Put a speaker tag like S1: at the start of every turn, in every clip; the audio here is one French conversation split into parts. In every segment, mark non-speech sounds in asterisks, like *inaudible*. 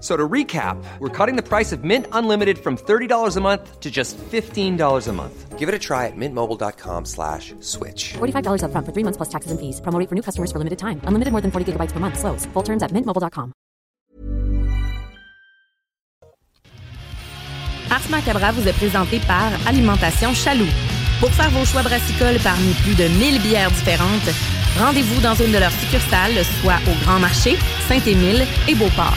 S1: So to recap, we're cutting the price of Mint Unlimited from $30 a month to just $15 a month. Give it a try at mintmobile.com slash switch.
S2: $45 upfront for three months plus taxes and fees. Promo rate for new customers for limited time. Unlimited more than 40 gigabytes per month. Slows. Full terms at mintmobile.com.
S3: Ars Macabra vous est présenté par Alimentation Chaloux. Pour faire vos choix brassicoles parmi plus de 1000 bières différentes, rendez-vous dans une de leurs succursales, soit au Grand Marché, Saint-Émile et Beauport.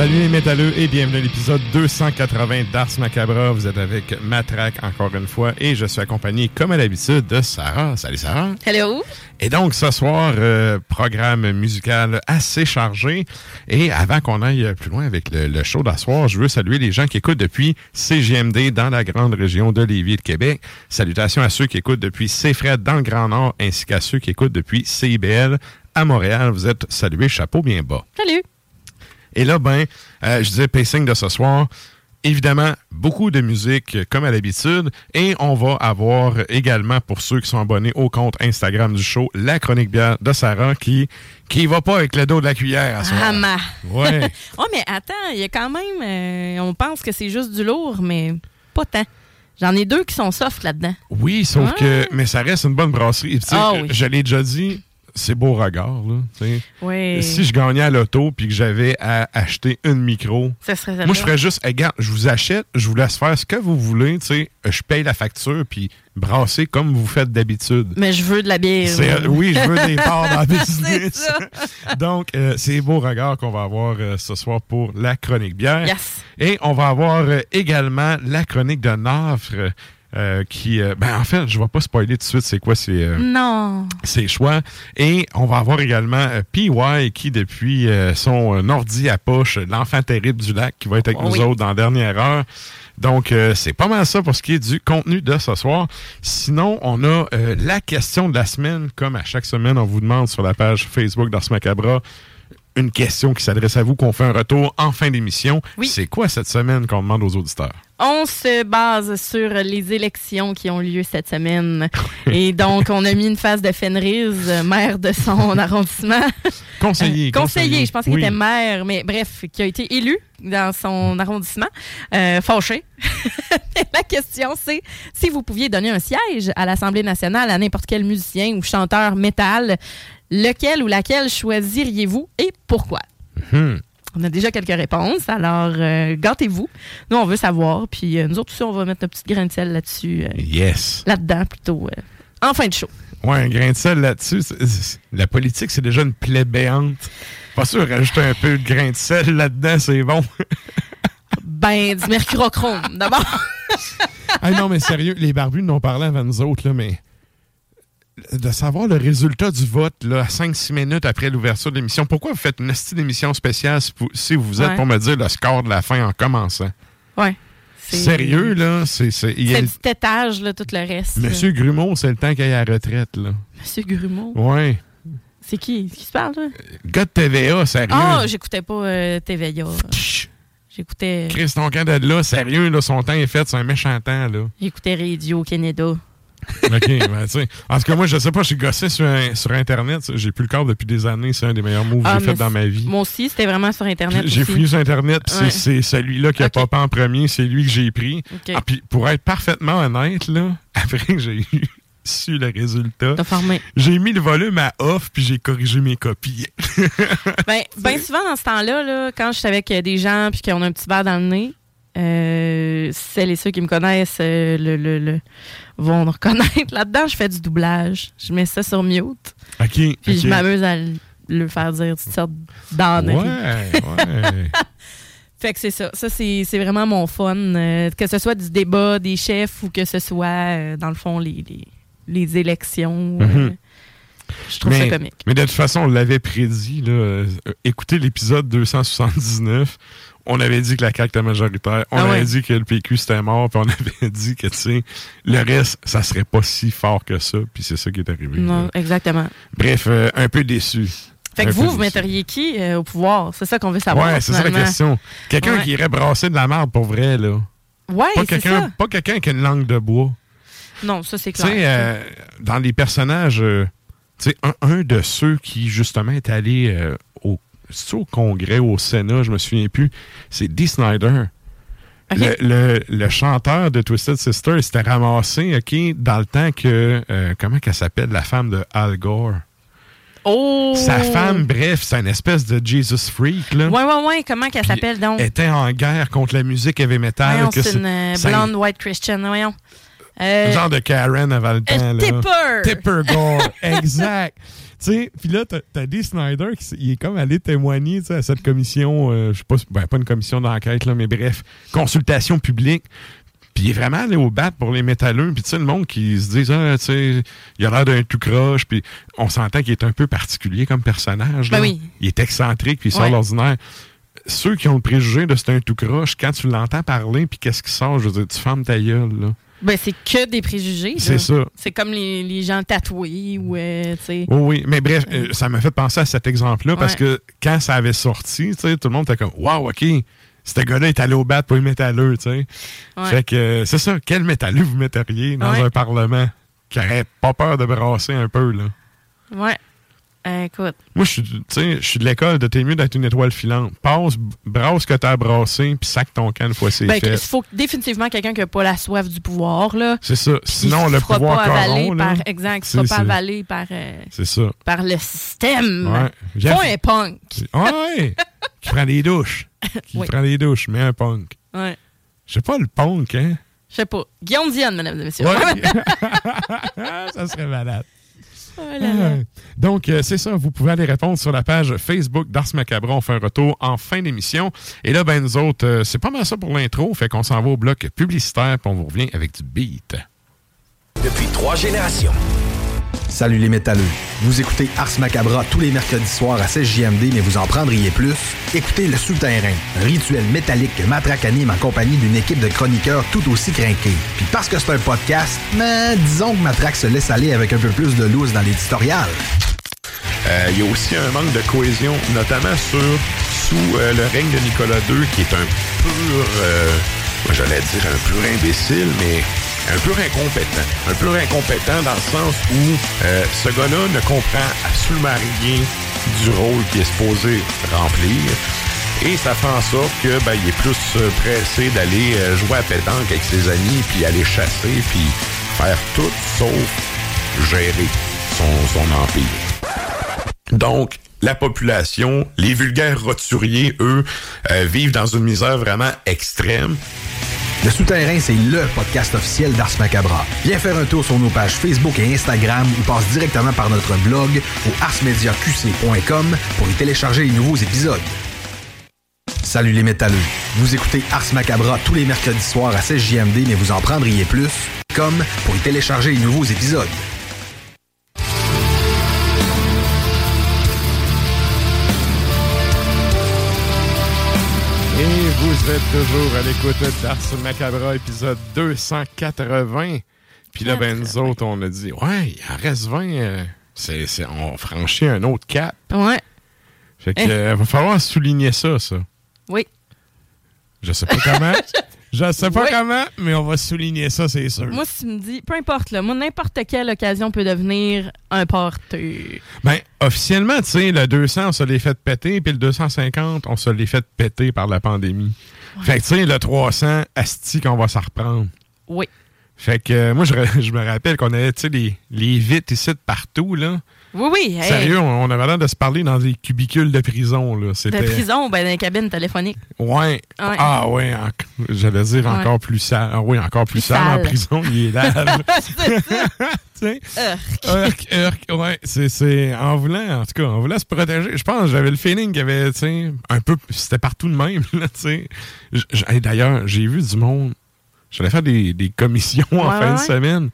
S4: Salut les métalleux et bienvenue à l'épisode 280 d'Ars Macabra. Vous êtes avec Matraque encore une fois et je suis accompagné comme à l'habitude de Sarah. Salut Sarah.
S3: Hello!
S4: Et donc ce soir, euh, programme musical assez chargé. Et avant qu'on aille plus loin avec le, le show d'asseoir, je veux saluer les gens qui écoutent depuis CGMD dans la grande région de Lévis et de Québec. Salutations à ceux qui écoutent depuis CFRED dans le Grand Nord ainsi qu'à ceux qui écoutent depuis CIBL à Montréal. Vous êtes salués, chapeau bien bas.
S3: Salut!
S4: Et là, ben, euh, je disais pacing de ce soir. Évidemment, beaucoup de musique euh, comme à l'habitude. Et on va avoir également, pour ceux qui sont abonnés au compte Instagram du show, la chronique bière de Sarah qui qui va pas avec le dos de la cuillère à soir.
S3: Ah, ma.
S4: Ouais. *laughs*
S3: oh, mais attends, il y a quand même. euh, on pense que c'est juste du lourd, mais pas tant. J'en ai deux qui sont soft là-dedans.
S4: Oui, sauf que, mais ça reste une bonne brasserie.
S3: Ah oui.
S4: Je l'ai déjà dit, c'est beau regard. Là.
S3: Oui.
S4: Si je gagnais à l'auto puis que j'avais à acheter une micro,
S3: Ça serait
S4: moi, je ferais juste, hey, regarde, je vous achète, je vous laisse faire ce que vous voulez, sais, je paye la facture, puis brasser comme vous faites d'habitude.
S3: Mais je veux de la bière. Moi.
S4: oui, je veux des parts dans le *laughs* business. Donc, euh, c'est beau regard qu'on va avoir euh, ce soir pour la chronique bière.
S3: Yes.
S4: Et on va avoir euh, également la chronique de Nafre. Euh, qui, euh, ben en fait, je vais pas spoiler tout de suite c'est quoi ses, euh,
S3: Non.
S4: ses choix. Et on va avoir également euh, PY qui, depuis son ordi à poche, l'enfant terrible du lac, qui va être avec
S3: Oh
S4: nous autres dans la dernière heure. Donc, euh, c'est pas mal ça pour ce qui est du contenu de ce soir. Sinon, on a euh, la question de la semaine. Comme à chaque semaine, on vous demande sur la page Facebook d'Ars Macabra une question qui s'adresse à vous, qu'on fait un retour en fin d'émission.
S3: Oui.
S4: C'est quoi cette semaine qu'on demande aux auditeurs?
S3: On se base sur les élections qui ont lieu cette semaine. *laughs* Et donc, on a mis une phase de Fenris, euh, maire de son *laughs* arrondissement.
S4: Conseiller.
S3: Euh, conseiller, je pense qu'il
S4: Oui.
S3: était maire, mais bref, qui a été élu dans son arrondissement. Euh, fâché. *laughs* La question, c'est si vous pouviez donner un siège à l'Assemblée nationale à n'importe quel musicien ou chanteur métal, lequel ou laquelle choisiriez-vous et pourquoi?
S4: Hmm.
S3: On a déjà quelques réponses, alors euh, gâtez-vous. Nous, on veut savoir, puis euh, nous autres aussi, on va mettre notre petite grain de sel là-dessus, euh,
S4: Yes.
S3: là-dedans plutôt, euh, en fin de show.
S4: Ouais, un grain de sel là-dessus. La politique, c'est déjà une plaie béante. Pas sûr, rajouter un peu de grain de sel là-dedans, c'est bon. *laughs*
S3: Ben, du mercurochrome, d'abord. *laughs*
S4: ah non, mais sérieux, les barbus n'ont parlé avant nous autres, là, mais de savoir le résultat du vote là, à 5-6 minutes après l'ouverture de l'émission, pourquoi vous faites une style d'émission spéciale si vous, êtes
S3: Ouais.
S4: pour me dire le score de la fin en commençant?
S3: C'est-
S4: Sérieux, là? C'est, le-
S3: du tétage, là, tout le reste. là.
S4: Monsieur Grumeau, c'est le temps qu'il aille à la retraite, là.
S3: Monsieur Grumeau?
S4: Ouais.
S3: C'est qui? Qui se parle, là?
S4: Gars de TVA, sérieux.
S3: Ah, j'écoutais pas euh, TVA. J'écoutais
S4: Chris, ton camp de là, sérieux, là, son temps est fait, c'est un méchant temps, là.
S3: j'écoutais Radio Canada. *laughs*
S4: OK, ben, tu sais. En tout cas, moi, je sais pas, j'ai gossé sur, un- sur Internet. J'ai plus le corps depuis des années. C'est un des meilleurs moves que
S3: Ah,
S4: j'ai fait dans ma vie.
S3: Moi aussi, c'était vraiment sur Internet.
S4: J'ai fouillé sur Internet,
S3: Ouais.
S4: c'est celui-là qui a
S3: Ok.
S4: popé en premier, c'est lui que j'ai pris. Ah, puis pour être parfaitement honnête, là, *laughs* après que j'ai eu *laughs* su le résultat, j'ai mis le volume à off, puis j'ai corrigé mes copies.
S3: Ben, ben souvent, dans ce temps-là, là, quand je suis avec des gens puis qu'on a un petit verre dans le nez, euh, celles et ceux qui me connaissent euh, le, le- le- vont nous reconnaître. Là-dedans, je fais du doublage. Je mets ça sur mute.
S4: OK.
S3: Puis je m'amuse à le- faire dire toutes sortes d'âneries.
S4: Ouais, ouais. *laughs*
S3: Fait que c'est ça. Ça, c'est c'est vraiment mon fun. euh, que ce soit du débat des chefs ou que ce soit, dans le fond, les, les, les élections.
S4: Mhm.
S3: je trouve
S4: mais,
S3: ça comique.
S4: mais de toute façon, on l'avait prédit. Là, euh, écoutez l'épisode 279. On avait dit que la CAQ était majoritaire. On
S3: Ah ouais.
S4: avait dit que le PQ c'était mort. Puis on *laughs* avait dit que tu sais, le reste, ça serait pas si fort que ça. Puis c'est ça qui est arrivé.
S3: Non,
S4: là.
S3: exactement.
S4: Bref, euh, un peu déçu.
S3: Fait que
S4: Un
S3: vous, vous
S4: déçu.
S3: metteriez qui euh, au pouvoir? C'est ça qu'on veut savoir.
S4: Ouais, c'est ça la question. Quelqu'un
S3: Ouais.
S4: qui irait brasser de la merde pour vrai, là.
S3: Ouais,
S4: Pas
S3: c'est
S4: quelqu'un
S3: ça.
S4: pas quelqu'un qui a une langue de bois.
S3: Non, ça, c'est
S4: Tu
S3: clair.
S4: sais, euh, dans les personnages, tu sais, un, un de ceux qui, justement, est allé au, c'est-tu au Congrès, au Sénat, je me souviens plus, c'est Dee Snyder. Le, le- le chanteur de Twisted Sister il s'était ramassé, OK, dans le temps que, euh, comment qu'elle s'appelle, la femme de Al Gore?
S3: Oh!
S4: Sa femme, bref, c'est une espèce de Jesus freak, là.
S3: Ouais, ouais, ouais. Comment qu'elle s'appelle donc?
S4: était en guerre contre la musique heavy metal.
S3: Voyons,
S4: que
S3: c'est une euh,
S4: c'est
S3: blonde white Christian. Voyons. Euh,
S4: genre de Karen avant le temps.
S3: euh,
S4: là.
S3: Tipper!
S4: Tipper Gore, *laughs* exact. Tu sais, puis là, t'as- Dee Snyder qui est comme allé témoigner à cette commission, euh, je sais pas, ben, pas une commission d'enquête, là, mais bref, consultation publique. Puis il est vraiment allé au bat pour les métalleux. Puis tu sais, le monde qui se dit, ah, tu sais, il a l'air d'un tout croche. Puis on s'entend qu'il est un peu particulier comme personnage.
S3: Ben oui.
S4: Il est excentrique, puis il sort
S3: Ouais.
S4: l'ordinaire. Ceux qui ont le préjugé de c'est un tout croche, quand tu l'entends parler, puis qu'est-ce qui sort, je veux dire, tu fermes ta gueule, là.
S3: Ben, c'est que des préjugés.
S4: C'est ça.
S3: C'est comme les, les gens tatoués ou, euh, tu sais.
S4: Oui, oui. Mais bref, euh, ça m'a fait penser à cet exemple-là parce que quand ça avait sorti, tu sais, tout le monde était comme Waouh, OK, ce gars-là est allé au bat pour les métalleux, tu sais.
S3: Ouais.
S4: Fait que euh, c'est ça, quel métalleux vous metteriez dans
S3: Ouais.
S4: un parlement qui aurait pas peur de brasser un peu, là?
S3: Ouais. Euh, écoute.
S4: Moi, je suis, de l'école de t'es mieux d'être une étoile filante. Passe, brasse ce que t'as brassé, puis sac ton camp une fois c'est
S3: Ben, il
S4: fait.
S3: faut définitivement quelqu'un qui n'a pas la soif du pouvoir, là.
S4: C'est ça. Sinon, le pouvoir
S3: pas avaler
S4: là.
S3: exact,
S4: C'est-
S3: ne sera pas avalé par, euh,
S4: ça.
S3: par le système.
S4: Ouais.
S3: Pas un punk. *laughs*
S4: Ah ouais! qui prend des douches. *laughs* Qui
S3: Oui.
S4: prend des douches, mais un punk.
S3: Ouais.
S4: Je sais pas le punk, hein?
S3: Je sais pas. Guillaume Diane, mesdames et messieurs.
S4: Ouais. *laughs* ça serait malade.
S3: Oh là là.
S4: Donc, euh, c'est ça. Vous pouvez aller répondre sur la page Facebook d'Ars Macabre. On fait un retour en fin d'émission. Et là, ben, nous autres, euh, c'est pas mal ça pour l'intro. Fait qu'on s'en va au bloc publicitaire, puis on vous revient avec du beat.
S5: Depuis trois générations.
S6: Salut les métalleux. Vous écoutez Ars Macabra tous les mercredis soirs à 16 JMD, mais vous en prendriez plus? Écoutez Le Souterrain, rituel métallique que Matraque anime en compagnie d'une équipe de chroniqueurs tout aussi crinqués. Puis parce que c'est un podcast, mais disons que Matraque se laisse aller avec un peu plus de loose dans l'éditorial.
S4: Euh, Il y a aussi un manque de cohésion, notamment sur sous euh, le règne de Nicolas II, qui est un pur, euh, j'allais dire un pur imbécile, mais un pur incompétent. Un pur incompétent dans le sens où euh, ce gars-là ne comprend absolument rien du rôle qu'il est supposé remplir. Et ça fait en sorte que ben, il est plus pressé d'aller euh, jouer à pétanque avec ses amis, puis aller chasser, puis faire tout sauf gérer son, son empire. Donc, la population, les vulgaires roturiers, eux, euh, vivent dans une misère vraiment extrême.
S6: Le Souterrain, c'est LE podcast officiel d'Ars Macabra. Viens faire un tour sur nos pages Facebook et Instagram ou passe directement par notre blog au arsmediaqc.com pour y télécharger les nouveaux épisodes. Salut les métalleux. Vous écoutez Ars Macabra tous les mercredis soirs à 16 JMD, mais vous en prendriez plus, comme pour y télécharger les nouveaux épisodes.
S4: Et vous êtes toujours à l'écoute d'Ars Macabra, épisode 280. Puis là, ben, nous autres, on a dit, ouais, il en reste 20. euh, c'est, c'est- on franchit un autre cap.
S3: Ouais.
S4: Fait que,
S3: Eh.
S4: euh, va falloir souligner ça, ça.
S3: Oui.
S4: Je sais pas comment. *laughs* Je sais pas comment, mais on va souligner ça, c'est sûr.
S3: Moi, si tu me dis, peu importe, là, moi, n'importe quelle occasion peut devenir un.
S4: Ben, officiellement, tu sais, le 200, on se l'est fait péter, puis le 250, on se l'est fait péter par la pandémie. Fait que, tu sais, le 300, asti qu'on va s'en reprendre.
S3: Oui.
S4: Fait que, euh, moi, je, *laughs* je me rappelle qu'on avait, tu sais, les, les vitres ici de partout, là.
S3: Oui, oui. hey,
S4: Sérieux, on, avait l'air de se parler dans des cubicules de prison, là.
S3: de prison, ben, dans les cabines téléphoniques.
S4: Ouais.
S3: Ouais.
S4: Ah, ouais. en- J'allais dire
S3: Ouais.
S4: encore plus sale. Ah, oui, encore plus,
S3: Plus
S4: sale, en prison. Il est *laughs* *laughs* sais?
S3: Urk.
S4: Urk, urk, ouais, c'est, c'est en voulant, en tout cas, en voulant se protéger. Je pense, j'avais le feeling qu'il y avait, tu sais, un peu, c'était partout de même, là, tu sais. D'ailleurs, j'ai vu du monde, j'allais faire des, des commissions *laughs* en fin de semaine.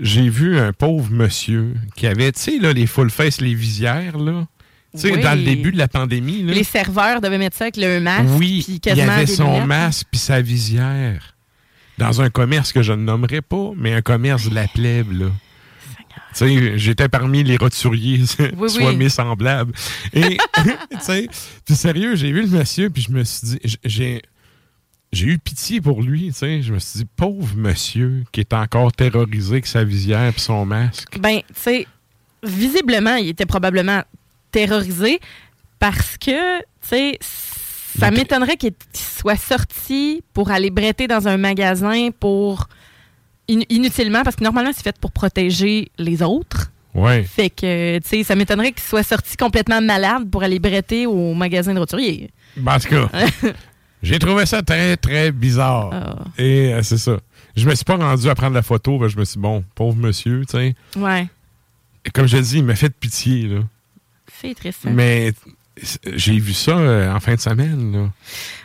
S4: J'ai vu un pauvre monsieur qui avait, tu sais, là, les full face, les visières, là. Tu sais,
S3: Oui.
S4: dans le début de la pandémie, là.
S3: Les serveurs devaient mettre ça avec le masque.
S4: Oui,
S3: puis
S4: il avait son
S3: lunettes.
S4: masque puis sa visière. Dans un commerce que je ne nommerai pas, mais un commerce de la plèbe, là. Tu sais, j'étais parmi les roturiers, *laughs*
S3: Oui,
S4: soit
S3: oui.
S4: mes semblables. Et, *laughs* tu sais, puis sérieux, j'ai vu le monsieur, puis je me suis dit, j'ai, j'ai eu pitié pour lui, tu sais. Je me suis dit, pauvre monsieur qui est encore terrorisé avec sa visière puis son masque.
S3: Ben, tu sais, visiblement, il était probablement terrorisé parce que, tu sais, ça
S4: Donc-
S3: m'étonnerait qu'il soit sorti pour aller bretter dans un magasin pour. in- inutilement, parce que normalement, c'est fait pour protéger les autres.
S4: Ouais.
S3: Fait que, tu sais, ça m'étonnerait qu'il soit sorti complètement malade pour aller bretter au magasin de roturier.
S4: Ben, en tout cas, *laughs* j'ai trouvé ça très, très bizarre.
S3: Ah.
S4: Et euh, c'est ça. Je me suis pas rendu à prendre la photo, ben, je me suis dit, bon, pauvre monsieur, tu sais.
S3: Ouais,
S4: Et Comme je dis, il m'a fait de pitié, là.
S3: c'est triste. hein.
S4: Mais j'ai vu ça euh, en fin de semaine, là.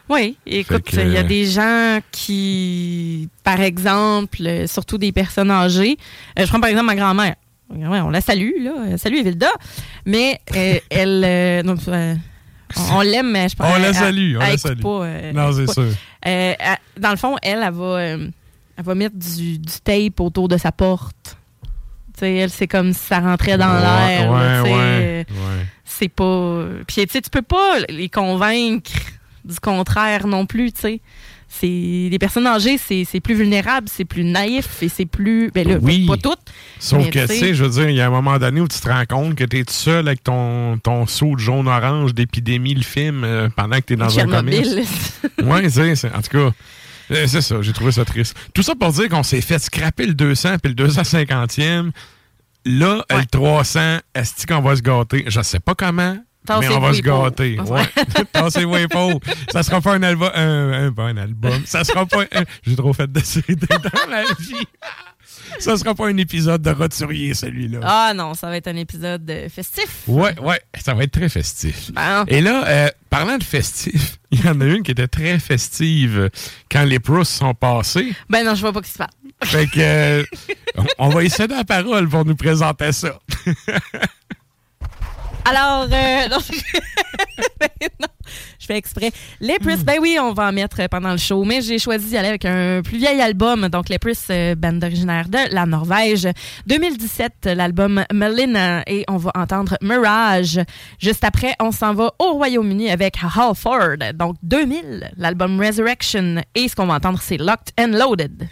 S3: Oui, écoute, il y a des gens qui, par exemple, euh, surtout des personnes âgées, je prends par exemple ma grand-mère. Ma grand-mère, On la salue, là. Salut, Evilda. Mais euh, *laughs* elle. euh, non, euh, on on l'aime, mais je pense.
S4: On la salue, on
S3: elle
S4: la salue.
S3: pas, euh,
S4: non, c'est sûr.
S3: Euh, elle- dans le fond, elle, elle va, euh, elle va mettre du, du tape autour de sa porte. Tu sais, elle, c'est comme si ça rentrait dans l'air.
S4: Ouais,
S3: sais,
S4: ouais,
S3: euh,
S4: ouais.
S3: c'est pas. Puis, tu sais, tu peux pas les convaincre du contraire non plus, tu sais. C'est les personnes âgées, c'est plus vulnérable, c'est plus naïf et c'est plus. Ben là,
S4: Oui.
S3: pas toutes.
S4: Sauf que,
S3: tu sais-
S4: je veux dire, il y a un moment donné où tu te rends compte que tu es tout seul avec ton, ton saut de jaune-orange d'épidémie, le film, euh, pendant que tu es dans un.
S3: Tchernobyl.
S4: Oui, c'est, c'est- en tout cas, euh, c'est ça, j'ai trouvé ça triste. Tout ça pour dire qu'on s'est fait scraper le 200 puis le 250e. Là,
S3: Ouais.
S4: le 300, est-ce qu'on va se gâter? Je sais pas comment, mais on va se gâter.
S3: Ouais. *laughs* *laughs*
S4: Pauvres. Ça sera pas un album. Un, un- pas un album. Ça sera pas. un- j'ai trop fait de séries dans la vie. Ça sera pas un épisode de Roturier, celui-là.
S3: Ah non, ça va être un épisode festif.
S4: Ouais, ouais, ça va être très festif.
S3: Bon.
S4: Et là, euh, parlant de festif, *laughs* il y en a une qui était très festive quand les Proust sont passés.
S3: Ben non, je vois pas qui se passe.
S4: Fait que euh, on- on va y céder la parole pour nous présenter ça.
S3: Alors, euh, *laughs* non, Ben *laughs* non, je fais exprès. Lepris, ben oui, on va en mettre pendant le show, mais j'ai choisi d'y aller avec un plus vieil album. Donc, Lepris, euh, band originaire de la Norvège. 2017, l'album Melina, et on va entendre Mirage. Juste après, on s'en va au Royaume-Uni avec Halford. Donc, 2000, l'album Resurrection, et ce qu'on va entendre, c'est Locked and Loaded.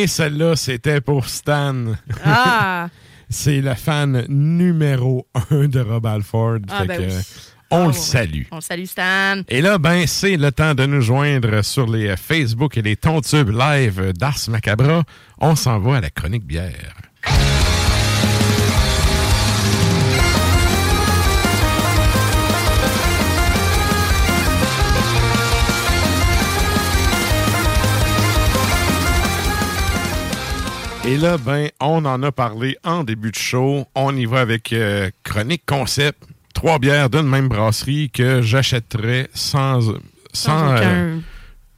S4: Et celle-là, c'était pour Stan.
S3: Ah! *laughs*
S4: C'est le fan numéro un de Rob Alford.
S3: Ah,
S4: Fait
S3: ben
S4: que,
S3: oui.
S4: On le
S3: ouais.
S4: salue.
S3: On le salue, Stan.
S4: Et là, ben, c'est le temps de nous joindre sur les euh, Facebook et les Tontubes live d'Ars Macabra. On s'en va à la chronique bière. Là, ben, on en a parlé en début de show. On y va avec euh, Chronique Concept. Trois bières d'une même brasserie que j'achèterais sans, sans,
S3: Sans aucun
S4: euh,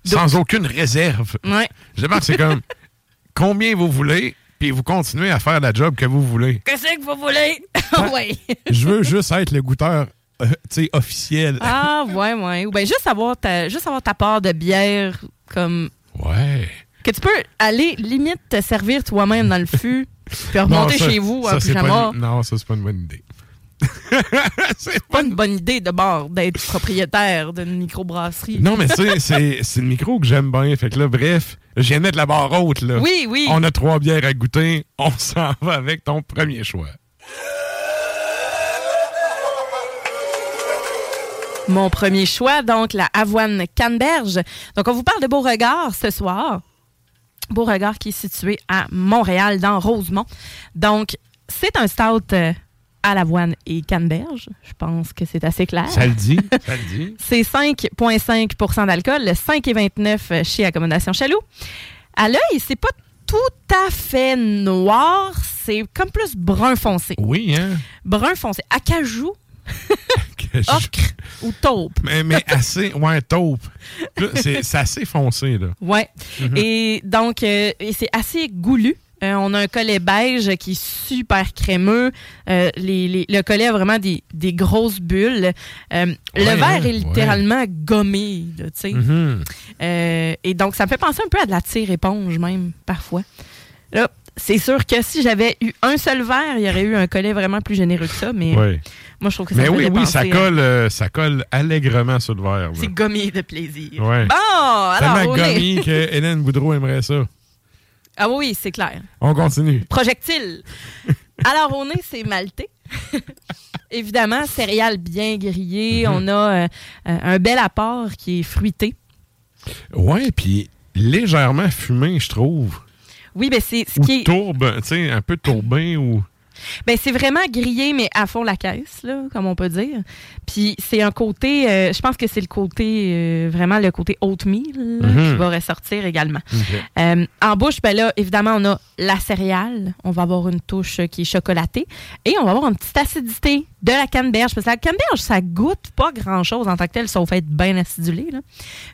S4: sans aucune réserve.
S3: Ouais.
S4: Je demande, c'est comme *laughs* combien vous voulez, puis vous continuez à faire la job que vous voulez.
S3: Qu'est-ce que vous voulez? *laughs* oui. *laughs*
S4: Je veux juste être le goûteur euh, tu sais, officiel.
S3: Ah, ouais, ouais. Ou bien juste avoir ta, juste avoir ta part de bière comme.
S4: Ouais.
S3: Que tu peux aller limite te servir toi-même dans le fût, puis remonter
S4: Non, ça-
S3: chez vous en pyjama.
S4: une- Non, ça, c'est pas une bonne idée. *laughs*
S3: C'est pas une bonne idée de bord d'être propriétaire d'une microbrasserie.
S4: Non, mais c'est c'est le micro que j'aime bien. Fait que là, bref, je viens de la barre haute, là.
S3: Oui, oui.
S4: On a trois bières à goûter. On s'en va avec ton premier choix.
S3: Mon premier choix, donc la Avoine Canneberge. Donc, on vous parle de Beauregard ce soir. Beauregard qui est situé à Montréal, dans Rosemont. Donc, c'est un stout euh, à l'avoine et canneberge. Je pense que c'est assez clair.
S4: Ça le dit? *laughs* Ça le dit?
S3: C'est 5,5% d'alcool, 5,29 chez Accommodation Chaloux. À l'œil, c'est pas tout à fait noir, c'est comme plus brun foncé.
S4: Oui, hein?
S3: Brun foncé. Acajou, ocre ou taupe.
S4: Mais, mais assez, ouais, taupe. C'est assez foncé, là.
S3: Ouais.
S4: Mhm.
S3: Et donc, euh, c'est assez goulu. Euh, on a un collet beige qui est super crémeux. Euh, les- les- le collet a vraiment des, des grosses bulles. Euh,
S4: Ouais,
S3: le verre
S4: hein,
S3: est littéralement gommé, tu sais.
S4: Mhm.
S3: Euh, et donc, ça me fait penser un peu à de la tire-éponge, même, parfois. Là, c'est sûr que si j'avais eu un seul verre, il y aurait eu un collet vraiment plus généreux que ça, mais
S4: Ouais.
S3: moi, je trouve que ça
S4: Mais oui,
S3: faisait
S4: oui, ça
S3: à-
S4: colle, euh, ça colle allègrement sur le verre.
S3: C'est gommé de plaisir.
S4: Ouais.
S3: Bon, alors,
S4: Tellement
S3: on est-
S4: que *laughs* Hélène Boudreau aimerait ça.
S3: Ah oui, c'est clair.
S4: On continue.
S3: Projectile. Alors, au nez, c'est maltais. *laughs* Évidemment, céréales bien grillées.
S4: Mhm.
S3: On a euh, euh, un bel apport qui est fruité.
S4: Ouais, puis légèrement fumé, je trouve.
S3: Oui, ben c'est ce
S4: Ou
S3: qui est.
S4: tourbe, tu sais, un peu tourbin ou.
S3: Ben, c'est vraiment grillé, mais à fond la caisse, là, comme on peut dire. Puis c'est un côté, euh, je pense que c'est le côté, euh, vraiment le côté oatmeal là,
S4: Mhm.
S3: qui va ressortir également. Euh, en bouche, ben là, évidemment, on a la céréale. On va avoir une touche qui est chocolatée. Et on va avoir une petite acidité de la canneberge. Parce que la canneberge, ça goûte pas grand-chose en tant que tel, sauf être bien acidulé. Là.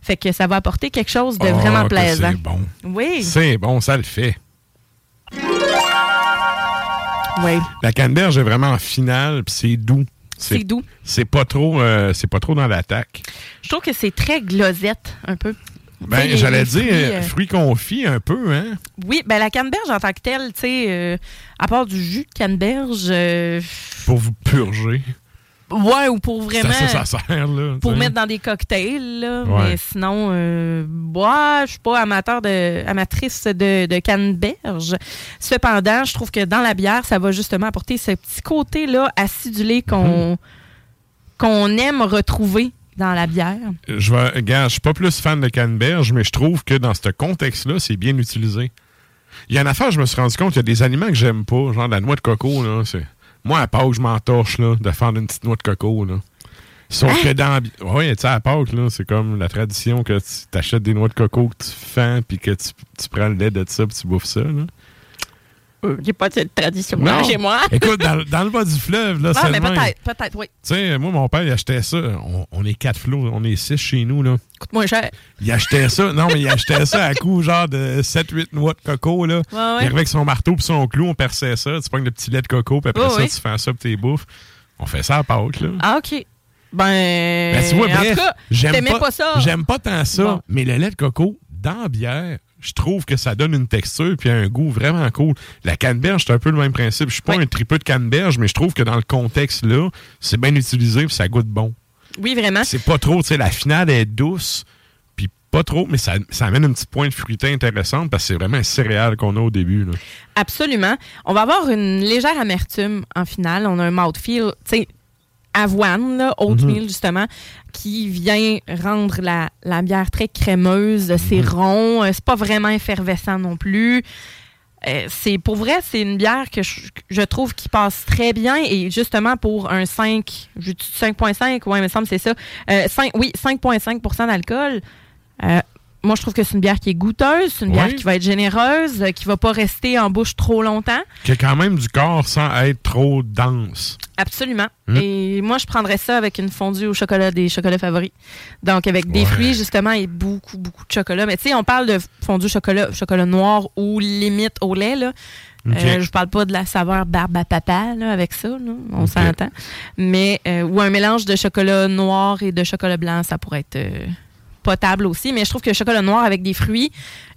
S3: Fait que ça va apporter quelque chose de
S4: Ah,
S3: vraiment plaisant.
S4: C'est bon.
S3: Oui,
S4: C'est bon, ça le fait.
S3: Oui.
S4: La canneberge est vraiment en finale, puis c'est doux.
S3: C'est doux.
S4: C'est pas trop, euh, c'est pas trop dans l'attaque.
S3: Je trouve que c'est très glosette, un peu.
S4: Ben, j'allais dire
S3: fruits, euh,
S4: fruits confits un peu, hein?
S3: Oui, ben la canneberge en tant que telle, tu sais, euh, à part du jus de canneberge, euh,
S4: Pour vous purger.
S3: Ouais, ou pour vraiment.
S4: Ça, ça, ça sert, là.
S3: pour mettre dans des cocktails, là.
S4: Ouais.
S3: Mais sinon, euh, je suis pas amateur de, amatrice de, de canneberge. Cependant, je trouve que dans la bière, ça va justement apporter ce petit côté-là acidulé qu'on
S4: Mhm.
S3: qu'on aime retrouver dans la bière.
S4: Je vais, regarde, je suis pas plus fan de canneberge, mais je trouve que dans ce contexte-là, c'est bien utilisé. Il y a une affaire, je me suis rendu compte, il y a des aliments que j'aime pas, genre la noix de coco, là. C'est... Moi, à Pâques, je m'entorche, là, de faire une petite noix de coco, là. Sauf
S3: Hein?
S4: que dans... Oui, tu sais, à Pâques, là, c'est comme la tradition que tu t'achètes des noix de coco, que tu fends, puis que tu, tu prends le lait de ça, puis tu bouffes ça, là.
S3: J'ai pas cette tradition
S4: Non.
S3: chez moi. *laughs*
S4: Écoute, dans, dans le bas du fleuve, là,
S3: Ah,
S4: c'est
S3: peut-être, peut-être, oui.
S4: Tu sais, moi, mon père, il achetait ça. On, on est quatre flots, on est six chez nous, là.
S3: Coûte moins cher.
S4: Il achetait ça. Non, mais il achetait ça à coup genre de 7-8 noix de coco. Là.
S3: Ouais, ouais.
S4: Il arrivait avec son marteau puis son clou, on perçait ça. Tu prends le petit lait de coco, puis après ça, tu fais ça pour tes bouffes. On fait ça à Pâques, là.
S3: Ah, OK. Ben,
S4: Ben, tu vois, bref, j'aime pas,
S3: pas ça.
S4: J'aime pas tant ça,
S3: Bon.
S4: mais le lait de coco dans la bière, je trouve que ça donne une texture puis un goût vraiment cool. La canneberge, c'est un peu le même principe. Je suis pas
S3: Oui.
S4: un tripeux de canneberge, mais je trouve que dans le contexte-là, c'est bien utilisé puis ça goûte bon.
S3: Oui, vraiment.
S4: C'est pas trop, tu sais, la finale est douce, puis Pas trop, mais ça, ça amène un petit point de fruité intéressant parce que c'est vraiment un céréal qu'on a au début. là.
S3: Absolument. On va avoir une légère amertume en finale. On a un mouthfeel, tu sais, avoine, là, oatmeal, justement, qui vient rendre la, la bière très crémeuse. C'est rond. euh, C'est pas vraiment effervescent non plus. Euh, c'est pour vrai, c'est une bière que je, trouve qui passe très bien et justement pour un 5, je dis 5.5, ouais, il me semble c'est ça. Euh, 5, oui, 5.5 d'alcool. Euh, moi, je trouve que c'est une bière qui est goûteuse, c'est une bière qui va être généreuse, euh, qui va pas rester en bouche trop longtemps.
S4: Qui a quand même du corps sans être trop dense.
S3: Absolument.
S4: Mm.
S3: Et moi, je prendrais ça avec une fondue au chocolat des chocolats favoris. Donc, avec des
S4: Ouais.
S3: fruits, justement, et beaucoup, beaucoup de chocolat. Mais tu sais, on parle de fondue chocolat, chocolat noir ou limite au lait, là. Euh, je parle pas de la saveur barbe à papa là, avec ça, là. on s'entend. Mais euh, ou un mélange de chocolat noir et de chocolat blanc, ça pourrait être euh, potable aussi. Mais je trouve que le chocolat noir avec des fruits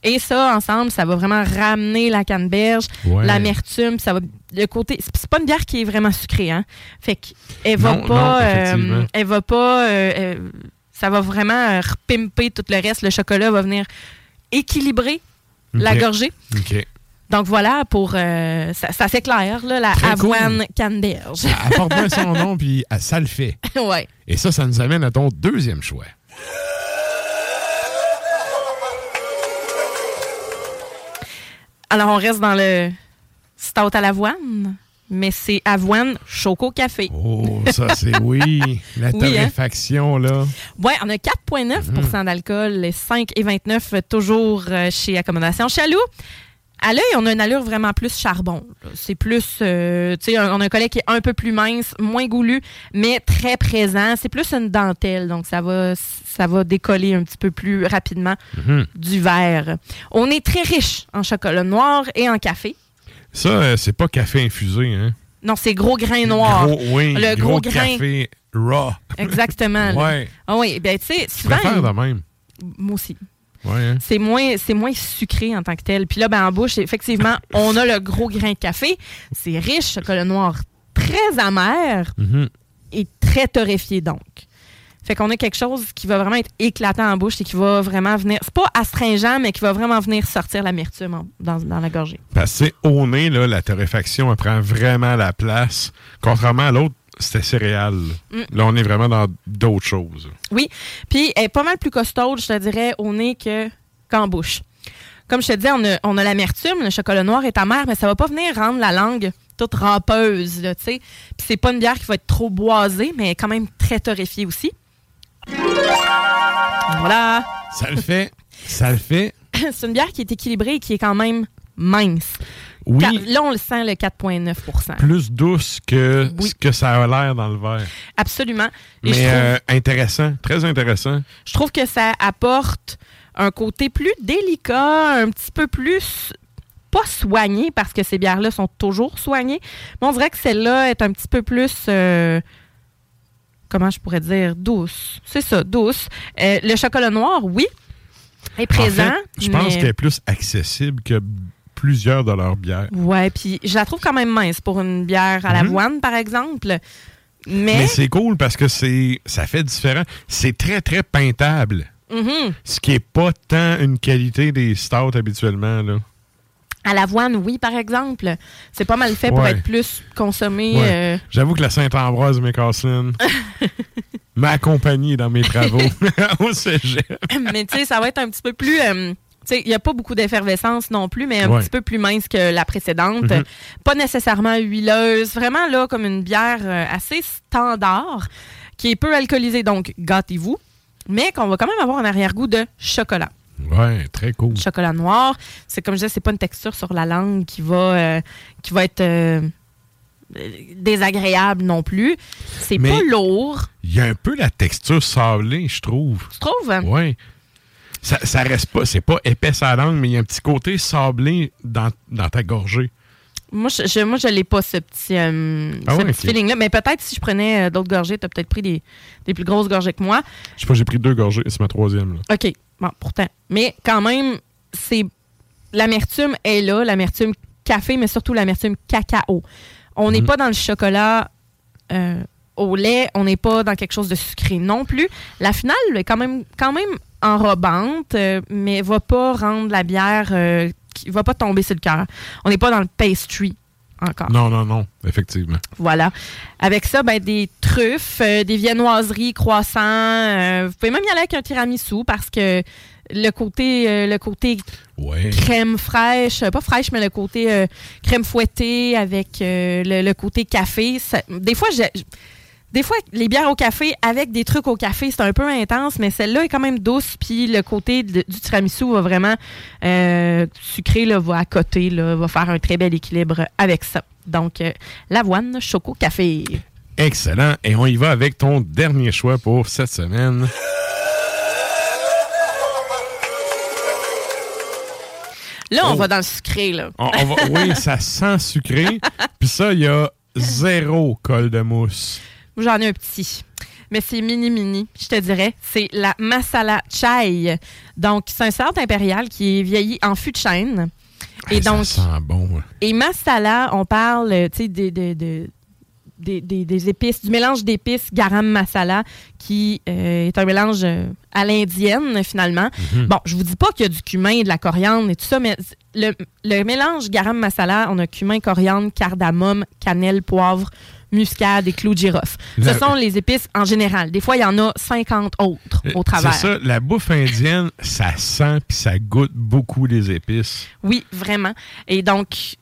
S3: et ça ensemble, ça va vraiment ramener la canneberge,
S4: Ouais.
S3: l'amertume, ça va le côté. C'est pas une bière qui est vraiment sucrée, hein. Fait qu'elle va pas, euh, elle va pas, euh, euh, ça va vraiment repimper tout le reste. Le chocolat va venir équilibrer la gorgée.
S4: OK.
S3: Donc voilà, pour euh, ça, ça s'éclaire, là, la
S4: Très cool.
S3: avoine canneberge.
S4: Ça apporte bien son nom, puis ça le fait. *laughs*
S3: ouais.
S4: Et ça, ça nous amène à ton deuxième choix.
S3: Alors on reste dans le stout à l'avoine, mais c'est avoine choco café.
S4: Oh, ça, c'est oui. *laughs* La
S3: Oui, hein?
S4: torréfaction, là.
S3: Ouais, on a 4,9% d'alcool, les 5 et 29 euh, toujours euh, chez Accommodation Chaloux. À l'œil, on a une allure vraiment plus charbon. C'est plus, euh, tu sais, on a un collet qui est un peu plus mince, moins goulu, mais très présent. C'est plus une dentelle, donc ça va, ça va décoller un petit peu plus rapidement
S4: Mhm.
S3: du verre. On est très riche en chocolat noir et en café.
S4: Ça, euh, c'est pas café infusé, hein?
S3: Non, c'est gros grain noir.
S4: Gros, oui,
S3: Le
S4: gros,
S3: gros grain.
S4: café raw.
S3: Exactement.
S4: Ouais.
S3: Ah oui, ben tu sais,
S4: Je
S3: souvent,
S4: préfère de même?
S3: moi aussi.
S4: Ouais, hein?
S3: c'est moins c'est moins sucré en tant que tel. Puis là, ben, en bouche, effectivement, *laughs* on a le gros grain de café. C'est riche, chocolat noir très amer
S4: Mhm.
S3: et très torréfié donc. Fait qu'on a quelque chose qui va vraiment être éclatant en bouche et qui va vraiment venir. C'est pas astringent, mais qui va vraiment venir sortir l'amertume dans, dans la gorgée.
S4: Parce que c'est au nez, là, la torréfaction, elle prend vraiment la place. Contrairement à l'autre, c'était céréales.
S3: Mm.
S4: Là, on est vraiment dans d'autres choses.
S3: Oui. Puis elle est pas mal plus costaude, je te dirais, au nez que, qu'en bouche. Comme je te disais, on a, on a l'amertume, le chocolat noir est amer, mais ça va pas venir rendre la langue toute rampeuse, tu sais. Puis c'est pas une bière qui va être trop boisée, mais quand même très torréfiée aussi. Voilà.
S4: Ça le fait. ça le fait. *laughs*
S3: c'est une bière qui est équilibrée et qui est quand même mince.
S4: Oui,
S3: Là, on le sent, le 4,9%
S4: plus douce que
S3: Oui.
S4: ce que ça a l'air dans le verre.
S3: Absolument. Et
S4: Mais
S3: trouve,
S4: euh, intéressant, très intéressant.
S3: je trouve que ça apporte un côté plus délicat, un petit peu plus pas soigné parce que ces bières-là sont toujours soignées. Mais on dirait que celle-là est un petit peu plus euh, comment je pourrais dire douce. C'est ça, douce. Euh, le chocolat noir, oui, est présent.
S4: En fait, je pense
S3: mais-
S4: qu'elle est plus accessible que plusieurs de leurs bières.
S3: Ouais, puis je la trouve quand même mince pour une bière à
S4: Mhm.
S3: l'avoine, par exemple. Mais,
S4: Mais c'est cool parce que c'est ça fait différent. C'est très, très peintable.
S3: Mhm.
S4: Ce qui est pas tant une qualité des stouts habituellement. Là.
S3: à l'avoine, oui, par exemple. C'est pas mal fait pour
S4: Ouais.
S3: être plus consommé.
S4: Ouais.
S3: euh,
S4: J'avoue que la Saint-Ambroise McCaslin *laughs* m'a accompagné dans mes travaux *laughs* au cégep.
S3: mais tu sais, ça va être un petit peu plus. euh, il n'y a pas beaucoup d'effervescence non plus, mais un
S4: Ouais.
S3: petit peu plus mince que la précédente.
S4: Mhm.
S3: Pas nécessairement huileuse. Vraiment, là, comme une bière euh, assez standard, qui est peu alcoolisée. Donc, gâtez-vous. Mais qu'on va quand même avoir un arrière-goût de chocolat.
S4: Ouais, très cool.
S3: Chocolat noir. C'est comme je disais, c'est pas une texture sur la langue qui va, euh, qui va être euh, désagréable non plus. C'est pas lourd.
S4: Il y a un peu la texture sablée, je trouve.
S3: Tu trouves?
S4: Ouais. Ça, ça reste pas, c'est pas épais à la langue, mais il y a un petit côté sablé dans, dans ta gorgée.
S3: Moi, je, je, moi, je l'ai pas, ce petit, euh,
S4: Ah
S3: petit feeling-là. Mais peut-être si je prenais euh, d'autres gorgées, tu as peut-être pris des, des plus grosses gorgées que moi.
S4: Je sais pas, j'ai pris deux gorgées, c'est ma troisième. Là.
S3: OK. Bon, pourtant. Mais quand même, c'est l'amertume est là, l'amertume café, mais surtout l'amertume cacao. On n'est
S4: Mhm.
S3: pas dans le chocolat euh, au lait, on n'est pas dans quelque chose de sucré non plus. La finale est quand même, quand même enrobante, euh, mais va pas rendre la bière, euh, qui va pas tomber sur le cœur. On n'est pas dans le pastry encore.
S4: Non, non, non, effectivement.
S3: Voilà. Avec ça, ben, des truffes, euh, des viennoiseries, croissants. euh, vous pouvez même y aller avec un tiramisu parce que le côté, euh, le côté
S4: Ouais.
S3: crème fraîche, pas fraîche, mais le côté crème fouettée avec le, le côté café. ça- des fois, j'ai- des fois, les bières au café avec des trucs au café, c'est un peu intense, mais celle-là est quand même douce. Puis le côté de- du tiramisu va vraiment euh, sucré, là, va à côté, là, va faire un très bel équilibre avec ça. Donc, euh, l'avoine, choco, café.
S4: Excellent. Et on y va avec ton dernier choix pour cette semaine.
S3: Là, on
S4: Oh.
S3: va dans le sucré, là.
S4: On- on va- oui, ça sent sucré. *laughs* Puis ça, il y a zéro col de mousse.
S3: J'en ai un petit. Mais c'est mini-mini, je te dirais. C'est la masala chai. Donc, c'est un salade impérial qui est vieilli en fût de chêne. Et
S4: Hey,
S3: donc,
S4: Ça sent bon. ouais.
S3: et masala, on parle, tu sais, de, de- de- des, des- des épices, du mélange d'épices garam masala, qui euh, est un mélange euh, à l'indienne, finalement. Bon, je vous dis pas qu'il y a du cumin, de la coriandre et tout ça, mais le, le mélange garam masala, on a cumin, coriandre, cardamome, cannelle, poivre, muscade et clous de girofle.
S4: La-
S3: Ce sont les épices en général. Des fois, il y en a 50 autres au travers.
S4: Euh, C'est ça, la bouffe indienne, ça sent puis ça goûte beaucoup les épices.
S3: Oui, vraiment. Et donc,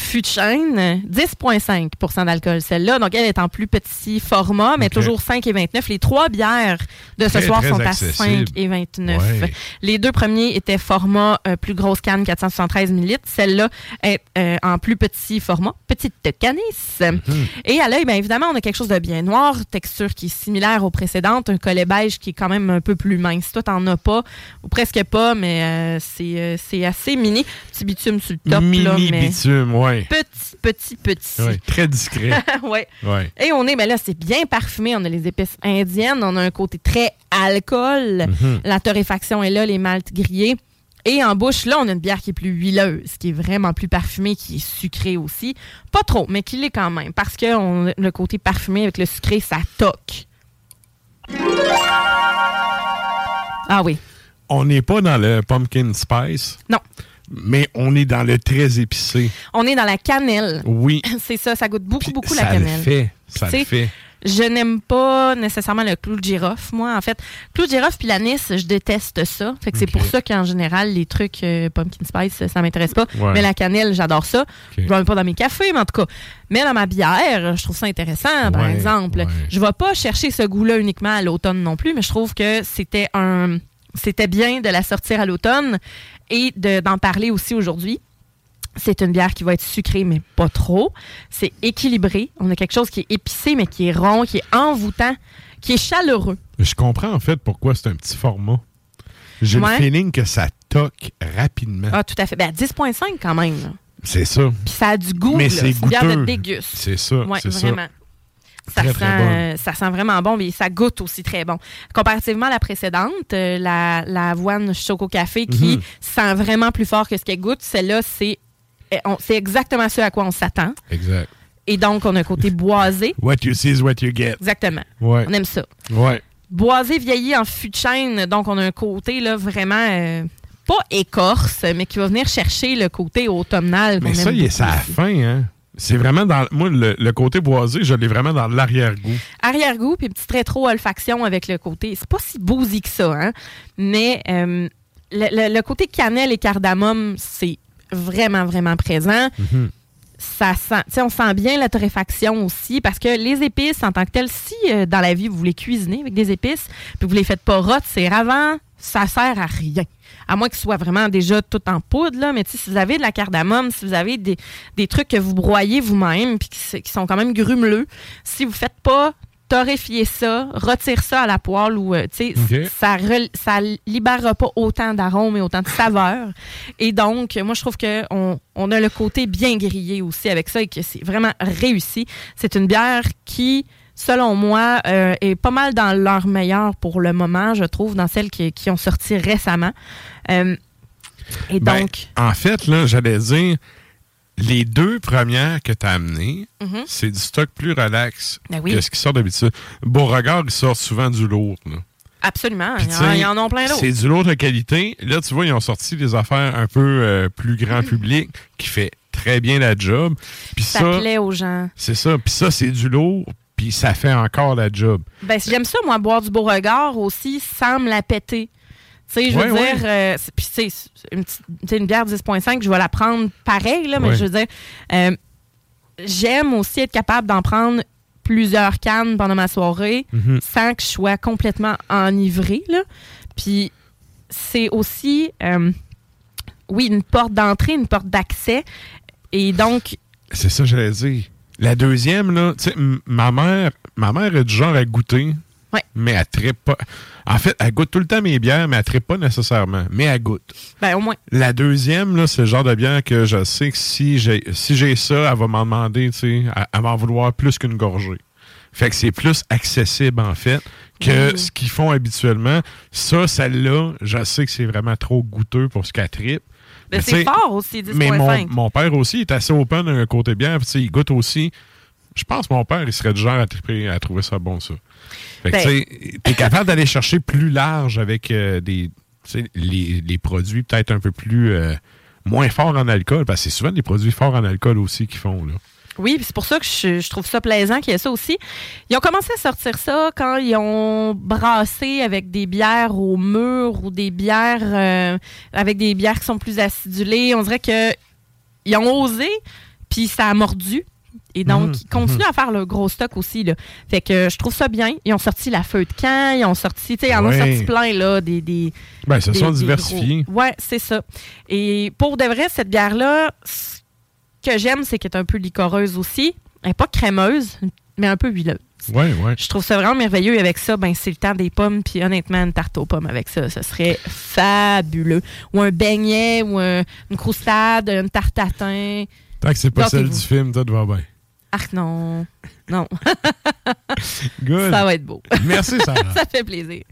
S3: fût de chêne, 10,5% d'alcool, celle-là. Donc, elle est en plus petit format, mais toujours 5 et 29. Les trois bières de ce
S4: Très,
S3: soir
S4: très
S3: sont à
S4: accessible.
S3: 5 et 29.
S4: Ouais.
S3: Les deux premiers étaient format euh, plus grosse canne, 473 ml. Celle-là est euh, en plus petit format, petite canisse.
S4: Mhm.
S3: Et à l'œil, bien évidemment, on a quelque chose de bien noir, texture qui est similaire aux précédentes, un collet beige qui est quand même un peu plus mince. Toi, t'en as pas, ou presque pas, mais euh, c'est euh, c'est assez mini. Petit bitume sur le top,
S4: Mini
S3: là, mais
S4: bitume, ouais.
S3: Petit, petit, petit.
S4: Ouais, Très discret. *laughs*
S3: ouais.
S4: ouais.
S3: Et on est, ben là, c'est bien parfumé. On a les épices indiennes. On a un côté très alcool.
S4: Mhm.
S3: La torréfaction est là, les maltes grillés. Et en bouche, là, on a une bière qui est plus huileuse, qui est vraiment plus parfumée, qui est sucrée aussi. Pas trop, mais qui l'est quand même. Parce que on- le côté parfumé avec le sucré, ça toque. Ah oui.
S4: On n'est pas dans le pumpkin spice,
S3: Non.
S4: Mais on est dans le très épicé.
S3: On est dans la cannelle.
S4: Oui. *laughs*
S3: C'est ça, ça goûte beaucoup,
S4: Puis
S3: beaucoup
S4: ça
S3: la cannelle.
S4: le fait. Ça le fait.
S3: Je n'aime pas nécessairement le clou de girofle, moi. En fait, clou de girofle puis l'anis, je déteste ça. Fait que c'est pour ça qu'en général, les trucs euh, pumpkin spice, ça m'intéresse pas.
S4: Ouais.
S3: Mais la cannelle, j'adore ça. Je ne pas dans mes cafés, mais en tout cas. Mais dans ma bière, je trouve ça intéressant, par
S4: Ouais,
S3: exemple.
S4: ouais.
S3: Je vais pas chercher ce goût-là uniquement à l'automne non plus, mais je trouve que c'était un, c'était bien de la sortir à l'automne et de- d'en parler aussi aujourd'hui. C'est une bière qui va être sucrée, mais pas trop. C'est équilibré. On a quelque chose qui est épicé, mais qui est rond, qui est envoûtant, qui est chaleureux.
S4: Je comprends en fait pourquoi c'est un petit format. J'ai
S3: Ouais.
S4: le feeling que ça toque rapidement.
S3: Ah, tout à fait. Ben, 10,5 quand même.
S4: C'est ça.
S3: Puis ça a du goût.
S4: Mais c'est
S3: une bière de
S4: goûteux.
S3: déguste.
S4: C'est ça.
S3: Oui,
S4: ça.
S3: Ça,
S4: Très,
S3: sent,
S4: très
S3: euh, ça sent vraiment bon, mais ça goûte aussi très bon. Comparativement à la précédente, euh, la, la avoine Choco Café, qui
S4: Mhm.
S3: sent vraiment plus fort que ce qu'elle goûte, celle-là, c'est eh, c'est exactement ce à quoi on s'attend.
S4: Exact.
S3: Et donc, on a un côté boisé. *laughs*
S4: What you see is what you get.
S3: Exactement.
S4: Ouais.
S3: On aime ça.
S4: Ouais.
S3: Boisé vieilli en fût de chêne, donc on a un côté là, vraiment euh, pas écorce, mais qui va venir chercher le côté automnal.
S4: Mais ça, il est à la fin, hein. C'est vraiment dans. Moi, le, le côté boisé, je l'ai vraiment dans l'arrière-goût.
S3: Arrière-goût, puis petite rétro-olfaction avec le côté. C'est pas si bousy que ça, hein? Mais euh, le, le- le côté cannelle et cardamome, c'est vraiment, vraiment présent.
S4: Mhm.
S3: Ça sent, tu sais, on sent bien la torréfaction aussi, parce que les épices, en tant que telles, si euh, dans la vie vous voulez cuisiner avec des épices, puis vous les faites pas rot, c'est ravant, ça sert à rien. À moins que ce soit vraiment déjà tout en poudre, là. Mais si vous avez de la cardamome, si vous avez des, des trucs que vous broyez vous-même, puis qui, sont quand même grumeleux, si vous faites pas torréfier ça, retire ça à la poêle ou, euh, ça, rel- ça libérera pas autant d'arômes et autant de saveurs. Et donc, moi, je trouve qu'on on a le côté bien grillé aussi avec ça et que c'est vraiment réussi. C'est une bière qui, selon moi, euh, est pas mal dans leur meilleur pour le moment, je trouve, dans celles qui, qui ont sorti récemment. Euh, et
S4: Ben,
S3: donc,
S4: en fait, là, j'allais dire, les deux premières que tu as amenées,
S3: Mhm.
S4: c'est du stock plus relax
S3: Ben oui.
S4: que ce qui sort d'habitude. Beauregard, il sort souvent du lourd. là.
S3: Absolument.
S4: Puis,
S3: Ils en,
S4: sais,
S3: ils en ont plein d'autres.
S4: C'est du lot de qualité. Là, tu vois, ils ont sorti des affaires un peu euh, plus grand public qui fait très bien la job. Puis
S3: Ça
S4: ça,
S3: plaît aux gens.
S4: c'est ça. Puis ça, c'est du lourd. Puis ça fait encore la job.
S3: Ben, si j'aime ça, moi, boire du beau regard aussi sans me la péter. Tu sais, je veux dire, euh, c'est- puis tu sais, c'est une, une bière 10.5, je vais la prendre pareil, là, mais je veux dire, euh, j'aime aussi être capable d'en prendre plusieurs cannes pendant ma soirée
S4: Mhm.
S3: sans que je sois complètement enivrée, là. Puis c'est aussi, euh, oui, une porte d'entrée, une porte d'accès. Et donc,
S4: C'est ça, que j'allais dire. La deuxième, là, tu sais, ma mère, ma mère est du genre à goûter,
S3: Ouais.
S4: mais elle trippe pas. En fait, elle goûte tout le temps mes bières, mais elle trippe pas nécessairement. Mais elle goûte.
S3: ben, au moins,
S4: La deuxième, là, c'est le genre de bière que je sais que si j'ai si j'ai ça, elle va m'en demander, tu sais, elle, elle va en vouloir plus qu'une gorgée. Fait que c'est plus accessible, en fait, que ce qu'ils font habituellement. Ça, celle-là, je sais que c'est vraiment trop goûteux pour ce qu'elle trippe. Mais
S3: c'est fort aussi, 10.5.
S4: Mais mon, mon père aussi est assez open d'un côté puis tu sais, il goûte aussi. Je pense que mon père, il serait du genre à, à trouver ça bon, ça. Fait que,
S3: Ben-
S4: tu t'es capable d'aller chercher plus large avec euh, des, les, les produits peut-être un peu plus, euh, moins forts en alcool, parce que c'est souvent des produits forts en alcool aussi qu'ils font, là.
S3: Oui, c'est pour ça que je, je trouve ça plaisant qu'il y ait ça aussi. Ils ont commencé à sortir ça quand ils ont brassé avec des bières au mur ou des bières euh, avec des bières qui sont plus acidulées. On dirait que ils ont osé, puis ça a mordu. Et donc,
S4: Mhm,
S3: ils continuent à faire le gros stock aussi. Là. Fait que je trouve ça bien. Ils ont sorti la feu de camp, ils ont sorti, tu sais, ils en ont sorti plein, là, des, des,
S4: Ben, se
S3: des-
S4: sont diversifiés.
S3: gros- Ouais, c'est ça. Et pour de vrai, cette bière-là, que j'aime, c'est qu'elle est un peu licoreuse aussi. Elle n'est pas crémeuse, mais un peu huileuse.
S4: Ouais, ouais.
S3: Je trouve ça vraiment merveilleux. Et avec ça, ben, c'est le temps des pommes. Puis honnêtement, une tarte aux pommes avec ça, ce serait fabuleux. Ou un beignet, ou un- une croustade, une tarte à thym.
S4: Tant que c'est pas celle du film, tout va bien.
S3: Arc, non. Non, *laughs*
S4: Good.
S3: ça va être beau.
S4: Merci, Sarah. *laughs*
S3: ça fait plaisir.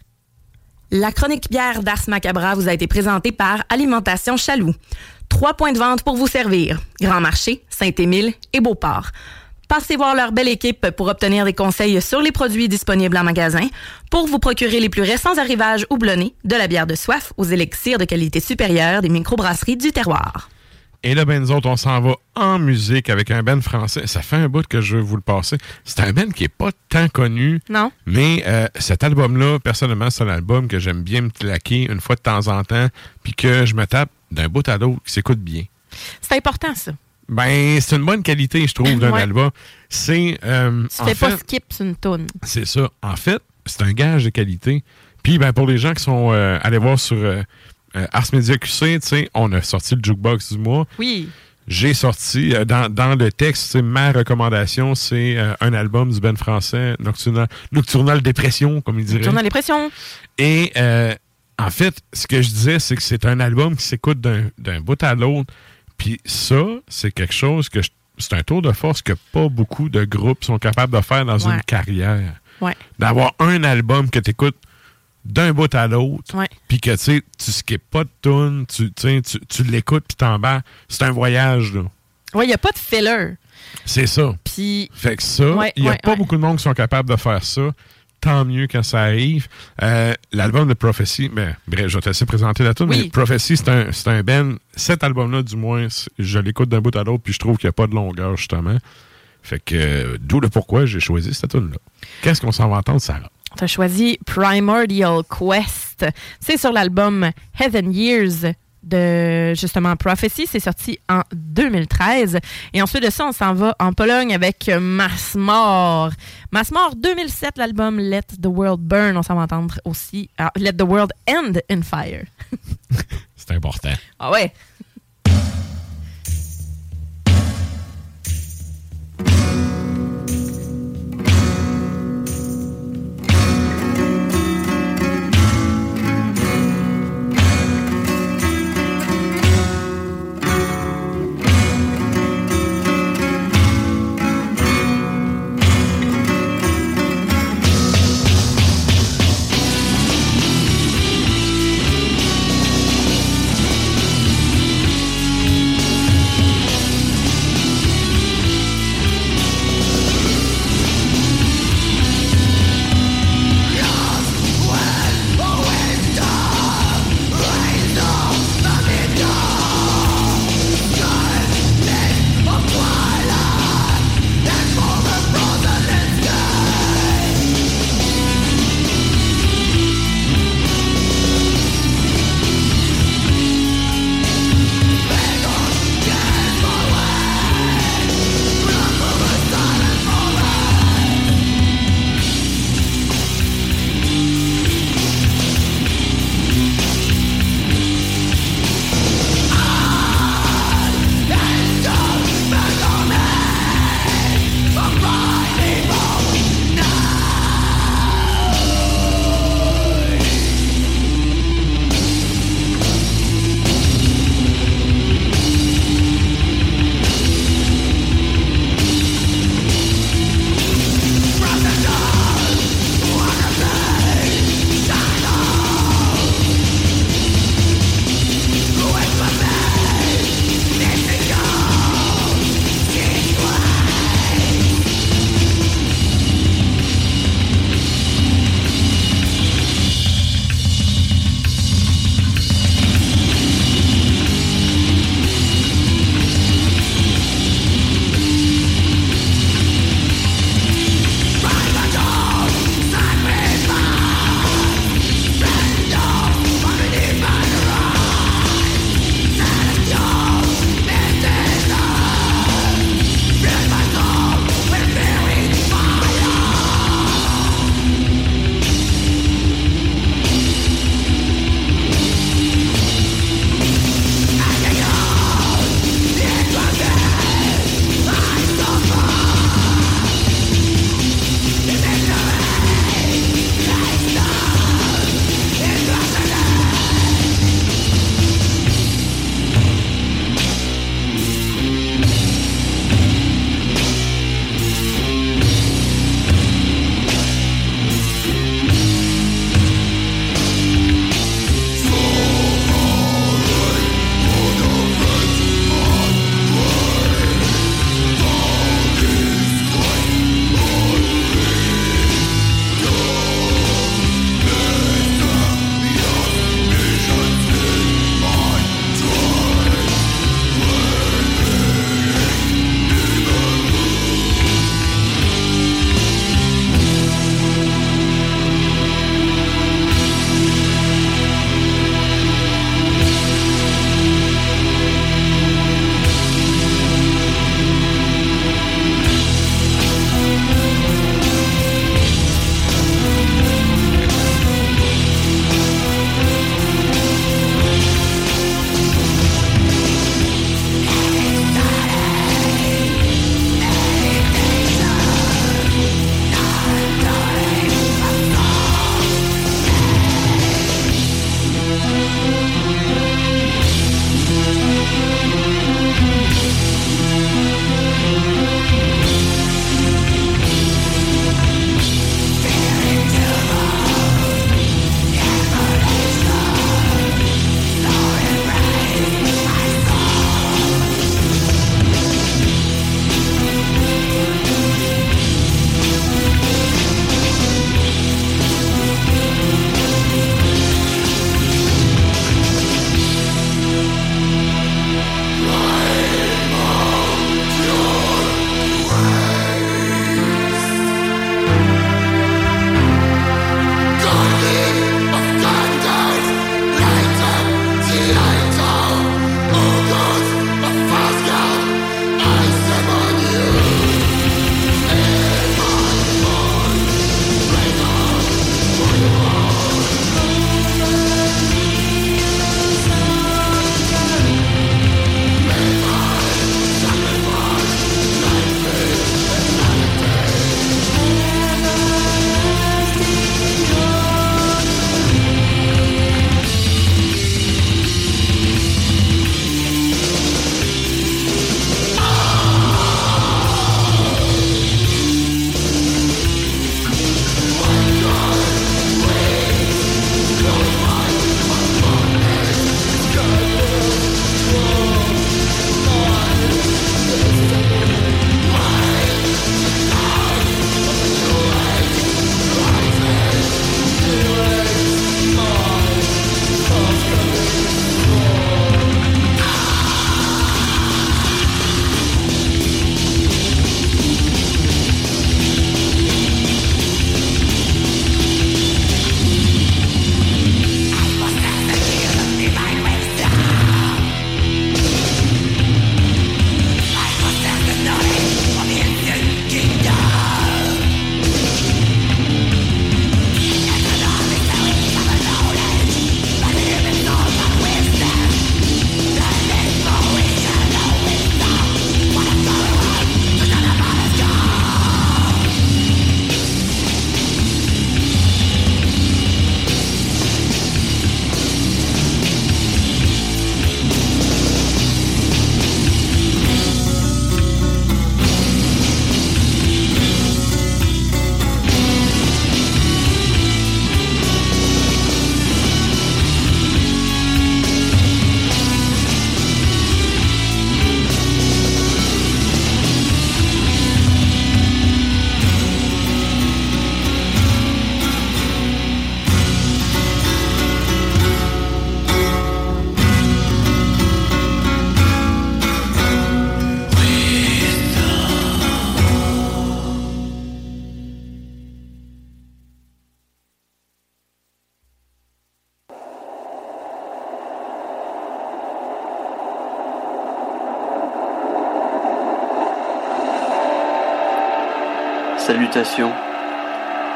S3: La chronique bière d'Ars Macabra vous a été présentée par Alimentation Chaloux. Trois points de vente pour vous servir. Grand Marché, Saint-Émile et Beauport. Passez voir leur belle équipe pour obtenir des conseils sur les produits disponibles en magasin, pour vous procurer les plus récents arrivages houblonnés, de la bière de soif aux élixirs de qualité supérieure des microbrasseries du terroir.
S4: Et là, ben, nous autres, on s'en va en musique avec un band français. Ça fait un bout que je veux vous le passer. C'est un band qui est pas tant connu.
S3: Non?
S4: Mais euh, cet album-là, personnellement, c'est un album que j'aime bien me claquer une fois de temps en temps, puis que je me tape d'un bout à l'autre, qui s'écoute bien.
S3: C'est important, ça.
S4: Ben, c'est une bonne qualité, je trouve, d'un
S3: Ouais.
S4: album. C'est. euh,
S3: Tu
S4: en
S3: fais pas
S4: fait,
S3: skip sur une toune.
S4: c'est ça. En fait, c'est un gage de qualité. Puis, ben, pour les gens qui sont euh, allés voir sur euh, euh, Ars Media QC, tu sais, on a sorti le jukebox du mois.
S3: Oui.
S4: J'ai sorti, dans, dans le texte, c'est ma recommandation, c'est un album du band français, Nocturnal, Nocturnal Dépression, comme il dirait.
S3: Tourne à l'impression.
S4: Et euh, en fait, ce que je disais, c'est que c'est un album qui s'écoute d'un bout à l'autre. Puis ça, c'est quelque chose que c'est un tour de force que pas beaucoup de groupes sont capables de faire dans
S3: Ouais.
S4: une carrière.
S3: Ouais.
S4: D'avoir un album que tu écoutes d'un bout à l'autre, puis que tu sais, tu skippes pas de tune, tu, tu, tu, l'écoutes puis t'embarques. C'est un voyage, là.
S3: Ouais, il n'y a pas de filler.
S4: C'est ça.
S3: Puis,
S4: Fait que ça, il
S3: Ouais,
S4: n'y a
S3: ouais,
S4: pas
S3: ouais.
S4: beaucoup de monde qui sont capables de faire ça. Tant mieux quand ça arrive. Euh, L'album de Prophecy, ben, bref, je vais te laisser présenter la tune,
S3: Oui.
S4: mais Prophecy, c'est un, band. Cet album-là, du moins, je l'écoute d'un bout à l'autre, puis je trouve qu'il n'y a pas de longueur, justement. Fait que, euh, d'où le pourquoi j'ai choisi cette tune-là. Qu'est-ce qu'on s'en va entendre, Sarah?
S3: tu as choisi Primordial Quest. C'est sur l'album Heaven Years de justement Prophecy. C'est sorti en 2013. Et ensuite de ça, on s'en va en Pologne avec Masmor. Masmor 2007, l'album Let the World Burn. On s'en va entendre aussi ah, Let the World End in Fire. *laughs*
S4: C'est important.
S3: Ah ouais.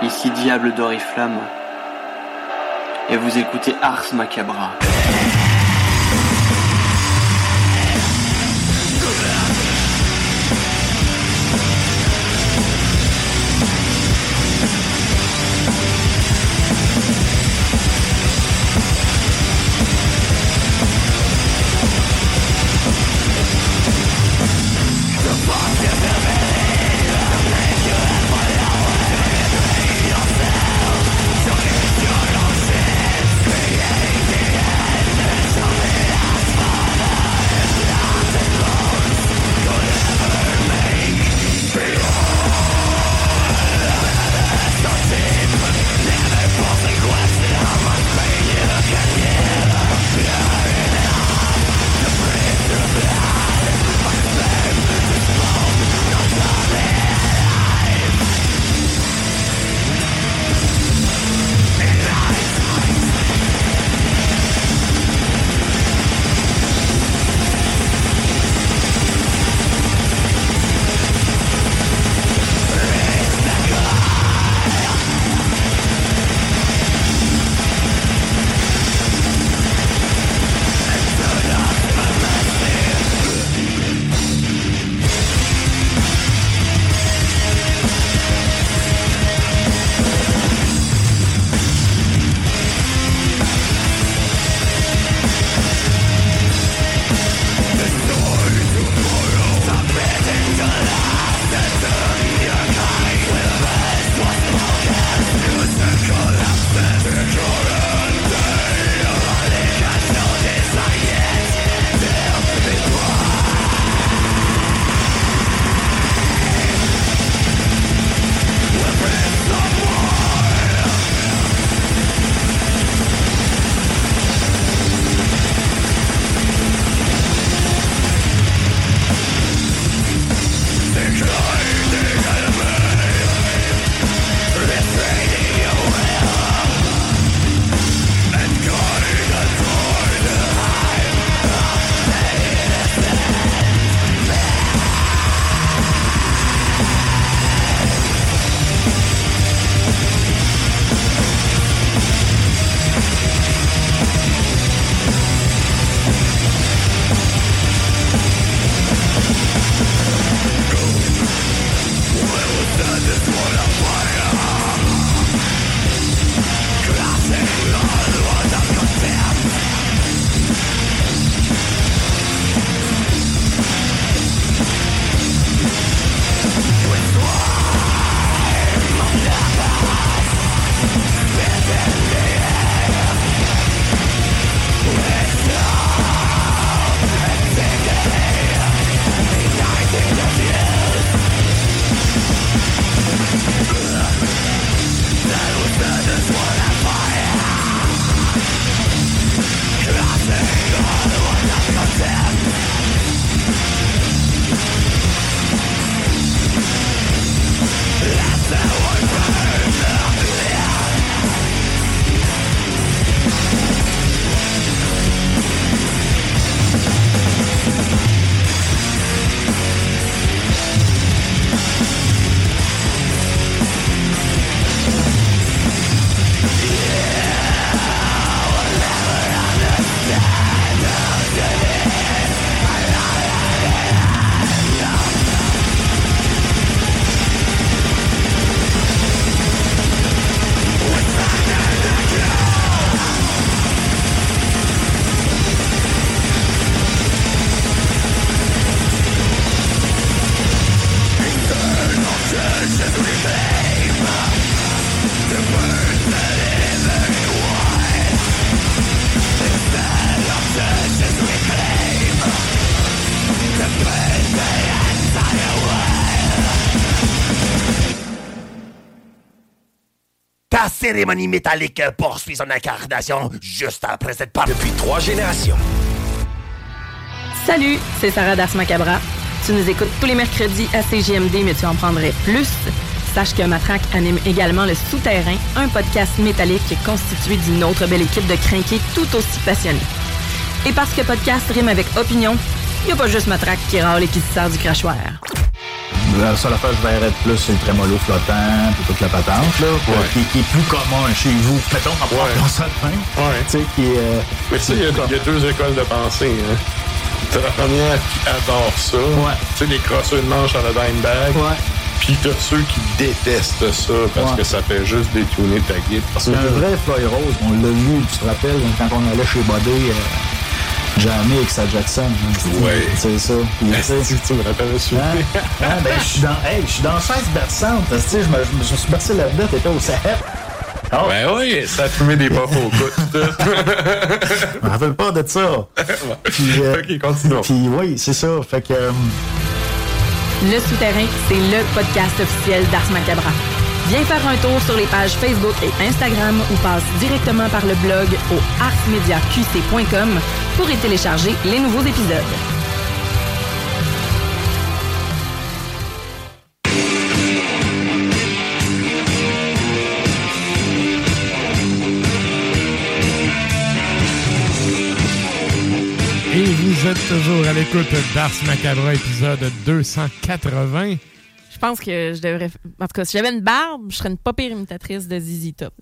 S7: Ici Diable d'Oriflamme, et vous écoutez Ars Macabra.
S5: Cérémonie métallique poursuit son incarnation juste après cette part depuis trois générations.
S3: Salut, c'est Sarah Das Macabra. Tu nous écoutes tous les mercredis à CGMD, mais tu en prendrais plus. Sache que Matraque anime également Le Souterrain, un podcast métallique constitué d'une autre belle équipe de crinqués tout aussi passionnés. Et parce que podcast rime avec opinion, il n'y a pas juste Matraque qui râle et qui se sert du crachoir.
S8: La que je verrais de plus, c'est le trémolo flottant, puis toute la patente, là,
S4: Ouais.
S8: qui, qui est plus commun chez vous. Mettons, on va
S4: Ouais.
S8: prendre ça de même.
S4: Ouais.
S8: Tu sais, qui euh,
S4: Mais tu sais, il y, a- deux écoles de pensée. Hein. T'as la première qui adore ça.
S8: Ouais.
S4: Tu sais, les crosseurs de manche à la dime bag.
S8: Ouais.
S4: Puis t'as ceux qui détestent ça parce
S8: Ouais.
S4: que ça fait juste détuner ta guide.
S8: Parce qu'un vrai Floyd Rose, on l'a vu, tu te rappelles, quand on allait chez Bodé, euh, jamais avec sa Jackson. hein, c'est-
S4: Ouais.
S8: C'est ça. Puis, tu sais,
S4: Si tu me rappelles le souvenir.
S8: Hein? Hein? Ben, je suis dans, hey, je suis dans 16 berçantes. Tu sais, je me, je me suis bercé là-dedans, t'étais au CF. Oh,
S4: Ben oui, ça a fumé des pop au coude. *laughs* *laughs*
S8: je me rappelle pas de ça. Puis, euh,
S4: ok, continuons.
S8: puis oui, c'est ça. Fait que, euh,
S3: Le Souterrain, c'est le podcast officiel d'Ars Macabra. Viens faire un tour sur les pages Facebook et Instagram ou passe directement par le blog au arsmediaqc.com pour y télécharger les nouveaux épisodes.
S4: Et vous êtes toujours à l'écoute d'Ars Macabre, épisode 280.
S3: Je pense que je devrais. En tout cas, si j'avais une barbe, je serais une pas pire imitatrice de ZZ Top.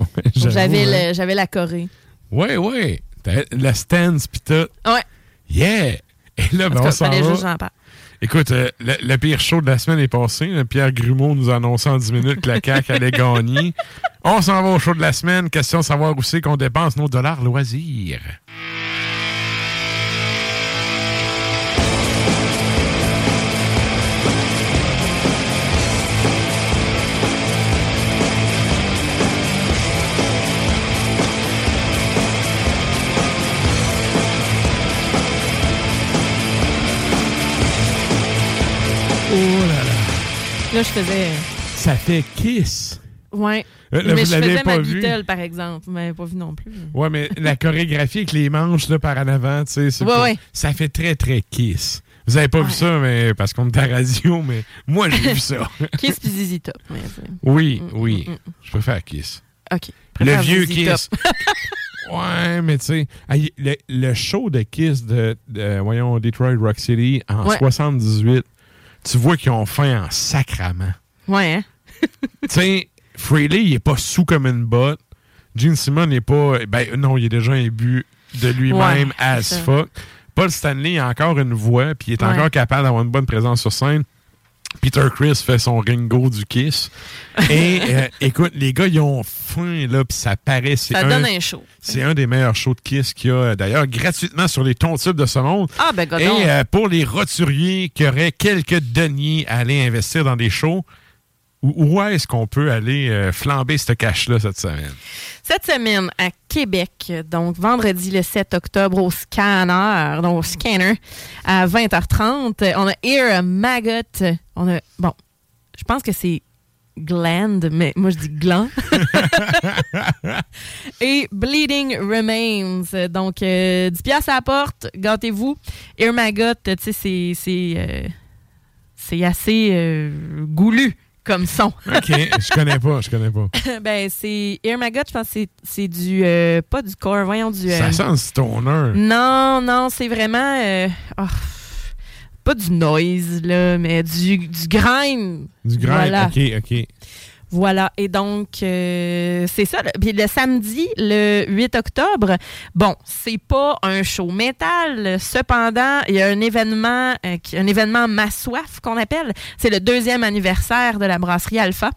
S3: *laughs* J'avais
S4: hein.
S3: j'avais la Corée.
S4: Ouais, ouais. T'as Le stance pis tout.
S3: Ouais.
S4: Yeah! Et là,
S3: En
S4: ben, on s'en va.
S3: parle.
S4: Écoute, euh, le, le pire show de la semaine est passé. là. Pierre Grumeau nous a annoncé en 10 minutes que la CAQ allait *laughs* gagner. On s'en va au show de la semaine. Question de savoir où c'est qu'on dépense nos dollars loisirs. Là,
S3: je faisais.
S4: Ça fait Kiss.
S3: Ouais.
S4: Euh, là,
S3: mais
S4: vous
S3: je
S4: l'avez
S3: faisais
S4: pas
S3: ma
S4: vu.
S3: Beatle, par exemple. Mais pas vu non plus.
S4: Ouais, mais la chorégraphie avec les manches là, par en avant, tu sais, c'est
S3: Ouais,
S4: pas-
S3: ouais.
S4: ça fait très, très Kiss. Vous avez pas vu ça, mais parce qu'on est à la radio, mais moi, j'ai vu ça. *laughs*
S3: Kiss puis ZZ Top. mais
S4: Oui,
S3: Mm,
S4: oui.
S3: mm, mm.
S4: Je préfère Kiss.
S3: OK.
S4: Le vieux Kiss. *laughs* Ouais, mais tu sais, le, le show de Kiss de, de, voyons, Detroit Rock City en
S3: Ouais.
S4: 78, tu vois qu'ils ont faim en sacrament.
S3: Ouais, hein? *laughs*
S4: tu sais, Frehley, il est pas sous comme une botte. Gene Simmons n'est pas. Ben non, il est déjà imbu de lui-même
S3: Ouais,
S4: as fuck. Paul Stanley a encore une voix, puis il est
S3: Ouais.
S4: encore capable d'avoir une bonne présence sur scène. Peter Chris fait son Ringo du Kiss. Et *laughs* euh, écoute, les gars, ils ont faim, là, puis ça paraît. c'est
S3: Ça donne un show.
S4: C'est un des meilleurs shows de Kiss qu'il y a, euh, d'ailleurs, gratuitement sur les tons de ce monde.
S3: Ah, ben,
S4: Et euh, pour les roturiers qui auraient quelques deniers à aller investir dans des shows, où, où est-ce qu'on peut aller euh, flamber ce cash-là cette semaine?
S3: Cette semaine, à Québec, donc vendredi le 7 octobre au Scanner, donc au Scanner, à 20h30, on a Ear Maggot. On a, bon, je pense que c'est Gland, mais moi je dis gland. *laughs* Et Bleeding Remains. Donc, euh, 10 piastres à la porte, gâtez-vous. Ear Maggot, tu sais, c'est, c'est, euh, c'est assez euh, goulu comme son.
S4: OK, je connais pas, je connais pas. *laughs*
S3: ben, c'est Ear Maggot, je pense que c'est- du. euh, pas du corps, voyons, du. euh,
S4: Ça sent le stoner.
S3: Non, non, c'est vraiment. euh, oh, pas du noise, là, mais du, du grime.
S4: Du
S3: Voilà.
S4: OK, OK.
S3: Voilà. Et donc, euh, c'est ça. Puis le samedi, le 8 octobre, bon, c'est pas un show métal. Cependant, il y a un événement, euh, un événement Ma Soif qu'on appelle. C'est le deuxième anniversaire de la brasserie Alpha.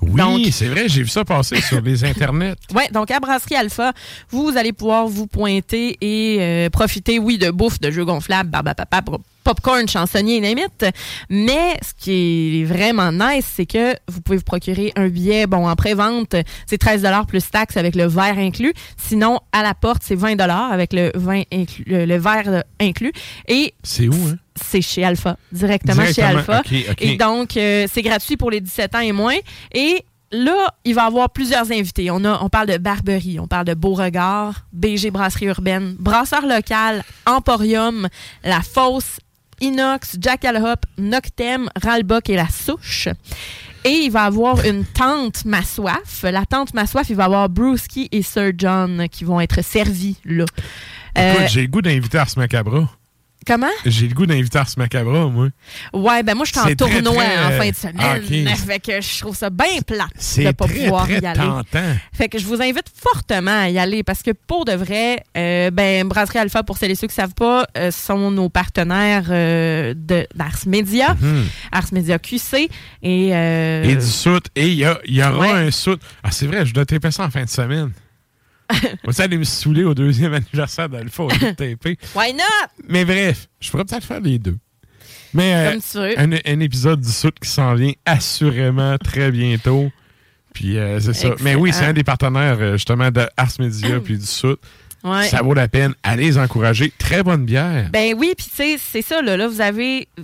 S4: Oui, c'est vrai, j'ai vu ça passer *laughs* sur les internets.
S3: Oui, donc à Brasserie Alpha, vous allez pouvoir vous pointer et euh, profiter, oui, de bouffe, de jeux gonflables, barbapapa, popcorn, chansonnier, limite. Mais ce qui est vraiment nice, c'est que vous pouvez vous procurer un billet, bon, en pré-vente, c'est 13 plus taxes avec le verre inclus. Sinon, à la porte, c'est 20 avec le, vin inclus, le, verre inclus. Et
S4: C'est où, hein?
S3: c'est chez Alpha, directement, chez Alpha. Et donc, euh, c'est gratuit pour les 17 ans et moins. Et là, il va y avoir plusieurs invités. On, a, on parle de Barberie, on parle de Beauregard, BG Brasserie Urbaine, Brasseur Local, Emporium, La Fosse, Inox, Jackal Hop, Noctem, Ralbock et La Souche. Et il va y avoir une tente Ma Soif. La tente Ma Soif, il va y avoir Brewski et Sir John qui vont être servis là. Euh,
S4: Écoute, j'ai le goût d'inviter Ars Macabra.
S3: Comment?
S4: J'ai le goût d'inviter Ars Macabra, moi.
S3: Ouais, ben moi, je suis en tournoi
S4: très,
S3: en
S4: euh,
S3: fin de semaine.
S4: ok. *laughs*
S3: Fait que je trouve ça bien plate de
S4: C'est
S3: pas
S4: très,
S3: pouvoir
S4: très
S3: y aller.
S4: tentant.
S3: Fait que je vous invite fortement à y aller parce que pour de vrai, euh, ben, Brasserie Alpha, pour celles et ceux qui ne savent pas, euh, sont nos partenaires euh, d'Ars Media,
S4: Mhm.
S3: Ars Media QC. Et, euh,
S4: Et du soute. Et il y, aura
S3: Ouais.
S4: un soute. Ah, c'est vrai, je dois taper ça en fin de semaine. *laughs* Ça allait me saouler au deuxième *laughs* anniversaire d'Alpha au taper.
S3: Why not?
S4: Mais bref, je pourrais peut-être faire les deux. Mais euh,
S3: Comme tu veux.
S4: un, un épisode du soute qui s'en vient assurément très bientôt. Puis euh, c'est ça. Mais oui, c'est un des partenaires euh, justement de Ars Media puis du soute.
S3: Ouais.
S4: Ça vaut la peine. Allez les encourager. Très bonne bière.
S3: Ben oui, puis tu sais, c'est ça, là, là, vous avez. Tu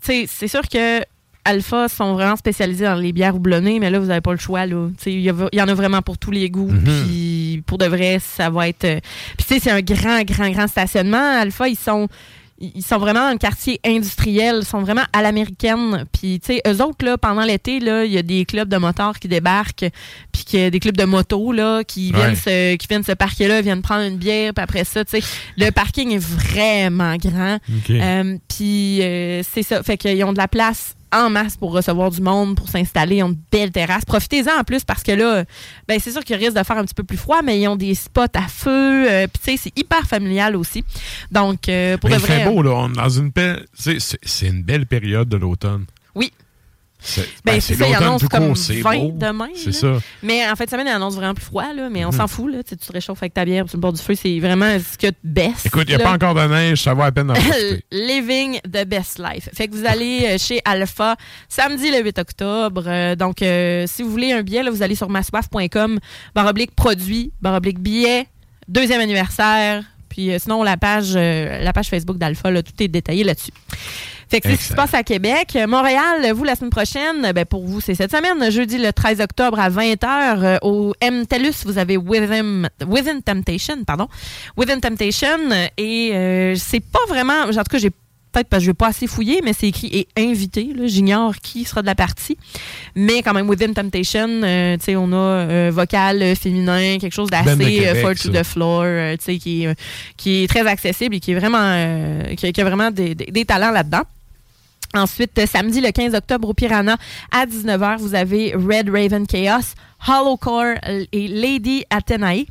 S3: sais, c'est sûr que Alpha sont vraiment spécialisés dans les bières houblonnées, mais là, vous n'avez pas le choix, il y, en a vraiment pour tous les goûts,
S4: Mhm.
S3: puis pour de vrai, ça va être. euh, Puis tu sais, c'est un grand, grand, grand stationnement. Alpha, ils sont. Ils sont vraiment dans le quartier industriel, ils sont vraiment à l'américaine. Puis, tu sais, eux autres, là, pendant l'été, là, il y a des clubs de motards qui débarquent, puis a des clubs de motos, là, qui
S4: Ouais.
S3: viennent se, qui viennent se parquer là, viennent prendre une bière, puis après ça, tu sais, le parking est vraiment grand. Euh, puis euh, c'est ça. Fait qu'ils ont de la place en masse pour recevoir du monde, pour s'installer. Ils ont de belles terrasses. Profitez-en en plus parce que là, ben, c'est sûr qu'il risque de faire un petit peu plus froid, mais ils ont des spots à feu. euh, Puis tu sais, c'est hyper familial aussi. Donc, euh, pour
S4: Mais
S3: de vrai.
S4: beau, là. On est dans une c'est une belle période de l'automne.
S3: Oui.
S4: C'est
S3: Ben,
S4: ben,
S3: c'est ça, il
S4: l'automne
S3: annonce
S4: tout
S3: comme
S4: court, c'est
S3: 20
S4: beau.
S3: demain,
S4: C'est ça.
S3: Mais en de semaine, il annonce vraiment plus froid, là, mais on
S4: Mhm.
S3: s'en fout. Là. Tu te réchauffes avec ta bière sur le bord du feu. C'est vraiment ce que tu baisses.
S4: Écoute, il n'y a pas encore de neige, ça vaut la peine d'en. *laughs*
S3: Living the best life. Fait que vous allez euh, chez Alpha samedi le 8 octobre. Euh, donc, euh, si vous voulez un billet, là, vous allez sur massoif.com, baroblique produit, baroblique billet, deuxième anniversaire. Puis euh, sinon, la page, euh, la page Facebook d'Alpha, tout est détaillé là-dessus. Fait que c'est ce qui se passe à Québec. Euh, Montréal, vous, la semaine prochaine, ben, pour vous, c'est cette semaine, jeudi le 13 octobre à 20h. au M. TELUS, vous avez Within, Within Temptation, pardon. Within Temptation. euh, Et euh, c'est pas vraiment... En tout cas, j'ai peut-être parce que je vais pas assez fouiller, mais c'est écrit et invité. J'ignore qui sera de la partie. Mais quand même, Within Temptation, euh, sais, on a euh, vocal euh, féminin, quelque chose
S4: Ben
S3: d'assez euh,
S4: Québec,
S3: fall to the floor, euh, qui, est, euh, qui est très accessible et qui est vraiment, euh, qui, a- qui a vraiment des, des- des talents là-dedans. Ensuite, euh, samedi le 15 octobre au Piranha à 19h, vous avez Red Raven Chaos, Hollowcore et Lady Athenae.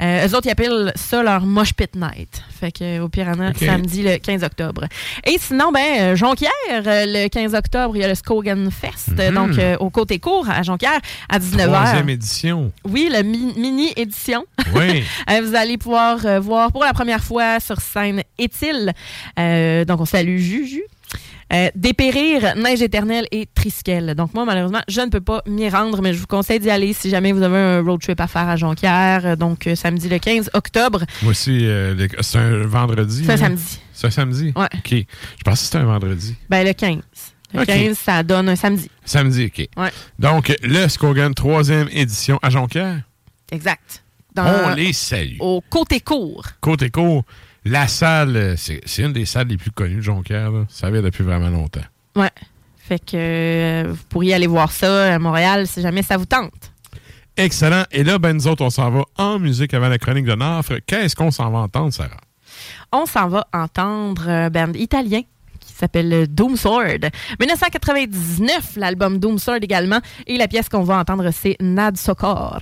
S3: Euh, eux autres, ils appellent ça leur Mosh Pit Night. Fait que euh, au Piranha, samedi le 15 octobre. Et sinon, ben, euh, Jonquière, euh, le 15 octobre, il y a le Skogan Fest, euh,
S4: Mhm.
S3: donc euh, au Côté Court à Jonquière à 19h.
S4: Troisième édition.
S3: Oui, le mi- mini édition.
S4: Oui. *laughs*
S3: Euh, vous allez pouvoir euh, voir pour la première fois sur scène. Euh, donc, on salue Juju. Euh, Dépérir, Neige éternelle et Triskel. Donc, moi, malheureusement, je ne peux pas m'y rendre, mais je vous conseille d'y aller si jamais vous avez un road trip à faire à Jonquière. Euh, Donc, euh, samedi le 15 octobre.
S4: Moi aussi, euh, c'est un vendredi.
S3: C'est un
S4: hein?
S3: samedi.
S4: C'est un samedi?
S3: Ouais.
S4: OK. Je pensais que c'était un vendredi.
S3: Ben, le 15. Le
S4: Ok.
S3: 15, ça donne un samedi.
S4: Samedi, OK.
S3: Ouais.
S4: Donc, le Skogan, troisième édition à Jonquière?
S3: Exact. Dans-
S4: On les salue.
S3: Au côté court.
S4: Côté court, la salle, euh, c'est c'est une des salles les plus connues de Jonquière. là. Ça vient depuis vraiment longtemps.
S3: Ouais. Fait que euh, vous pourriez aller voir ça à Montréal si jamais ça vous tente.
S4: Excellent. Et là, ben, nous autres, on s'en va en musique avant la chronique de Nafre. Qu'est-ce qu'on s'en va entendre, Sarah?
S3: on s'en va entendre un band italien qui s'appelle Doom Sword. 1999, l'album Doom Sword également. Et la pièce qu'on va entendre, c'est Nad Sokor.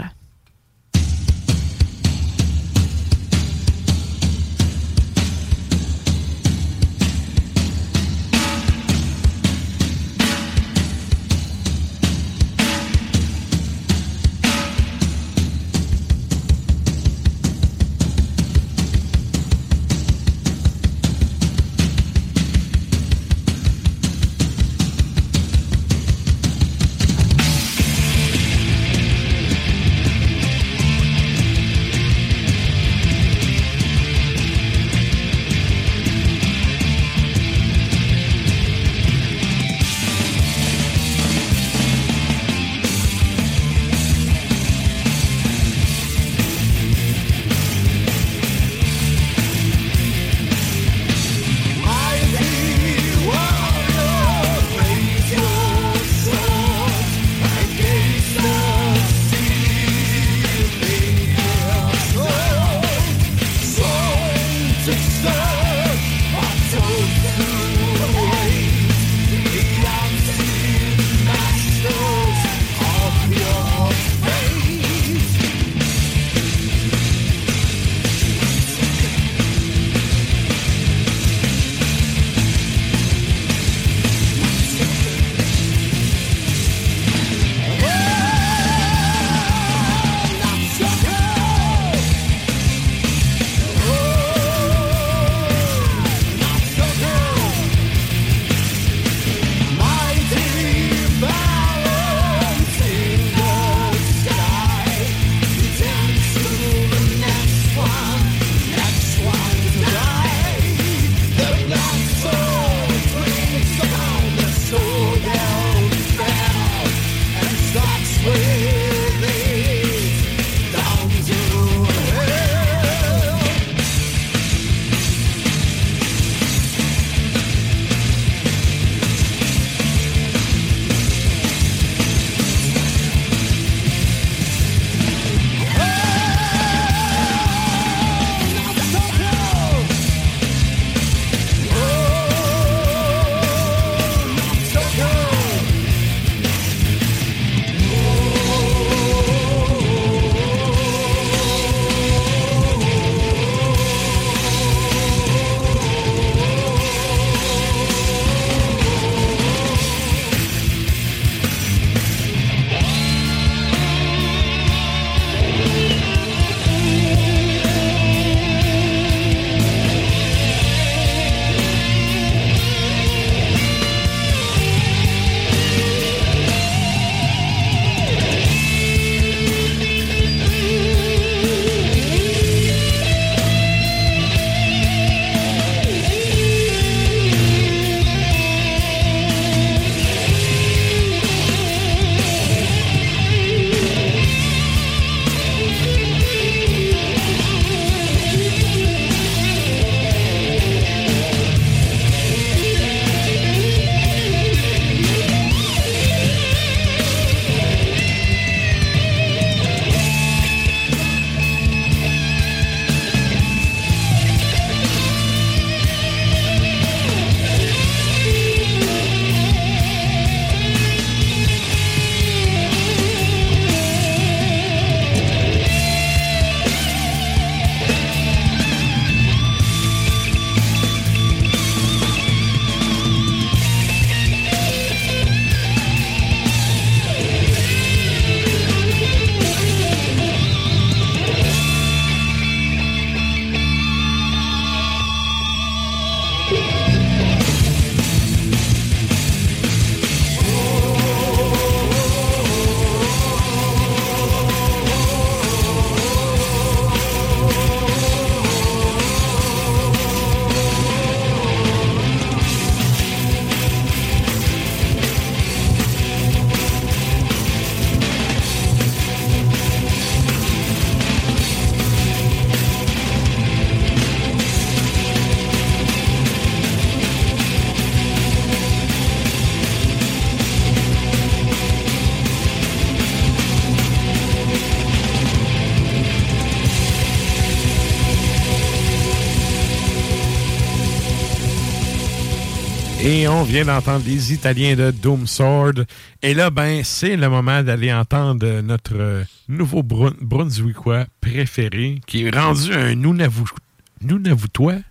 S4: On vient d'entendre les Italiens de Doom Sword. Et là, ben, c'est le moment d'aller entendre notre euh, nouveau Brun Brunswickois préféré, qui est rendu un Nunavut.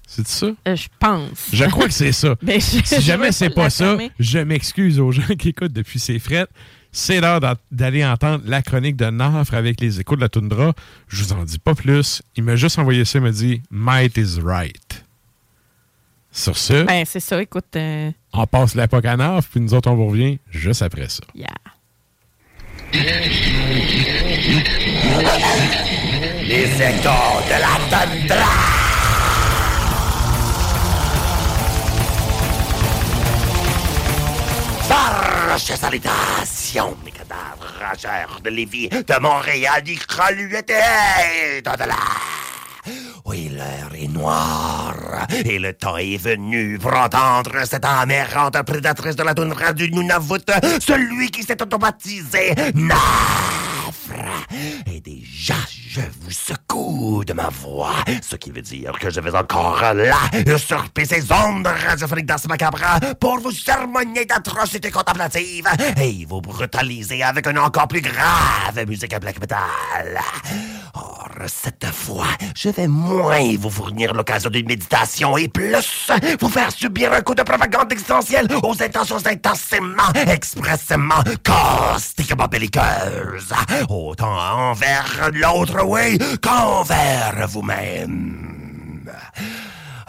S4: C'est ça?
S3: Euh, je pense.
S4: Je crois que c'est ça. *laughs*
S3: Ben, je-
S4: si jamais c'est
S3: pas
S4: ça, je m'excuse aux gens qui écoutent depuis ces frettes. C'est l'heure d'a- d'aller entendre la chronique de Nafre avec les échos de la toundra. Je vous en dis pas plus. Il m'a juste envoyé ça, il m'a dit Might is right. Sur ce,
S3: Ben, c'est ça, écoute. euh,
S4: on passe l'époque à puis nous autres, on vous revient juste après ça.
S3: yeah.
S5: Les échos de la tundra. Farce salutations, mes cadavres rageurs de Lévis, de Montréal, du Croluette et de là. Oui, l'heure est noire et le temps est venu pour entendre cette amérante prédatrice de la toundra du Nunavut, celui qui s'est automatisé Nafra. Et déjà, je vous secoue de ma voix, ce qui veut dire que je vais encore là usurper ces ondes radiophoniques dans ce macabre pour vous sermonner d'atrocités contemplatives et vous brutaliser avec une encore plus grave musique black metal. Or, cette fois, je vais moins vous fournir l'occasion d'une méditation et plus vous faire subir un coup de propagande existentielle aux intentions intensément, expressément, caustiquement belliqueuses. Autant envers l'autre, oui, qu'envers vous-même.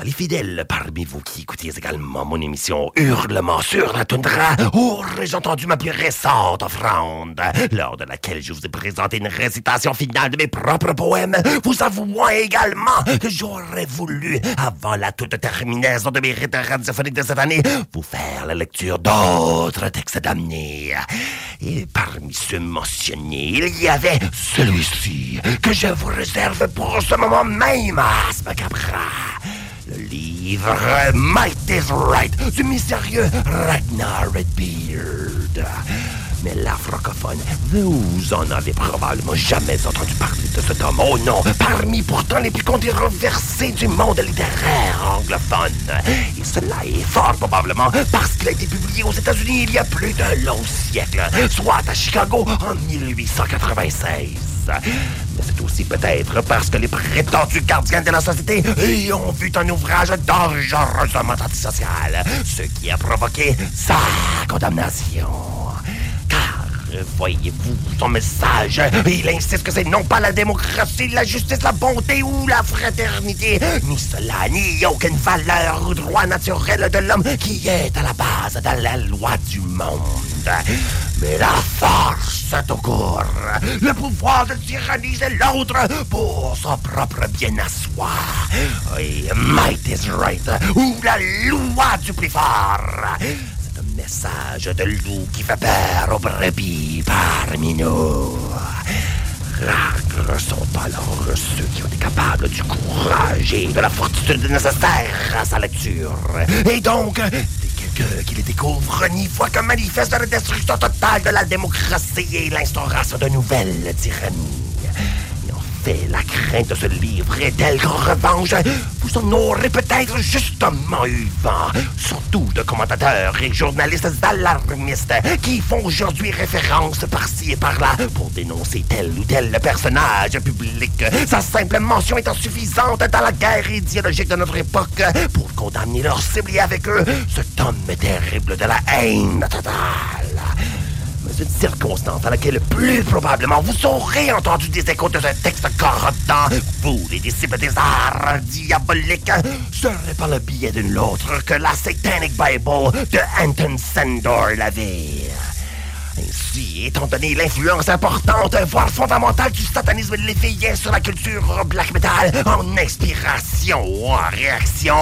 S5: Les fidèles parmi vous qui écoutez également mon émission Hurlement sur la toundra auraient entendu ma plus récente offrande, lors de laquelle je vous ai présenté une récitation finale de mes propres poèmes, vous avouant également que j'aurais voulu, avant la toute terminaison de mes rites radiophoniques de cette année, vous faire la lecture d'autres textes damnés. Et parmi ceux mentionnés, il y avait celui-ci, que je vous réserve pour ce moment même, Asma Capra. Le livre Might is Right du mystérieux Ragnar Redbeard. Mais la francophone, vous en avez probablement jamais entendu parler de cet homme. Oh non, parmi pourtant les plus controversés du monde littéraire anglophone. Et cela est fort probablement parce qu'il a été publié aux États-Unis il y a plus d'un long siècle, soit à Chicago en 1896. Mais c'est aussi peut-être parce que les prétendus gardiens de la société y ont vu un ouvrage dangereusement antisocial, ce qui a provoqué sa condamnation. Car, voyez-vous, son message, il insiste que c'est non pas la démocratie, la justice, la bonté ou la fraternité, ni cela, ni aucune valeur ou droit naturel de l'homme qui est à la base de la loi du monde. Mais la force tout court, le pouvoir de tyranniser l'autre pour son propre bien à soi. Oui, might is right, ou la loi du plus fort. Message de loup qui fait peur aux brebis parmi nous. Rares sont alors ceux qui ont été capables du courage et de la fortitude nécessaires à sa lecture. Et donc, quelqu'un qui les découvre n'y voit qu'un manifeste la destruction totale de la démocratie et l'instauration de nouvelles tyrannies. Fait, la crainte de ce livre est telle qu'en revanche, vous en aurez peut-être justement eu vent. Surtout de commentateurs et journalistes alarmistes qui font aujourd'hui référence par-ci et par-là pour dénoncer tel ou tel personnage public. Sa simple mention étant suffisante dans la guerre idéologique de notre époque pour condamner leurs cibles avec eux cet homme terrible de la haine totale. Mais une circonstance dans laquelle plus probablement vous aurez entendu des échos de ce texte corruptant, vous, les disciples des arts diaboliques, serait par le biais d'une autre que la Satanic Bible de Anton Sandor Lavire. Ainsi, étant donné l'influence importante, voire fondamentale du satanisme léveillé sur la culture black metal, en inspiration ou en réaction,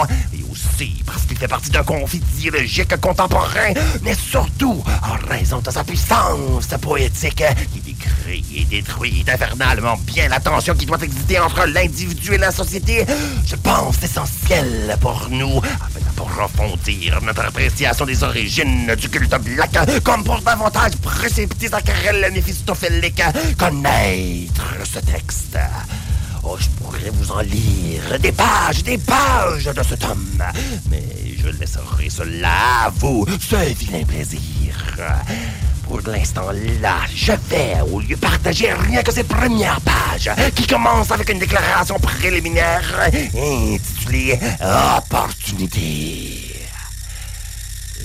S5: aussi parce qu'il fait partie d'un conflit idéologique contemporain, mais surtout en raison de sa puissance poétique qui décrit et détruit infernalement bien la tension qui doit exister entre l'individu et la société, je pense essentiel pour nous, afin d'approfondir notre appréciation des origines du culte black, comme pour davantage précipiter sa querelle méphistophélique, connaître ce texte. Oh, je pourrais vous en lire des pages, des pages de cet homme. Mais je je laisserai cela à vous, ce vilain plaisir. Pour l'instant là, je vais, au lieu partager rien que ces premières pages, qui commencent avec une déclaration préliminaire intitulée Opportunité.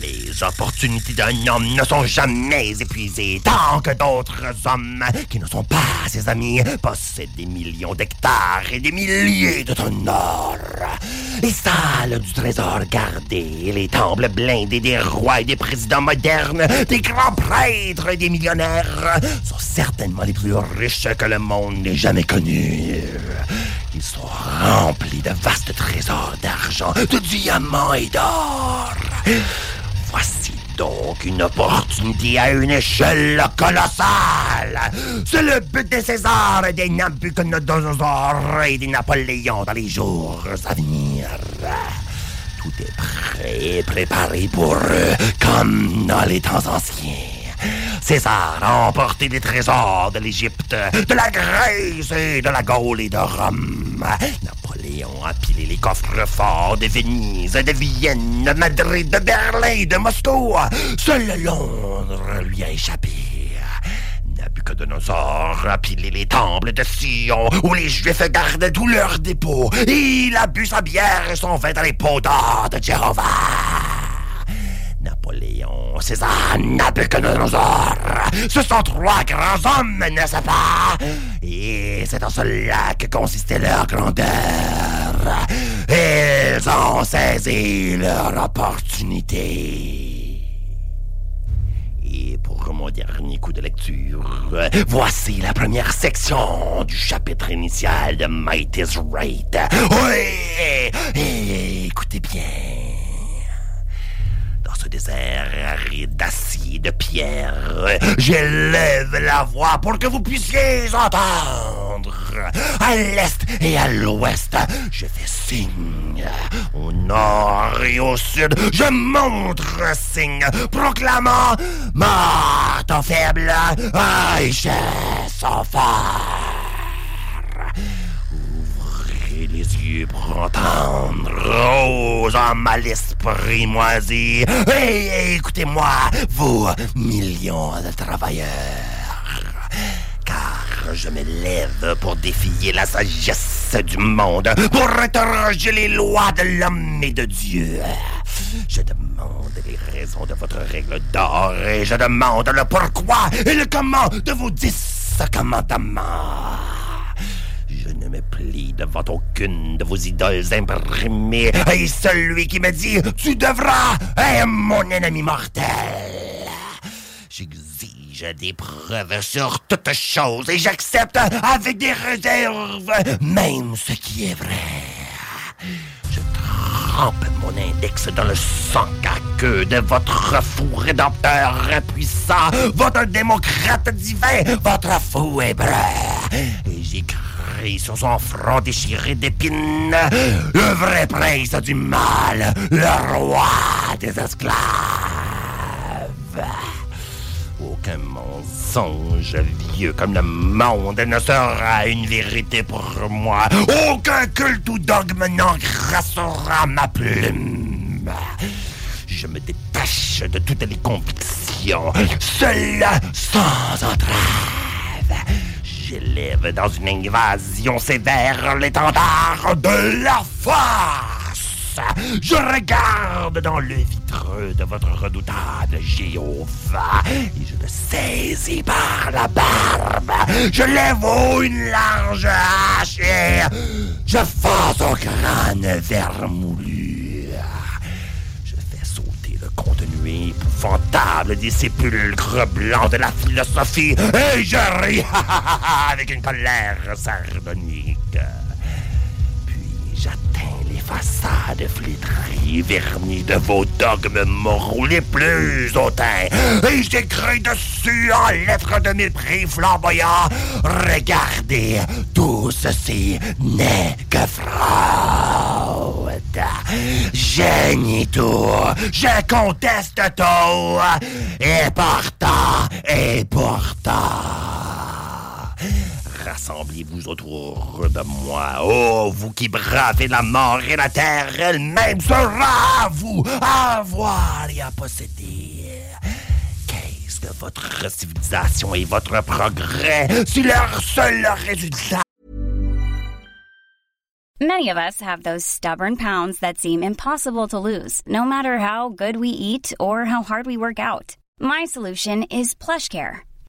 S5: Les opportunités d'un homme ne sont jamais épuisées tant que d'autres hommes, qui ne sont pas ses amis, possèdent des millions d'hectares et des milliers de tonnes. Les salles du trésor gardé, les temples blindés des rois et des présidents modernes, des grands prêtres et des millionnaires sont certainement les plus riches que le monde n'ait jamais connus. Ils sont remplis de vastes trésors d'argent, de diamants et d'or. Voici donc une opportunité à une échelle colossale. C'est le but des Césars, des Nabucodonosor et des Napoléons dans les jours à venir. Tout est prêt et préparé pour eux, comme dans les temps anciens. César a emporté des trésors de l'Égypte, de la Grèce et de la Gaule et de Rome. Napoléon a pilé les coffres forts de Venise, de Vienne, de Madrid, de Berlin, et de Moscou. Seul Londres lui a échappé. Nabucodonosor a pilé les temples de Sion, où les Juifs gardent tous leurs dépôts. Il a bu sa bière et son vin dans les pots d'or de Jéhovah. Napoléon, César, Nabucodonosor. Ce sont trois grands hommes, n'est-ce pas? Et c'est en cela que consistait leur grandeur. Ils ont saisi leur opportunité. Et pour mon dernier coup de lecture, voici la première section du chapitre initial de Might is Right. Oui! Écoutez bien. Ce désert aride d'acier, de pierre, j'élève la voix pour que vous puissiez entendre. À l'est et à l'ouest, je fais signe. Au nord et au sud, je montre signe, proclamant Mort au faible, richesse au pour entendre, aux hommes à l'esprit. Et écoutez-moi, vous, millions de travailleurs. Car je me lève pour défier la sagesse du monde, pour interroger les lois de l'homme et de Dieu. Je demande les raisons de votre règle d'or et je demande le pourquoi et le comment de vos dix commandements. Je ne me plie devant aucune de vos idoles imprimées. Et celui qui me dit Tu devras est mon ennemi mortel. J'exige des preuves sur toute chose et j'accepte avec des réserves, même ce qui est vrai. Je trempe mon index dans le sang caqueux de votre fou rédempteur puissant, votre démocrate divin, votre fou hébreu. Et j'écris sur son front déchiré d'épines, le vrai prince du mal, le roi des esclaves. Aucun mensonge vieux comme le monde ne sera une vérité pour moi. Aucun culte ou dogme n'engrassera ma plume. Je me détache de toutes les convictions, seul sans entrave. J'élève dans une invasion sévère l'étendard de la force. Je regarde dans le vitreux de votre redoutable Jéhovah et je le saisis par la barbe. Je lève haut une large hache et je force son crâne vermoulu. Épouvantable des sépulcres blancs de la philosophie et je ris *laughs* avec une colère sardonique. Puis j'atteins façades flétries, vernies de vos dogmes moraux les plus hautains, et j'écris dessus en lettres de mépris flamboyants. Regardez, tout ceci n'est que fraude. Je nie tout, je conteste tout, et pourtant, et pourtant. Rassemblez-vous autour de moi. Oh, vous qui bravez la mort et la terre elle-même sera à vous à avoir et à posséder. Qu'est-ce que votre civilisation et votre progrès si leur seul résultat?
S9: Many of us have those stubborn pounds that seem impossible to lose, no matter how good we eat or how hard we work out. My solution is PlushCare.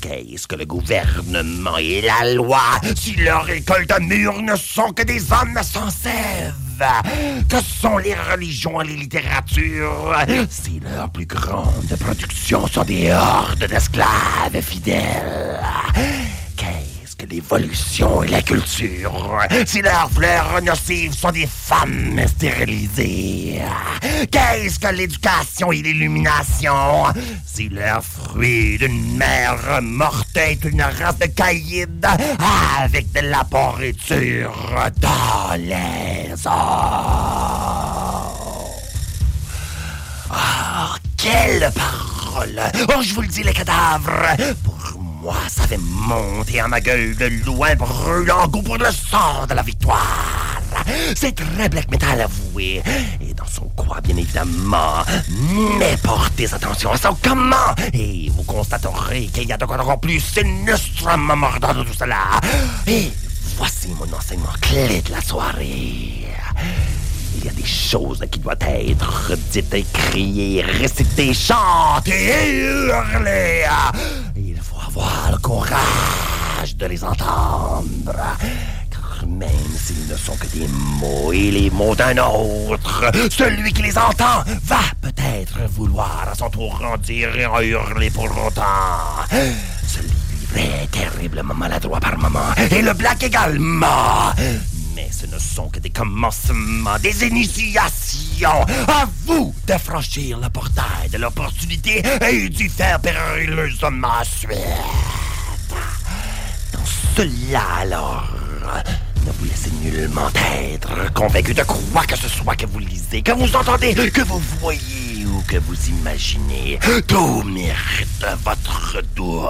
S5: Qu'est-ce que le gouvernement et la loi si leur école de murs ne sont que des hommes sans sève? Que sont les religions et les littératures si leurs plus grandes productions sont des hordes d'esclaves fidèles? Que l'évolution et la culture si leurs fleurs nocives sont des femmes stérilisées? Qu'est-ce que l'éducation et l'illumination? Si leur fruit d'une mère morte est une race de caïds avec de la pourriture dans les os? Oh, quelle parole! Oh, je vous le dis, les cadavres! Ça fait monter à ma gueule de loin brûlant goût pour le sang de la victoire! C'est très black metal avoué. Et dans son quoi, bien évidemment. Mais portez attention à son comment. Et vous constaterez qu'il y a de quoi encore plus sinistrement mordant de tout cela. Et voici mon enseignement clé de la soirée. Il y a des choses qui doivent être dites, criées, récitées, chantées hurlées. Il faut avoir le courage de les entendre. Car même s'ils ne sont que des mots et les mots d'un autre, celui qui les entend va peut-être vouloir à son tour en dire et en hurler pour longtemps. Ce livre est terriblement maladroit par moments, et le black également. Mais ce ne sont que des commencements, des initiations. À vous de franchir le portail de l'opportunité et d'y faire périlleusement suite. Dans cela, alors, ne vous laissez nullement être convaincu de quoi que ce soit que vous lisez, que vous entendez, que vous voyez ou que vous imaginez. Tout mérite votre doute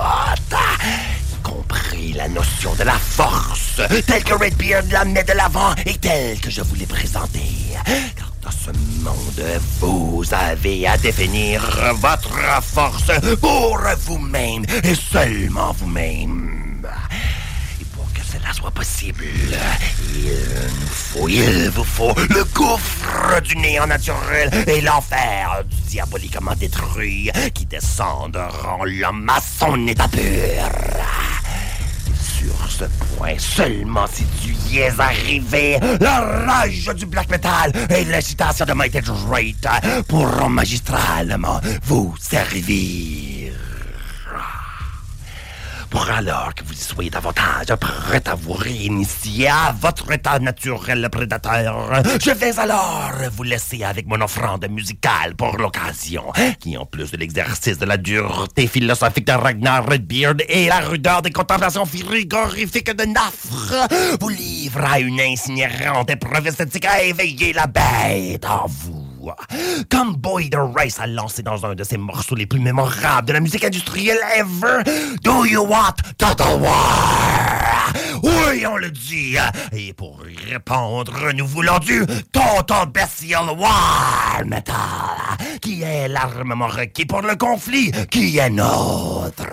S5: la notion de la force, telle que Redbeard la met de l'avant et telle que je vous l'ai présentée. Car dans ce monde, vous avez à définir votre force pour vous-même et seulement vous-même. Soit possible, il nous faut, il vous faut le gouffre du néant naturel et l'enfer du diaboliquement détruit qui descendront l'homme à son état pur. Sur ce point seulement si tu y es arrivé, la rage du black metal et l'incitation de Mighty Drake pourront magistralement vous servir. Pour alors que vous y soyez davantage prêt à vous réinitier à votre état naturel prédateur, je vais alors vous laisser avec mon offrande musicale pour l'occasion, qui en plus de l'exercice de la dureté philosophique de Ragnar Redbeard et la rudeur des contemplations frigorifiques de Nafre, vous livre à une incinérante épreuve esthétique à éveiller la bête en vous. Comme Boyd Rice a lancé dans un de ses morceaux les plus mémorables de la musique industrielle ever, Do You Want Total War? Oui, on le dit. Et pour y répondre, nous voulons du Total Bestial War Metal, qui est l'armement requis pour le conflit qui est nôtre.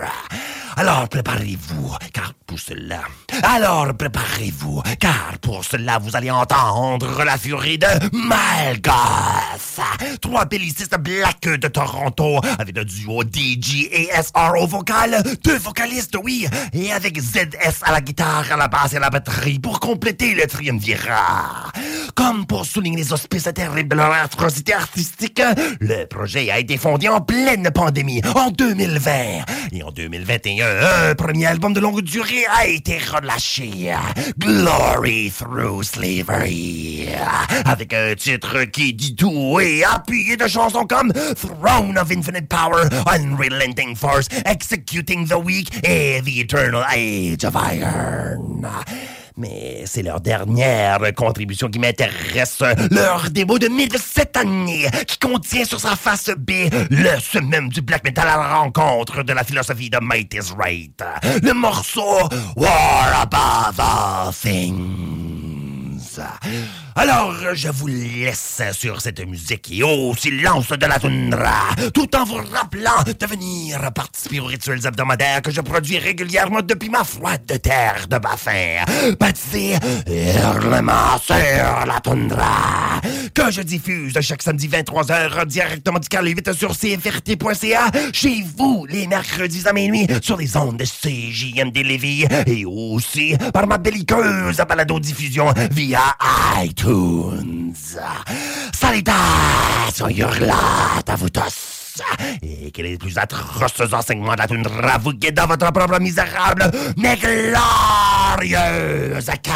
S5: Alors préparez-vous, car pour cela... Alors préparez-vous, car pour cela, vous allez entendre la furie de Malgoth. Trois bellicistes black de Toronto, avec le duo DJ et SR au vocal, deux vocalistes, oui, et avec ZS à la guitare, à la basse et à la batterie pour compléter le triumvirat. Comme pour souligner les auspices terribles de leur atrocité artistique, le projet a été fondé en pleine pandémie, en 2020. Et en 2021, un premier album de longue durée a été relâché, Glory Through Slavery, avec un titre qui dit tout et appuyé de chansons comme Throne of Infinite Power, Unrelenting Force, Executing the Weak et The Eternal Age of Iron. Mais c'est leur dernière contribution qui m'intéresse. Leur démo de mai de cette année, qui contient sur sa face B le summum du black metal à la rencontre de la philosophie de Might is Right. Le morceau War Above All Things. Alors, je vous laisse sur cette musique et au silence de la toundra, tout en vous rappelant de venir participer aux rituels hebdomadaires que je produis régulièrement depuis ma froide terre de Baffin, baptisé Hurlement sur la toundra, que je diffuse chaque samedi 23h directement du Carl 8 sur cfrt.ca, chez vous les mercredis à minuit sur les ondes de CJMD Lévis et aussi par ma belliqueuse balado-diffusion via iTunes. Salutations hurlate à vous tous et que les plus atroces enseignements de la toundra vous guident dans votre propre misérable mais glorieuse quête.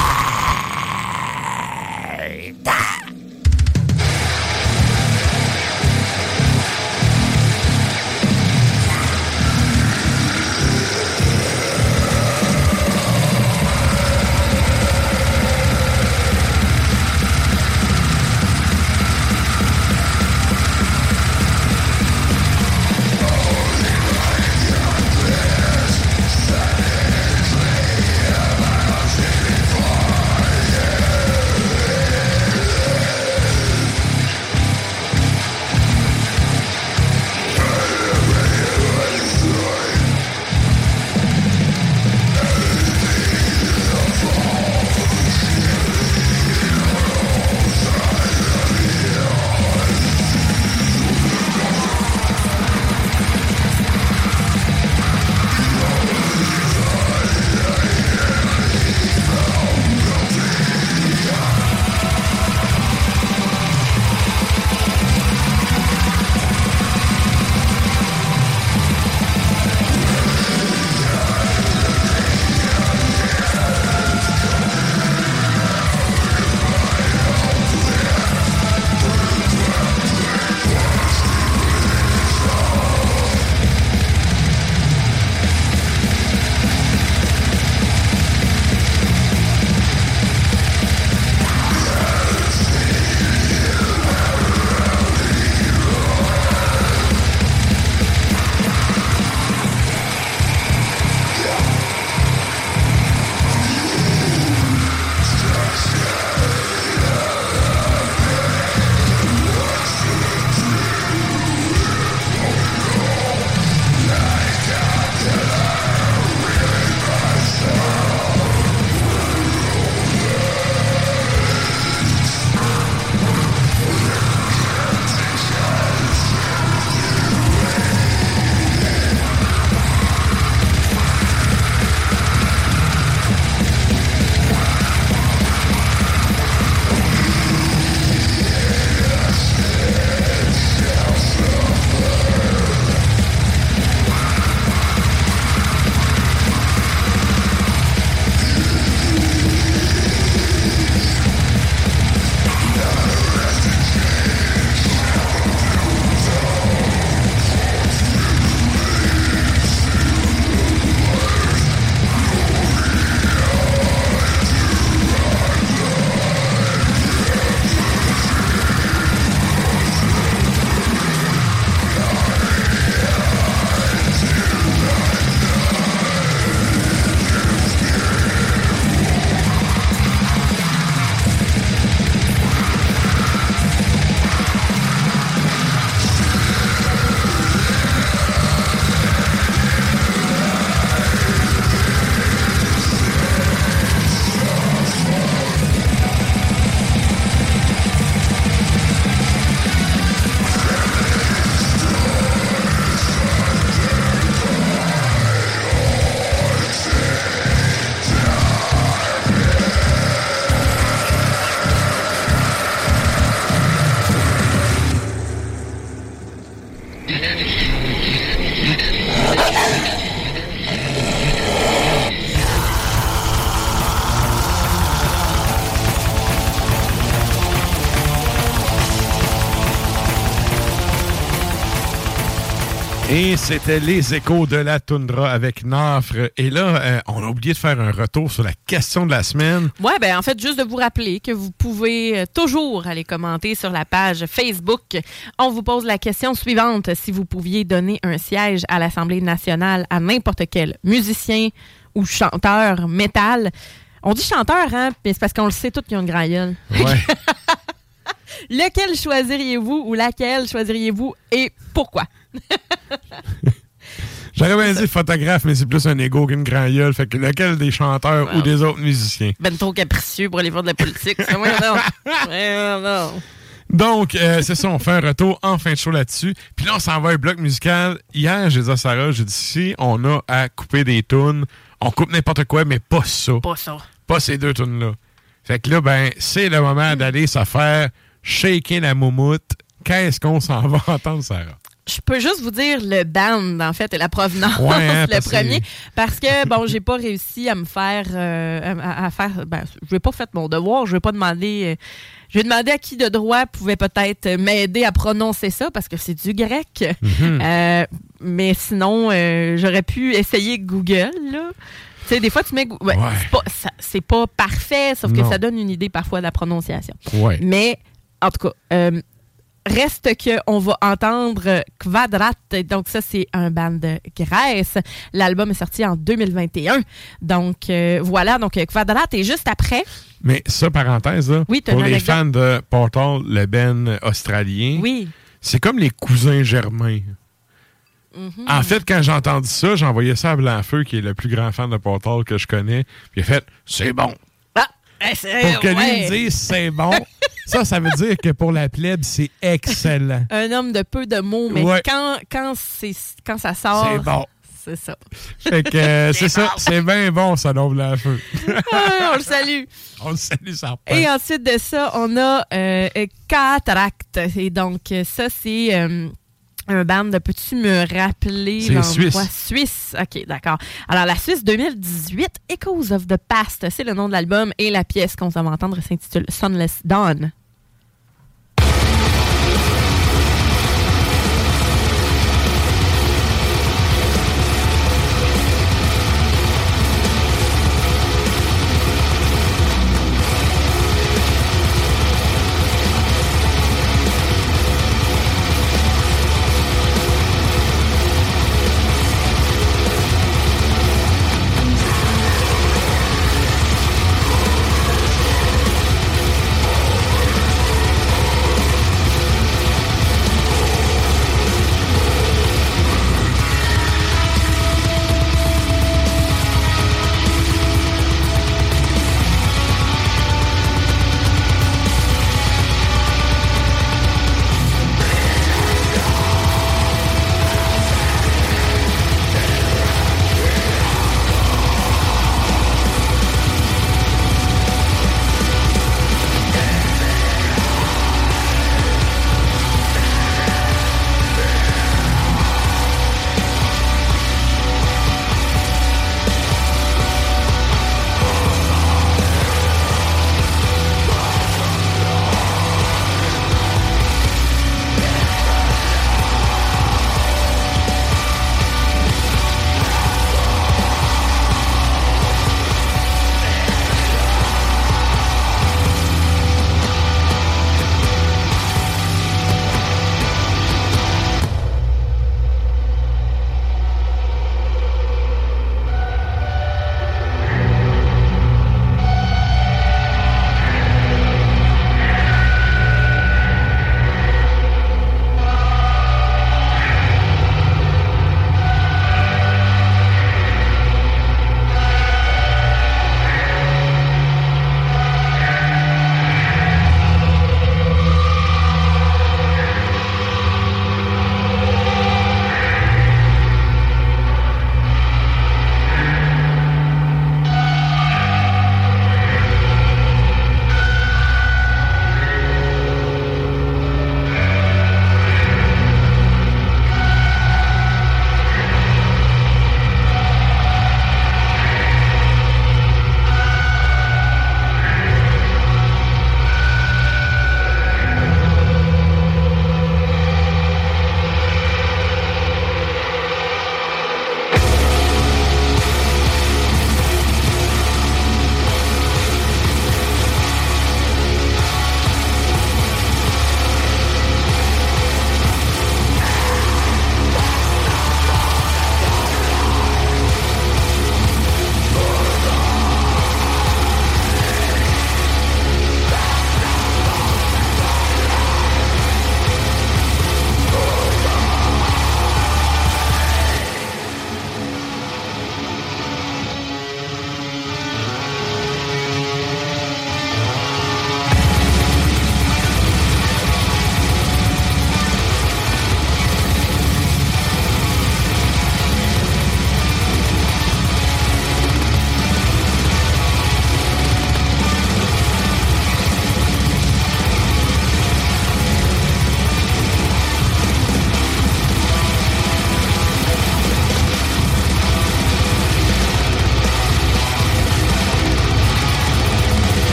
S4: C'était les échos de la toundra avec Nafre. Et là, euh, on a oublié de faire un retour sur la question de la semaine.
S3: Ouais, ben en fait, juste de vous rappeler que vous pouvez euh, toujours aller commenter sur la page Facebook. On vous pose la question suivante. Si vous pouviez donner un siège à l'Assemblée nationale à n'importe quel musicien ou chanteur métal, on dit chanteur, hein, mais c'est parce qu'on le sait tous qu'ils ont une grand gueule.
S4: Ouais. *laughs*
S3: Lequel choisiriez-vous ou laquelle choisiriez-vous et pourquoi? *laughs*
S4: J'aurais bien dit photographe, mais c'est plus un ego qu'une grand gueule. Fait que lequel des chanteurs ou des autres musiciens?
S3: Ben trop capricieux pour aller faire de la politique. *laughs* Donc,
S4: euh, c'est ça, on fait un retour en fin de show là-dessus. Puis là, on s'en va à un bloc musical. Hier, j'ai dit à Sarah, j'ai dit, si on a à couper des tunes, on coupe n'importe quoi, mais pas ça.
S3: Pas ça.
S4: Pas ces deux tunes-là. Fait que là, ben, c'est le moment d'aller se faire shaker la moumoute. Qu'est-ce qu'on s'en va *laughs* entendre, Sarah?
S3: Je peux juste vous dire le band, en fait, et la provenance,
S4: Ouais, hein,
S3: le premier. Parce que, bon, j'ai pas réussi à me faire. euh, à, à faire. Ben, je n'ai pas fait mon devoir. Je vais pas demander. euh, je vais demander à qui de droit pouvait peut-être m'aider à prononcer ça, parce que c'est du grec.
S4: Mhm.
S3: Euh, mais sinon, euh, j'aurais pu essayer Google, là. Tu sais, des fois, tu mets. Ouais,
S4: Ouais.
S3: c'est pas- parfait, sauf que ça donne une idée parfois de la prononciation. Mais, en tout cas, euh, reste que on va entendre Quadrat. Donc, ça, c'est un band de Grèce. L'album est sorti en 2021. Donc, euh, voilà. Donc, Quadrat est juste après.
S4: Mais ça, parenthèse, là,
S3: Oui,
S4: pour les fans de Portal, le Ben australien,
S3: Oui.
S4: c'est comme les cousins germains.
S3: Mhm.
S4: En fait, quand j'ai entendu ça, j'ai envoyé ça à Blanfeu, qui est le plus grand fan de Portal que je connais. Puis il a fait C'est bon. Pour que lui me dise c'est bon, *laughs* ça, ça veut dire que pour la plèbe, c'est excellent. *laughs*
S3: Un homme de peu de mots, mais
S4: Ouais.
S3: quand, quand, ça sort.
S4: C'est bon.
S3: C'est ça.
S4: Fait que euh, c'est ça, c'est bien bon, ça, non, Blanfeu.
S3: Ah, on le salue. *laughs*
S4: On le salue, ça
S3: Et ensuite de ça, on a euh, euh, Cataract. Et donc, ça, c'est euh, un band. Peux-tu me rappeler l'endroit?
S4: Suisse.
S3: Suisse. OK, d'accord. Alors, la Suisse 2018, Echoes of the Past, c'est le nom de l'album. Et la pièce qu'on va entendre s'intitule Sunless Dawn.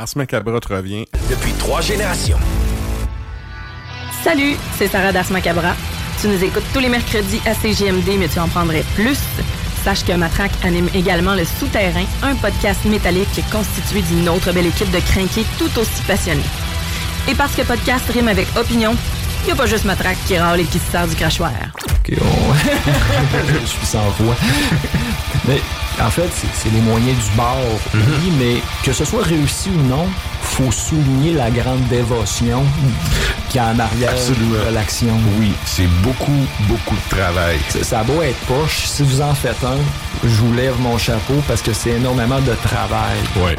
S4: Ars Macabre te revient.
S5: Depuis trois générations.
S3: Salut, c'est Sarah Macabra. Tu nous écoutes tous les mercredis à CGMD, mais tu en prendrais plus. Sache que Matraque anime également Le Souterrain, un podcast métallique constitué d'une autre belle équipe de crinqués tout aussi passionnés. Et parce que podcast rime avec opinion, il n'y a pas juste Matraque qui râle et qui se sert du crachoir.
S8: Ok, on- *laughs* je suis sans voix. mais en fait, c'est les moyens du bord, oui, mais que ce soit réussi ou non, faut souligner la grande dévotion qui est en arrière de l'action.
S4: Oui, c'est beaucoup, beaucoup de travail.
S8: Ça, ça a beau être poche, si vous en faites un, je vous lève mon chapeau parce que c'est énormément de travail.
S4: Ouais.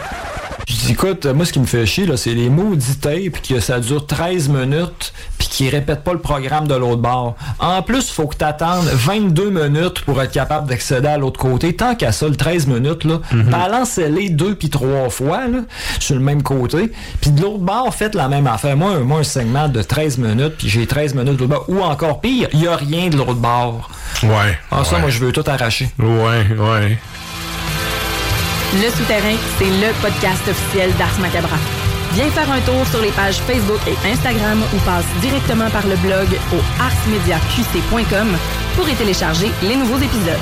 S8: Je dis, écoute, moi, ce qui me fait chier, là, c'est les maudits tapes que ça dure 13 minutes puis qui répètent pas le programme de l'autre bord. En plus, il faut que tu attendes 22 minutes pour être capable d'accéder à l'autre côté. Tant qu'à ça, le 13 minutes, là, balancez-les deux puis trois fois là, sur le même côté. Puis de l'autre bord, faites la même affaire. Moi, un- moi un segment de 13 minutes, puis j'ai 13 minutes de l'autre bord. Ou encore pire, il y a rien de l'autre bord.
S4: Ouais.
S8: Ah, ça,
S4: ouais.
S8: moi, je veux tout arracher.
S4: Ouais, ouais.
S3: Le Souterrain, c'est le podcast officiel d'Ars Macabra. Viens faire un tour sur les pages Facebook et Instagram ou passe directement par le blog au arsmediaqc.com pour y télécharger les nouveaux épisodes.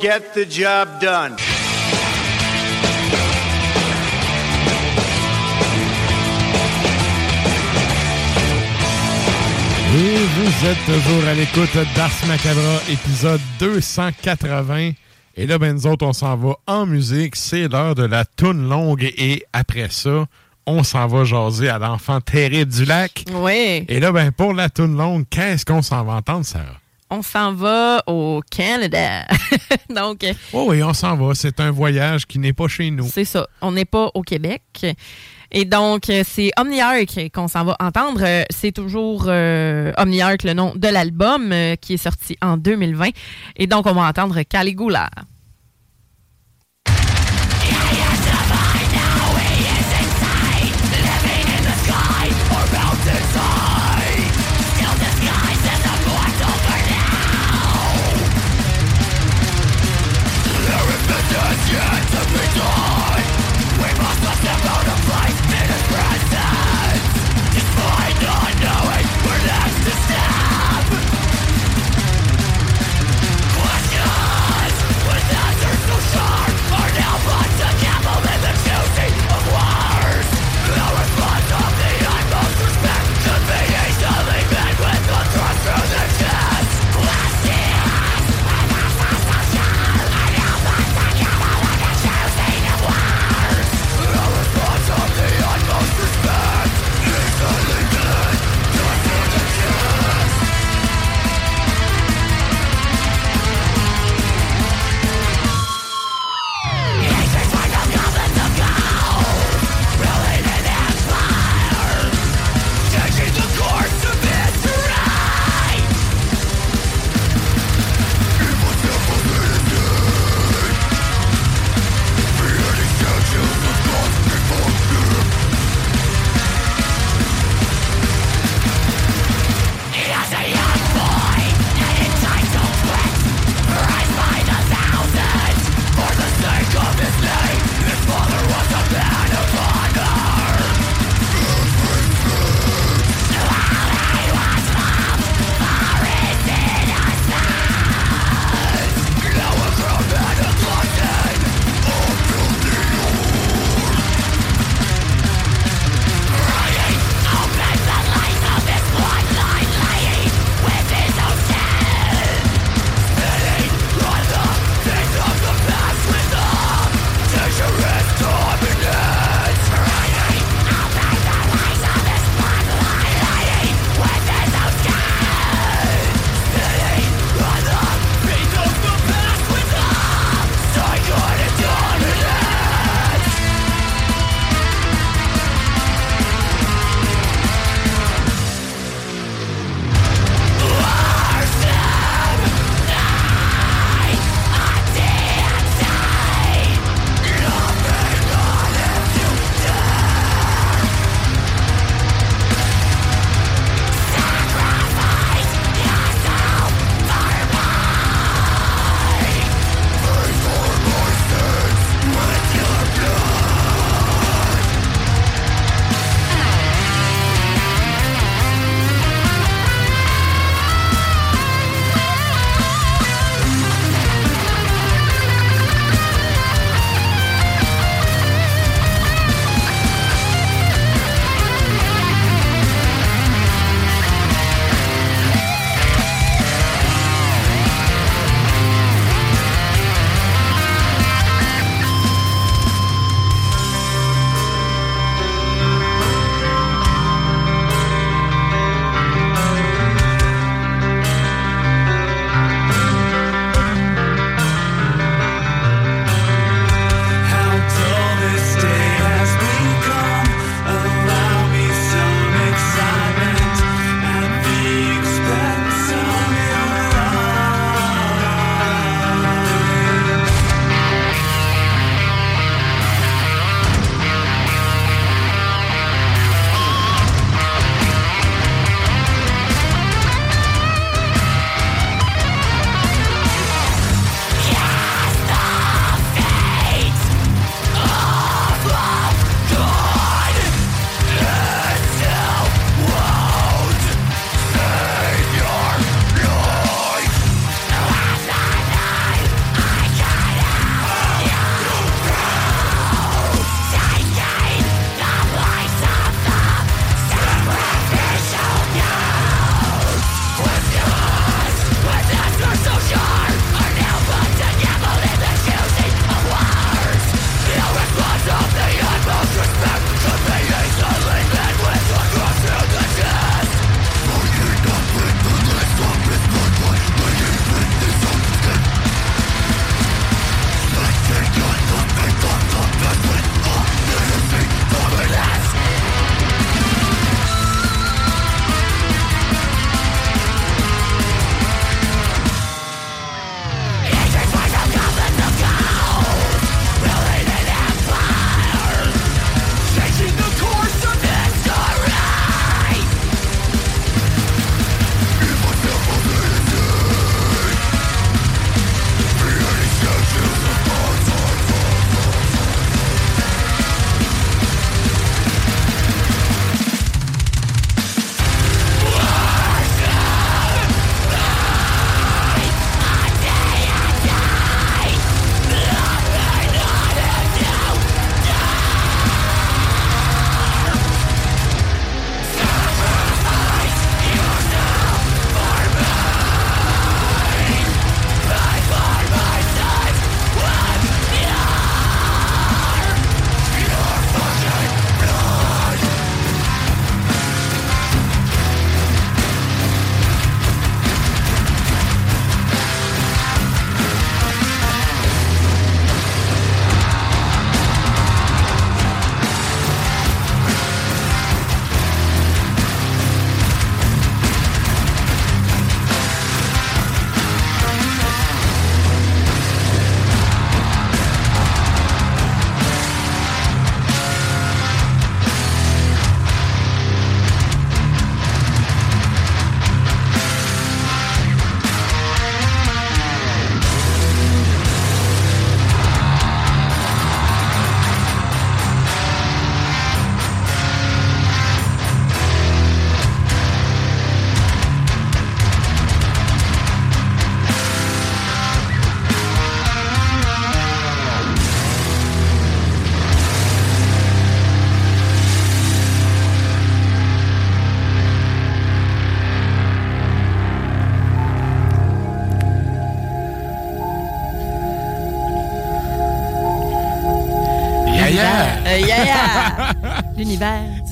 S10: Get the job done.
S4: Et vous êtes toujours à l'écoute d'Ars Macabra, épisode 280. Et là, ben, nous autres, on s'en va en musique. C'est l'heure de la toune longue. Et après ça, on s'en va jaser à l'enfant terrible du lac.
S3: Oui.
S4: Et là, ben, pour la toune longue, qu'est-ce qu'on s'en va entendre, Sarah?
S3: On s'en va au Canada. *laughs* Donc,
S4: Oh oui, on s'en va. C'est un voyage qui n'est pas chez nous.
S3: c'est ça. On n'est pas au Québec. Et donc, euh, c'est Omniarch qu'on s'en va entendre. Euh, C'est toujours euh, Omniarch, le nom de l'album euh, qui est sorti en 2020. Et donc, on va entendre Caligula.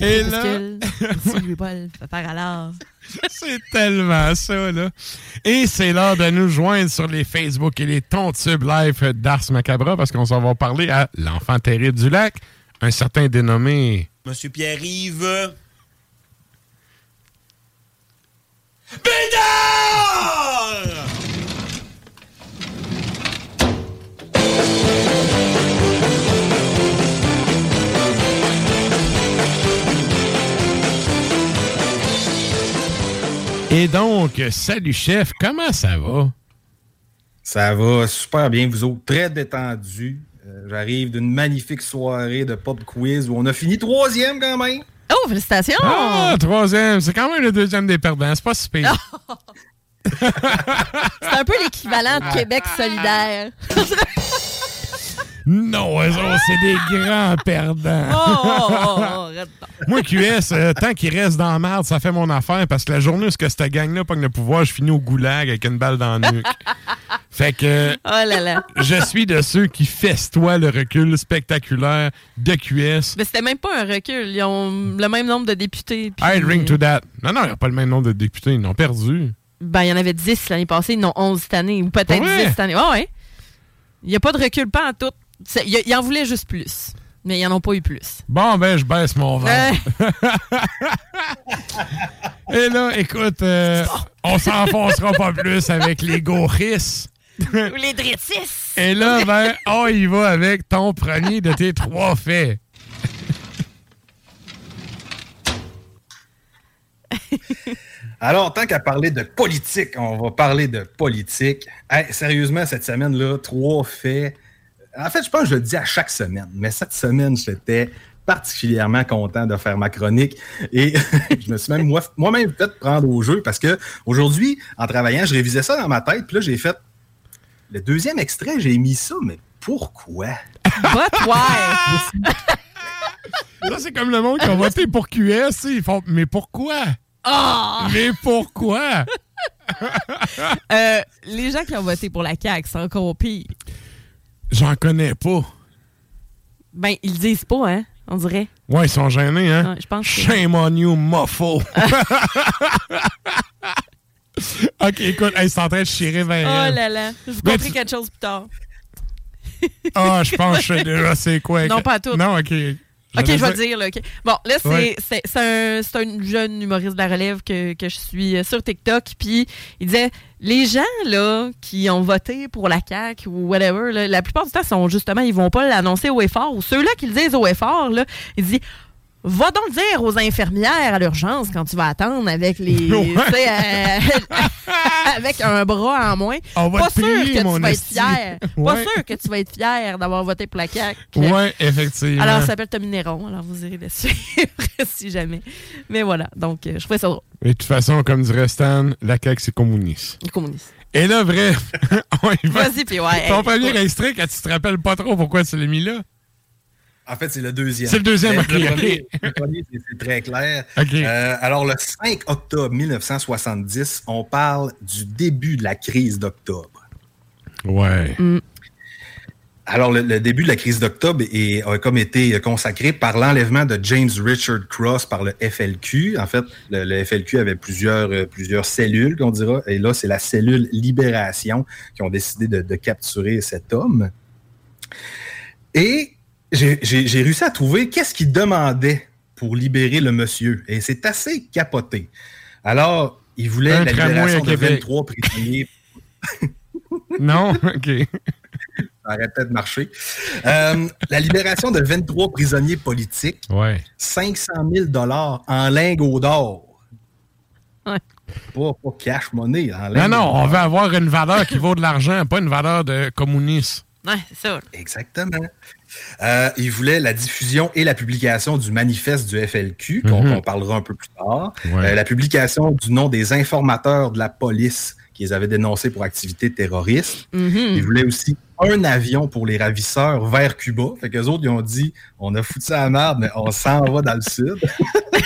S4: Et là-
S3: faire alors. *laughs*
S4: C'est tellement ça, là. Et c'est l'heure de nous joindre sur les Facebook et les Tontubes Live d'Ars Macabra parce qu'on s'en va parler à l'enfant terrible du lac, un certain dénommé.
S10: Monsieur Pierre-Yves. Bédard!
S4: Et donc, salut chef, comment ça va?
S11: Ça va super bien, vous autres, très détendu. Euh, J'arrive d'une magnifique soirée de pop quiz où on a fini troisième quand même.
S3: Oh, félicitations!
S4: Ah, troisième, c'est quand même le deuxième des perdants, c'est pas si pire. *laughs*
S3: C'est un peu l'équivalent de Québec solidaire. *laughs*
S4: Non, eux autres, c'est des *laughs* grands perdants.
S3: Oh, oh, oh.
S4: Moi, QS, euh, tant qu'il reste dans la merde, ça fait mon affaire parce que la journée où ce que cette gang-là pogne le pouvoir, je finis au goulag avec une balle dans le nuque. *laughs* fait que
S3: Oh là là.
S4: je suis de ceux qui festoient le recul spectaculaire de QS.
S3: Mais c'était même pas un recul. Ils ont le même nombre de députés. puis-
S4: I ring to that. Non, non, il n'y a pas le même nombre de députés. Ils n'ont perdu.
S3: Ben, il y en avait 10 l'année passée, ils en ont 11 cette année, ou peut-être
S4: Ouais.
S3: 10 cette année. Ouais, ouais. Il n'y a pas de recul, pas en tout. C'est- Il y a- il en voulait juste plus. Mais ils n'en ont pas eu plus.
S4: Bon, ben, je baisse mon verre. *laughs* Et là, écoute, euh, on s'enfoncera pas plus avec les goris. *laughs*
S3: Ou les drétis.
S4: Et là, ben, on y va avec ton premier de tes trois faits. *laughs*
S11: Alors, tant qu'à parler de politique, on va parler de politique. Hey, sérieusement, cette semaine-là, trois faits. En fait, je pense que je le dis à chaque semaine, mais cette semaine, j'étais particulièrement content de faire ma chronique et *laughs* je me suis même moi- moi-même fait prendre au jeu parce que aujourd'hui, en travaillant, je révisais ça dans ma tête, puis là, j'ai fait le deuxième extrait, j'ai mis ça, mais pourquoi?
S3: But why? *laughs*
S4: Ça, c'est comme le monde qui a voté pour QS. Ils font, mais pourquoi?
S3: Ah!
S4: Mais pourquoi? *laughs*
S3: Euh, les gens qui ont voté pour la CAQ, c'est encore pire.
S4: J'en connais pas.
S3: Ben, ils disent pas, hein, on dirait.
S4: Ouais, ils sont gênés, hein?
S3: Ouais, je pense que-
S4: Shame on you, muffo. *laughs* OK, écoute, hey, c'est en train de chirer vers
S3: Oh là là.
S4: Ben,
S3: compris
S4: tu-
S3: quelque chose plus tard.
S4: Ah, je pense que je sais *laughs* déjà c'est quoi.
S3: Non, pas tout.
S4: Non, OK.
S3: Ok, je vais le dire. Là, ok. Bon, là, c'est
S4: Ouais.
S3: c'est- c'est un, c'est un jeune humoriste de la relève que, que je suis euh, sur TikTok. Puis il disait les gens là qui ont voté pour la CAQ ou whatever, là, la plupart du temps, sont justement, ils vont pas l'annoncer au effort. Ou ceux-là qui le disent au effort, là, il dit Va donc dire aux infirmières à l'urgence quand tu vas attendre avec les. *laughs*
S4: Ouais.
S3: euh, *laughs* avec un bras en moins.
S4: On va
S3: pas sûr que tu vas être fier. Pas sûr que tu vas être fier d'avoir voté pour la CAQ.
S4: Ouais, effectivement.
S3: Alors, ça s'appelle Tommy Néron. Alors, vous irez le *laughs* suivre si jamais. Mais voilà. Donc, euh, je trouvais ça drôle.
S4: Et de toute façon, comme dirait Stan, la CAQ, c'est communiste.
S3: Les communistes.
S4: Et là, bref, on y va.
S3: Vas-y, puis ouais.
S4: Ton premier extrait, quand tu te rappelles pas trop pourquoi tu l'as mis là?
S11: En fait, c'est le deuxième.
S4: C'est le deuxième,
S11: le premier, le premier, c'est- très clair. *laughs*
S4: Ok.
S11: Euh, alors, le 5 octobre 1970, on parle du début de la crise d'octobre.
S4: Ouais.
S11: Alors, le, le début de la crise d'octobre est- a comme été consacré par l'enlèvement de James Richard Cross par le FLQ. En fait, le, le FLQ avait plusieurs, euh, plusieurs cellules, qu'on dira, et là, c'est la cellule Libération qui ont décidé de, de capturer cet homme. Et j'ai réussi à trouver qu'est-ce qu'il demandait pour libérer le monsieur. Et c'est assez capoté. Alors, il voulait
S4: Un
S11: la libération de
S4: Québec.
S11: 23 prisonniers *laughs*
S4: Non? OK.
S11: Ça aurait peut-être marché. Euh, la libération de 23 prisonniers politiques,
S4: Ouais.
S11: 500 000 en lingots d'or.
S3: Ouais.
S11: Pas, pas cash money, en
S4: Non, non, on veut avoir une valeur qui vaut de l'argent, pas une valeur de communiste.
S3: Ouais, c'est ça.
S11: Exactement. Euh, il voulait la diffusion et la publication du manifeste du FLQ, qu'on
S4: Mhm.
S11: qu'on parlera un peu plus tard.
S4: Ouais.
S11: Euh, la publication du nom des informateurs de la police qu'ils avaient dénoncés pour activité terroriste.
S3: Mm-hmm.
S11: Il voulait aussi un avion pour les ravisseurs vers Cuba. Fait qu'eux autres, ils ont dit on a foutu ça à la merde, mais on s'en va dans le sud. *laughs*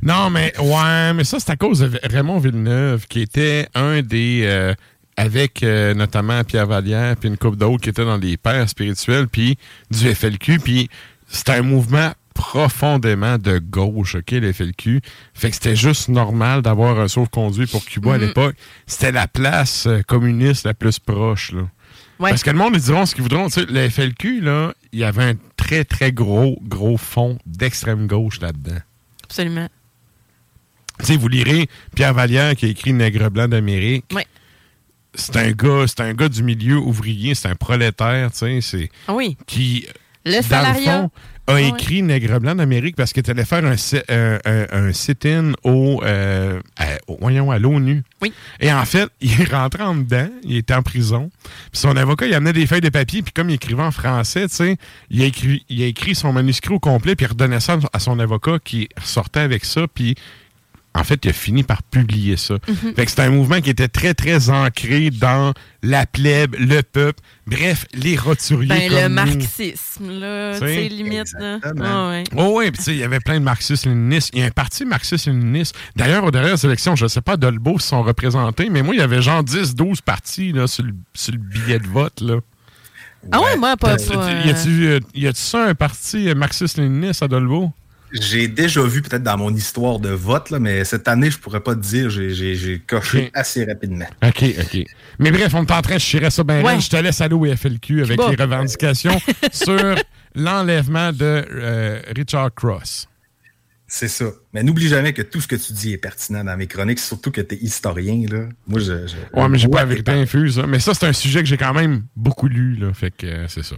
S4: Non, mais ouais, mais ça, c'est à cause de Raymond Villeneuve, qui était un des. euh, avec euh, notamment Pierre Vallière, puis une couple d'autres qui étaient dans les pères spirituels, puis du FLQ, puis c'était un mouvement profondément de gauche, OK, le FLQ. Fait que c'était juste normal d'avoir un sauve-conduit pour Cuba à
S3: Mhm.
S4: l'époque. C'était la place euh, communiste la plus proche, là.
S3: Ouais.
S4: Parce que le monde, ils diront ce qu'ils voudront. Tu sais, le FLQ, là, il y avait un très, très gros, gros fond d'extrême gauche là-dedans.
S3: Absolument.
S4: Tu sais, vous lirez Pierre Vallière qui a écrit Nègre blanc d'Amérique.
S3: Ouais.
S4: C'est un gars, c'est un gars du milieu ouvrier, c'est un prolétaire, tu sais, c'est
S3: Ah oui.
S4: qui
S3: Le salariat.
S4: fond, a
S3: Ouais.
S4: écrit Nègre blanc d'Amérique parce qu'il allait faire un, un, un- un sit-in au, euh, à, au- voyons, à l'ONU.
S3: Oui.
S4: Et en fait, *laughs* il est rentré en dedans, il était en prison. Puis son avocat, il amenait des feuilles de papier, puis comme il écrivait en français, tu sais, il a écrit, il a écrit son manuscrit au complet, puis il redonnait ça à son avocat qui ressortait avec ça, puis en fait, il a fini par publier ça.
S3: Mhm.
S4: Fait que c'était un mouvement qui était très, très ancré dans la plèbe, le peuple, bref, les roturiers.
S3: Ben, le
S4: nous.
S3: marxisme, là,
S4: Tu sais,
S3: limite, là. Ouais.
S4: Oh oui, puis tu sais, il y avait plein de marxistes-léninistes. Il y a un parti marxiste-léniniste. D'ailleurs, aux dernières élections, je ne sais pas, Dolbeau se sont représentés, mais moi, il y avait genre 10-12 partis là, sur, le, sur le billet de vote. Là.
S3: Ah ouais, moi, pas.
S4: Y
S3: pas,
S4: Y a-tu euh, y a-tu ça, un parti euh, marxiste-léniniste à Dolbeau?
S11: J'ai déjà vu peut-être dans mon histoire de vote, là, mais cette année, je pourrais pas te dire, j'ai- coché assez rapidement.
S4: OK, OK. Mais bref, on est en train de chirer ça bien
S11: Ouais.
S4: Je te laisse aller au FLQ avec
S11: Bon.
S4: les revendications *laughs* sur l'enlèvement de euh, Richard Cross.
S11: C'est ça. Mais n'oublie jamais que tout ce que tu dis est pertinent dans mes chroniques, surtout que tu es historien. Là. Moi, je. je-
S4: Ouais, mais j'ai pas la vérité infuse. hein. Mais ça, c'est un sujet que j'ai quand même beaucoup lu. Là, fait que euh, c'est ça.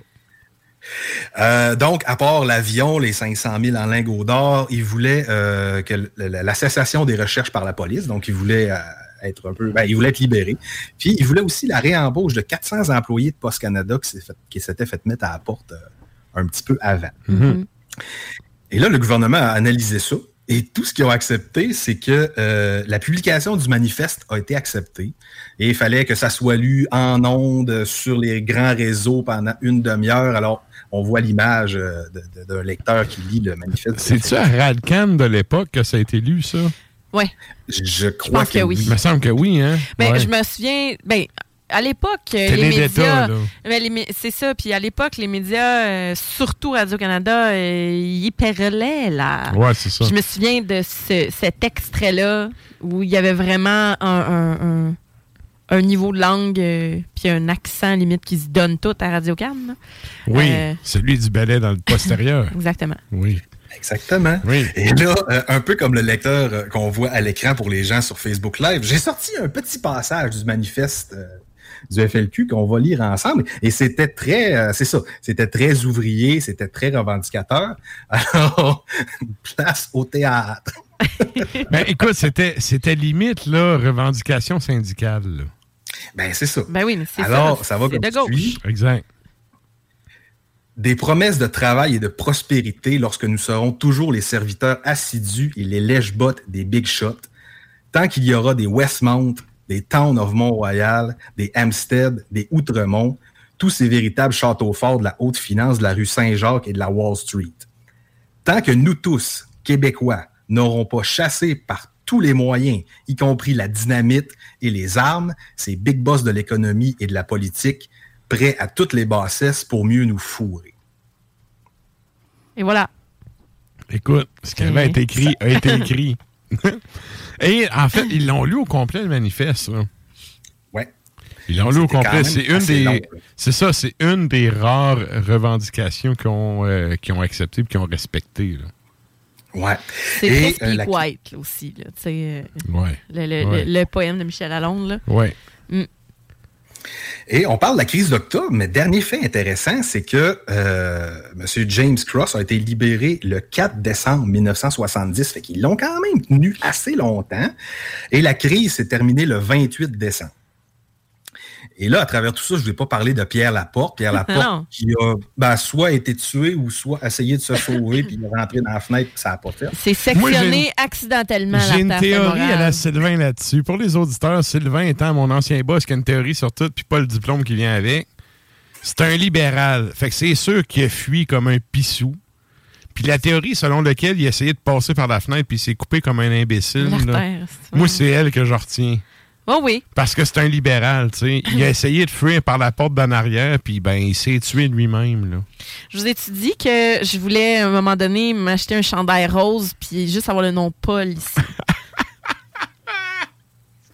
S11: Euh, donc, à part l'avion, les 500 000 en lingots d'or, il voulait euh, que la, la cessation des recherches par la police. Donc, il voulait euh, être un peu, ben, il voulait être libéré. Puis, il voulait aussi la réembauche de 400 employés de Post Canada qui fait- s'étaient fait mettre à la porte un petit peu avant.
S4: Mhm.
S11: Et là, le gouvernement a analysé ça. Et tout ce qu'ils ont accepté, c'est que euh, la publication du manifeste a été acceptée. Et il fallait que ça soit lu en ondes sur les grands réseaux pendant une demi-heure. Alors, on voit l'image euh, d'un lecteur qui lit le manifeste.
S4: C'est-tu à Radcan de l'époque que ça a été lu, ça?
S3: Ouais.
S11: Je crois
S3: que oui.
S4: Il me semble que oui, hein?
S3: Ben,
S4: Ouais.
S3: je me souviens, ben, à l'époque, euh, les médias.
S4: là.
S3: Ben, c'est ça. Puis à l'époque, les médias, euh, surtout Radio-Canada, euh, ils perlaient là.
S4: Ouais, c'est ça.
S3: Je me souviens de ce- cet extrait-là où il y avait vraiment un, un- un- un niveau de langue euh, puis un accent limite qui se donne tout à Radio-Can. là.
S4: Oui,
S3: Euh,
S4: celui du balai dans le postérieur. *laughs*
S3: exactement.
S4: Oui.
S11: Exactement.
S4: Oui.
S11: Et là, euh, un peu comme le lecteur euh, qu'on voit à l'écran pour les gens sur Facebook Live, j'ai sorti un petit passage du manifeste euh, du FLQ qu'on va lire ensemble. Et c'était très, euh, c'est ça, c'était très ouvrier, c'était très revendicateur. *laughs* Alors, place au théâtre. *laughs*
S4: Ben, écoute, c'était, c'était limite, là, revendication syndicale. là.
S11: Ben, c'est ça.
S3: Ben oui, mais c'est
S11: Alors,
S3: ça.
S11: ça va comme
S3: de.
S4: Exact.
S11: Des promesses de travail et de prospérité lorsque nous serons toujours les serviteurs assidus et les lèche-bottes des big shots, tant qu'il y aura des Westmount, des Town of Mont-Royal, des Hampstead, des Outremont, tous ces véritables châteaux forts de la haute finance de la rue Saint-Jacques et de la Wall Street. Tant que nous tous, Québécois, n'aurons pas chassé par tous les moyens, y compris la dynamite et les armes, ces big boss de l'économie et de la politique, prêts à toutes les bassesses pour mieux nous fourrer.
S3: Et voilà.
S4: Écoute, ce qui avait été écrit a été écrit. *laughs* Et en fait, ils l'ont lu au complet, le manifeste. là.
S11: Ouais.
S4: Ils l'ont lu au complet. C'est une des. C'est ça, c'est une des rares revendications qu'ils ont, euh, ont acceptées et qu'ils ont respectées. là.
S11: Ouais.
S3: C'est très
S11: euh, la-
S3: White là, aussi. Là, tu sais, euh,
S4: Ouais.
S3: le, le-
S4: Ouais.
S3: le- le poème de Michel Lalonde. Là.
S4: Ouais.
S3: Mm.
S11: Et on parle de la crise d'octobre, mais dernier fait intéressant, c'est que euh, M. James Cross a été libéré le 4 décembre 1970, fait qu'ils l'ont quand même tenu assez longtemps. Et la crise s'est terminée le 28 décembre. Et là, à travers tout ça, je ne vais pas parler de Pierre Laporte. Pierre *laughs*
S3: Non.
S11: Laporte qui a ben, soit été tué ou soit essayé de se sauver *laughs* puis il est rentré dans la fenêtre puis ça n'a pas fait.
S3: C'est
S4: Moi,
S3: sectionné
S4: une-
S3: accidentellement.
S4: J'ai une théorie à la. Sylvain là-dessus. Pour les auditeurs, Sylvain étant mon ancien boss qui a une théorie sur tout, puis pas le diplôme qui vient avec, c'est un libéral. Fait que c'est sûr qu'il a fui comme un pissou. Puis la théorie selon laquelle il essayait de passer par la fenêtre puis il s'est coupé comme un imbécile. là, moi, c'est elle que je retiens.
S3: Oh oui.
S4: Parce que c'est un libéral, tu sais. Il a *laughs* essayé de fuir par la porte d'en arrière, puis ben, il s'est tué lui-même, là.
S3: Je vous ai-tu dit que je voulais, à un moment donné, m'acheter un chandail rose puis juste avoir le nom Paul ici?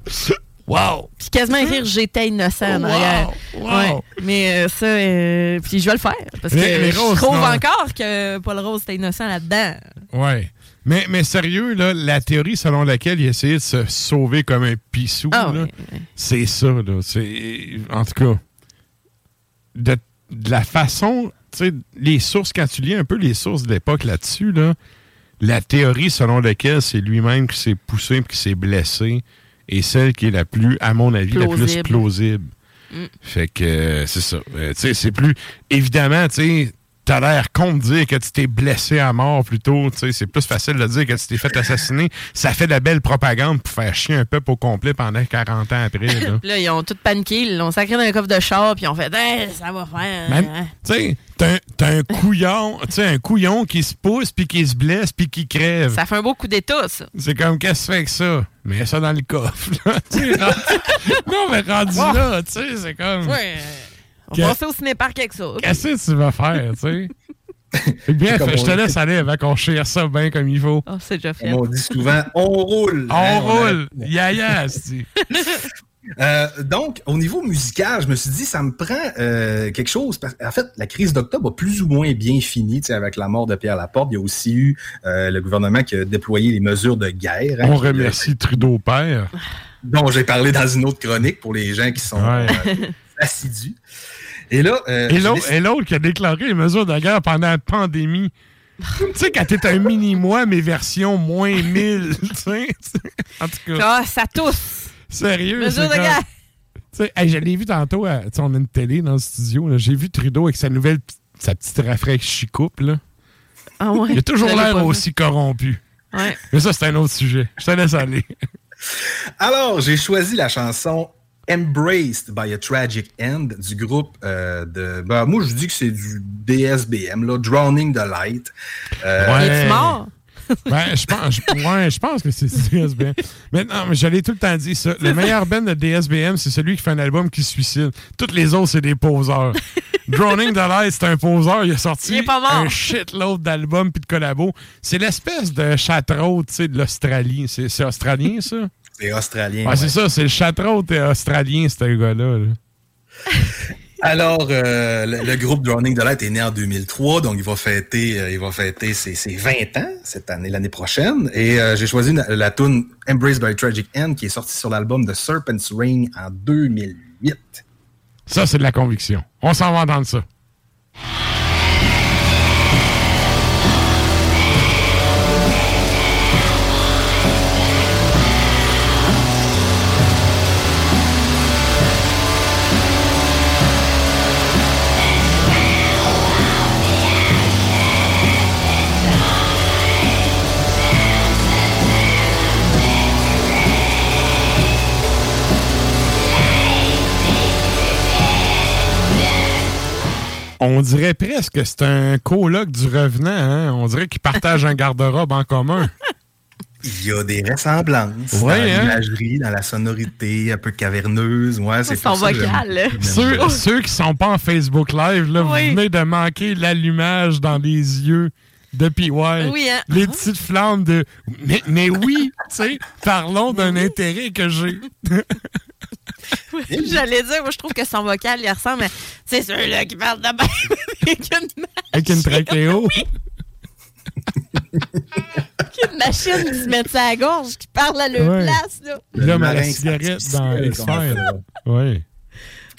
S3: *laughs*
S4: wow!
S3: Puis quasiment écrire J'étais innocent en
S4: Wow!
S3: arrière.
S4: Wow!
S3: Ouais. Mais euh, ça, euh, puis je vais le faire. Parce que
S4: Les- les
S3: je trouve
S4: non.
S3: encore que Paul Rose était innocent là-dedans.
S4: Ouais. Mais, mais sérieux, là, la théorie selon laquelle il essayait de se sauver comme un pissou,
S3: Ah,
S4: c'est ça, là. En tout cas, de, de la façon, les sources, quand tu lis un peu les sources de l'époque là-dessus, là, la théorie selon laquelle c'est lui-même qui s'est poussé et qui s'est blessé est celle qui est la plus, à mon avis, la plus
S3: Plausible. Mm.
S4: Fait que euh, c'est ça. Euh, c'est plus. Évidemment, tu sais, t'as l'air con de dire que tu t'es blessé à mort plutôt. Tu sais, c'est plus facile de dire que tu t'es fait assassiner. Ça fait de la belle propagande pour faire chier un peuple au complet pendant 40 ans après. *laughs* Là.
S3: Ils ont tout paniqué, ils l'ont sacré dans un coffre de char, puis ils ont fait Hey, ça va faire. Hein.
S4: tu sais, t'as un- un couillon, un couillon qui se pousse, puis qui se blesse, puis qui crève.
S3: Ça fait un beau coup d'état, ça.
S4: C'est comme, qu'est-ce que tu fais avec ça? Mets ça dans le coffre. là. *laughs* Rendu- *laughs* non, mais rendu là, tu sais, c'est comme...
S3: Ouais. On va passer au cinéparc avec ça.
S4: Qu'est-ce que tu vas faire, tu sais? *laughs* Fait, je te
S11: on
S4: laisse aller avant qu'on cherche ça bien comme il faut.
S3: Oh, c'est déjà fait.
S11: Comme on dit souvent, *laughs* on roule.
S4: On
S11: Hein, a-
S4: roule! Ya ya, c'est-
S11: Euh, donc, au niveau musical, je me suis dit, ça me prend euh, quelque chose. parce- En fait, la crise d'octobre a plus ou moins bien fini, tu sais, avec la mort de Pierre Laporte. Il y a aussi eu euh, le gouvernement qui a déployé les mesures de guerre. hein,
S4: On remercie Trudeau père.
S11: dont j'ai parlé dans une autre chronique pour les gens qui sont
S4: Ouais.
S11: euh, assidus. Et là, euh,
S4: Et l'autre
S11: décidé-
S4: et l'autre qui a déclaré les mesures de guerre pendant la pandémie. tu sais, quand t'es un mini-mois, mais version moins 1000, *laughs* tu sais. En tout cas,
S3: Ah, ça tousse.
S4: sérieux.
S3: Mesures de guerre.
S4: Tu sais, hey, je l'ai vu tantôt, à- tu sais, on a une télé dans le studio, là. j'ai vu Trudeau avec sa nouvelle, sa petite rafraîchie-coupe, là.
S3: Ah ouais.
S4: Il a toujours l'air
S3: vu.
S4: aussi corrompu.
S3: Ouais.
S4: Mais ça, c'est un autre sujet. Je te laisse aller.
S11: Alors, j'ai choisi la chanson Embraced by a Tragic End du groupe euh, de. Ben, moi, je dis que c'est du DSBM, là, Drowning the Light. Euh,
S4: Ouais.
S3: Es-tu mort? *laughs*
S4: Ben, je pense, je- ouais, je pense que c'est DSBM. Mais non, mais j'allais tout le temps dire ça. Le meilleur band de DSBM, c'est celui qui fait un album qui se suicide. Toutes les autres, c'est des poseurs. *laughs* Drowning the Light, c'est un poseur. Il a sorti
S3: Il est pas mort.
S4: un shitload d'albums puis de collabos. C'est l'espèce de château, tu sais, de l'Australie. C'est australien, ça?
S11: C'est australien.
S4: Ouais, c'est ça. C'est le château australien, ce gars-là. là. *laughs*
S11: Alors, euh, le, le groupe Drowning the Light est né en 2003, donc il va fêter, euh, il va fêter ses, ses 20 ans cette année, l'année prochaine. Et euh, j'ai choisi une- la tune Embraced by Tragic End qui est sortie sur l'album The Serpent's Ring en 2008.
S4: Ça, c'est de la conviction. On s'en va entendre ça. On dirait presque que c'est un coloc du revenant. Hein? On dirait qu'ils partagent un garde-robe en commun.
S11: Il y a des ressemblances
S4: Ouais,
S11: dans
S4: hein?
S11: l'imagerie, dans la sonorité, un peu caverneuse. Ouais, c'est
S3: Son vocal,
S4: ceux, ceux qui sont pas en Facebook Live, là,
S3: Oui.
S4: vous venez de manquer l'allumage dans les yeux de PY.
S3: Oui, hein?
S4: Les petites flammes de. Mais, mais oui, tu sais, parlons d'un intérêt que j'ai. *laughs*
S3: J'allais dire, moi, je trouve que son vocal, il ressemble à. C'est ceux-là qui parlent de même *laughs* avec une,
S4: Avec une trachéo.
S3: une machine qui se met à la gorge, qui parle à leur
S4: Ouais.
S3: place, là.
S4: À la cigarette dans X-Files. Oui.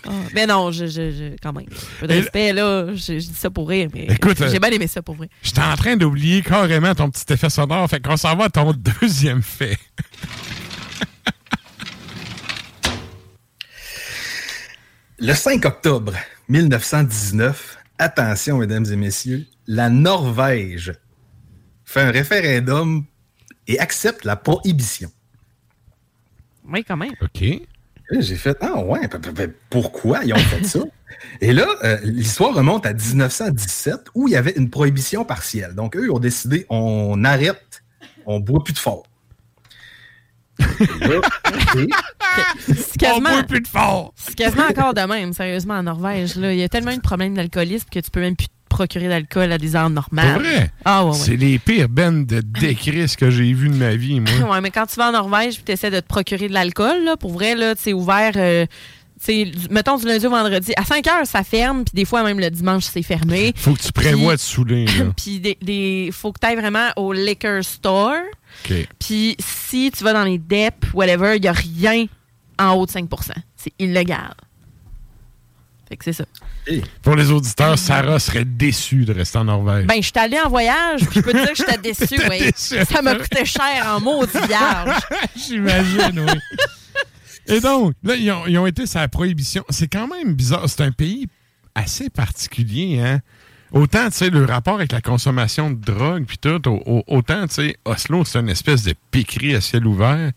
S3: Ah, mais non, je, je, je- quand même. Un peu de
S4: Et-
S3: respect, là. Je, je dis ça pour rire, mais
S4: Écoute,
S3: j'ai
S4: euh,
S3: bien aimé ça pour vrai.
S4: J'étais en train d'oublier carrément ton petit effet sonore. Fait qu'on s'en va à ton *laughs* deuxième fait.
S11: Le 5 octobre 1919, attention mesdames et messieurs, la Norvège fait un référendum et accepte la prohibition.
S3: Oui, quand même.
S4: OK.
S11: J'ai fait Ah ouais, p- p- p- pourquoi ils ont fait ça? *laughs* Et là, euh, l'histoire remonte à 1917 où il y avait une prohibition partielle. Donc, eux, ils ont décidé on arrête, on boit plus de fort. Et là, et
S3: C'est quasiment,
S4: boit plus de fort.
S3: c'est quasiment encore de même, sérieusement, en Norvège. Là. Il y a tellement de problèmes d'alcoolisme que tu peux même plus te procurer d'alcool à des heures normales.
S4: Pour vrai?
S3: Ah ouais, ouais.
S4: C'est les pires bennes de décris que j'ai vues de ma vie, moi. *laughs*
S3: Ouais, mais quand tu vas en Norvège et tu essaies de te procurer de l'alcool, là, pour vrai, là, c'est ouvert. euh, c'est, mettons du lundi au vendredi. À 5 heures, ça ferme, puis des fois, même le dimanche, c'est fermé. *laughs*
S4: Faut que tu prévois de saouler, là. *laughs*
S3: Puis des, des- faut que tu ailles vraiment au liquor store. Puis si tu vas dans les DEP, whatever, il n'y a rien en haut de 5% C'est illégal. Fait que c'est ça.
S4: Pour les auditeurs, Sarah serait déçue de rester en Norvège.
S3: Ben, je suis allée en voyage, puis je peux te dire que j'étais *laughs* déçue, oui.
S4: déçue.
S3: Ça m'a coûté cher en maudit vierge. *laughs*
S4: J'imagine, oui. Et donc, là, ils ont, ils ont été la prohibition. C'est quand même bizarre. C'est un pays assez particulier, hein? Autant, tu sais, le rapport avec la consommation de drogue, puis tout, au- au- autant, tu sais, Oslo, c'est une espèce de piquerie à ciel ouvert.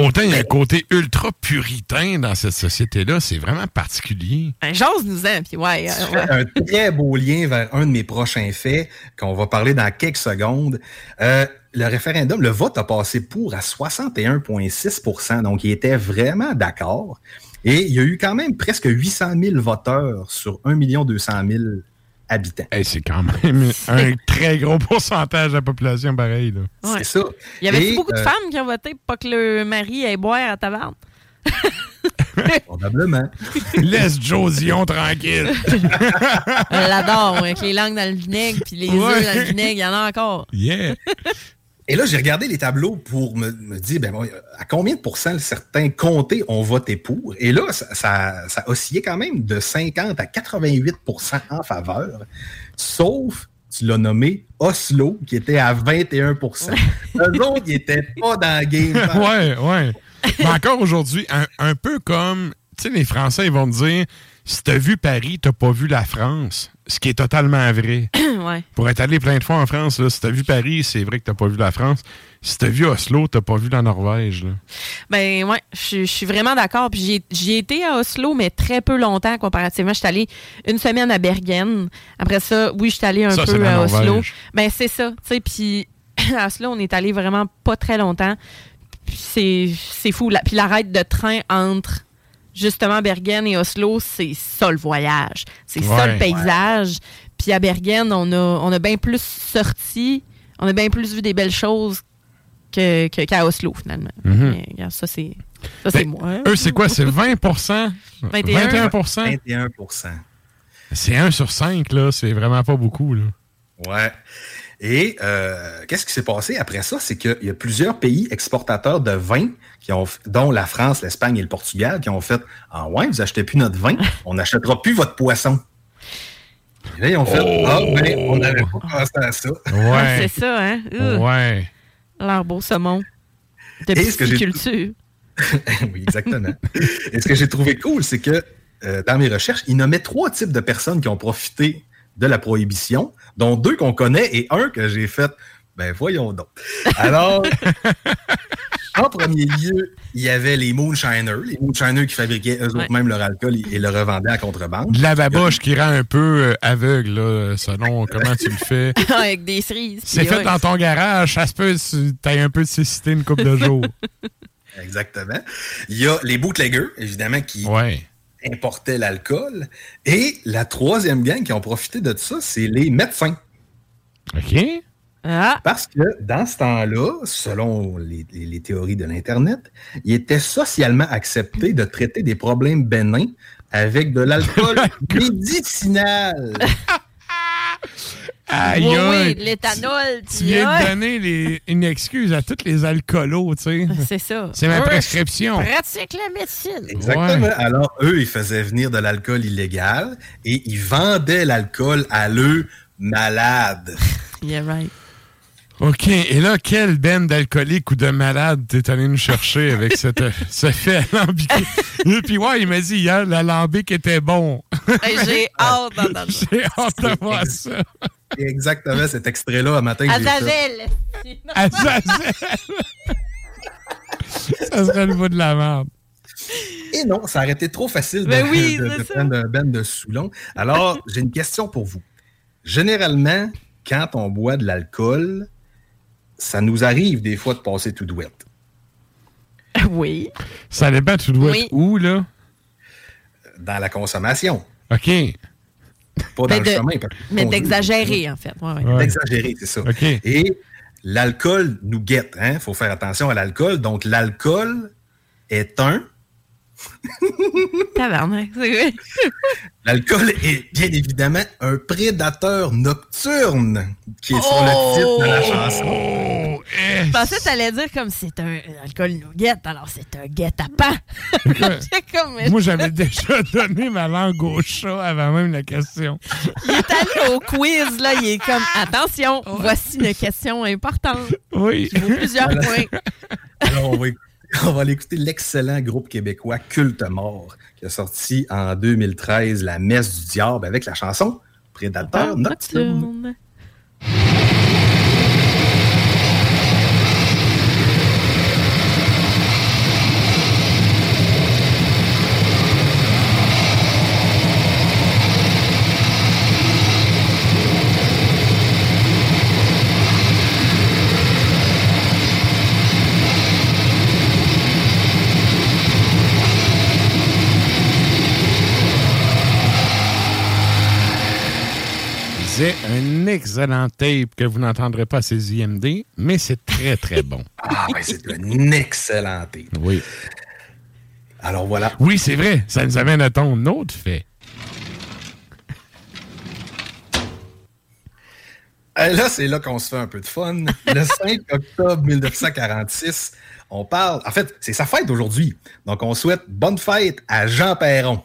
S4: Autant, il y a un côté ultra puritain dans cette société-là. C'est vraiment particulier.
S3: Ben, j'ose nous en, puis ouais. Euh, ouais.
S11: un très beau lien vers un de mes prochains faits qu'on va parler dans quelques secondes. Euh, le référendum, le vote a passé pour à 61,6% donc il était vraiment d'accord. Et il y a eu quand même presque 800 000 voteurs sur 1 200 000 habitants.
S4: c'est quand même un *laughs* très gros pourcentage de la population, pareil. Là.
S3: Ouais.
S11: C'est ça.
S3: Il y avait
S11: Et,
S3: beaucoup de
S11: euh,
S3: femmes qui ont voté pour pas que le mari aille boire à taverne. *laughs*
S11: Probablement. *laughs*
S4: Laisse Josion tranquille.
S3: On l'adore, avec les langues dans le vinaigre, puis les
S11: Ouais.
S3: œufs dans le vinaigre, il y en a encore.
S4: Yeah.
S11: Et là, j'ai regardé les tableaux pour me, me dire, ben, bon, à combien de pourcents certains comtés ont voté pour? Et là, ça, ça, ça oscillait quand même de 50 à 88% en faveur, sauf, tu l'as nommé, Oslo, qui était à 21% Eux autres, ils n'étaient pas dans la game. *laughs*
S4: ouais, ouais. Mais encore aujourd'hui, un, un peu comme, tu sais, les Français, ils vont te dire, si t'as vu Paris, t'as pas vu la France. Ce qui est totalement vrai. *clears throat*
S3: ouais.
S4: Pour être allé plein de fois en France, là, si t'as vu Paris, c'est vrai que t'as pas vu la France. Si t'as vu Oslo, t'as pas vu la Norvège. là.
S3: Ben ouais, je je suis vraiment d'accord. Puis j'ai- j'y ai été à Oslo, mais très peu longtemps comparativement. J'étais allée une semaine à Bergen. Après ça, oui, j'étais allée un
S4: Ça,
S3: peu à Oslo. Ben c'est ça. Tu sais, puis *clears throat* à Oslo, on est allé vraiment pas très longtemps. C'est fou. La- Puis l'arrêt de train entre justement Bergen et Oslo, c'est ça le voyage. C'est ça le paysage. Puis à Bergen, on a, on a bien plus sorti, on a bien plus vu des belles choses que- que- qu'à Oslo, finalement.
S4: Mhm.
S3: Mais, regarde, ça, c'est ça, c'est
S4: Ben,
S3: moi.
S4: Eux, c'est quoi? C'est 20%
S3: 21.
S4: 21%
S11: 21%
S4: C'est 1 sur 5, là. C'est vraiment pas beaucoup, là.
S11: Ouais. Et euh, qu'est-ce qui s'est passé après ça? C'est qu'il y a plusieurs pays exportateurs de vin, qui ont, dont la France, l'Espagne et le Portugal, qui ont fait Ah ouais, vous achetez plus notre vin, on n'achètera plus votre poisson. Et là, ils ont fait
S4: Oh!
S11: Ah, ben, on n'avait pas pensé à ça. *laughs*
S4: Ouais.
S3: c'est ça, hein? Euh,
S4: Ouais.
S3: Leur beau saumon de
S11: Et ce que *laughs* oui, exactement. Et ce que j'ai trouvé cool, c'est que euh, dans mes recherches, ils nommaient trois types de personnes qui ont profité de la prohibition, dont deux qu'on connaît et un que j'ai fait. Ben voyons donc. Alors, *laughs* en premier lieu, il y avait les Moonshiners, les Moonshiners qui fabriquaient eux-mêmes leur alcool et, et le revendaient à contrebande.
S4: De la baboche qui rend un peu euh, aveugle, là, selon comment tu le fais? *laughs*
S3: Avec des cerises.
S4: C'est fait
S3: ouais.
S4: dans ton garage, ça se peut tu t'as un peu de cécité une couple de jours. *laughs*
S11: Exactement. Il y a les bootleggers, évidemment, qui
S4: Ouais.
S11: Importaient l'alcool. Et la troisième gang qui ont profité de ça, c'est les médecins.
S4: OK.
S3: Ah.
S11: Parce que dans ce temps-là, selon les, les- les théories de l'Internet, il était socialement accepté de traiter des problèmes bénins avec de l'alcool *laughs* médicinal. *laughs* *laughs*
S4: Aïe,
S3: oui, l'éthanol.
S4: Tu viens de donner les- une excuse à tous les alcoolos, tu sais. *laughs*
S3: C'est ça.
S4: C'est ma prescription.
S3: Pratique la médecine.
S11: Exactement.
S4: Ouais.
S11: Alors, eux, ils faisaient venir de l'alcool illégal et ils vendaient l'alcool à leux malades. *laughs*
S3: Yeah, right.
S4: OK. Et là, quelle benne d'alcoolique ou de malade t'es allé nous chercher avec cette, *laughs* ce fait alambiqué? Et puis, ouais, il m'a dit hier, l'alambic était bon. *laughs*
S3: J'ai *laughs* hâte d'entendre ça.
S4: J'ai hâte de voir ça.
S11: C'est exactement cet extrait-là, un matin.
S3: Azazel.
S4: Azazel. ça serait le bout de la merde.
S11: Et non, ça aurait été trop facile de,
S3: Ben oui,
S11: de- prendre un ben de Soulon. Alors, j'ai une question pour vous. Généralement, quand on boit de l'alcool, ça nous arrive des fois de passer tout douette. *laughs*
S3: Oui.
S4: Ça dépend,
S3: Oui.
S4: être où, là?
S11: Dans la consommation.
S4: OK.
S11: Pas dans
S3: Mais
S11: le
S3: de-
S11: chemin. parce que
S3: Mais d'exagérer, en fait. Ouais, ouais.
S4: Ouais.
S11: D'exagérer, c'est ça.
S4: OK.
S11: Et l'alcool nous guette. Il faut faire attention à l'alcool. Donc, l'alcool est un. *laughs*
S3: Tabarnak, c'est vrai. *laughs*
S11: L'alcool est bien évidemment un prédateur nocturne, qui est sur le titre de la chanson.
S4: Oh,
S3: Je pensais que t'allais dire comme c'est un alcool nous guette, alors c'est un *laughs* comme, mais-
S4: Moi, j'avais déjà donné ma langue au chat avant même la question.
S3: Il est allé au quiz, là, il est comme attention, voici une question importante.
S4: Oui.
S3: Qui vaut plusieurs
S11: Voilà.
S3: points.
S11: Alors, on va, *laughs* on va aller écouter l'excellent groupe québécois Culte Mort, qui a sorti en 2013 La Messe du Diable avec la chanson Prédateur Nocturne.
S3: Nocturne.
S4: C'est un excellent tape que vous n'entendrez pas à ces IMD, mais c'est très, très bon. *laughs*
S11: Ah c'est un excellent thé.
S4: Oui.
S11: Alors voilà.
S4: Oui, c'est vrai. Ça nous amène à ton autre fait.
S11: Euh, Là, c'est là qu'on se fait un peu de fun. Le *laughs* 5 octobre 1946, on parle. En fait, c'est sa fête aujourd'hui. Donc, on souhaite bonne fête à Jean Perron.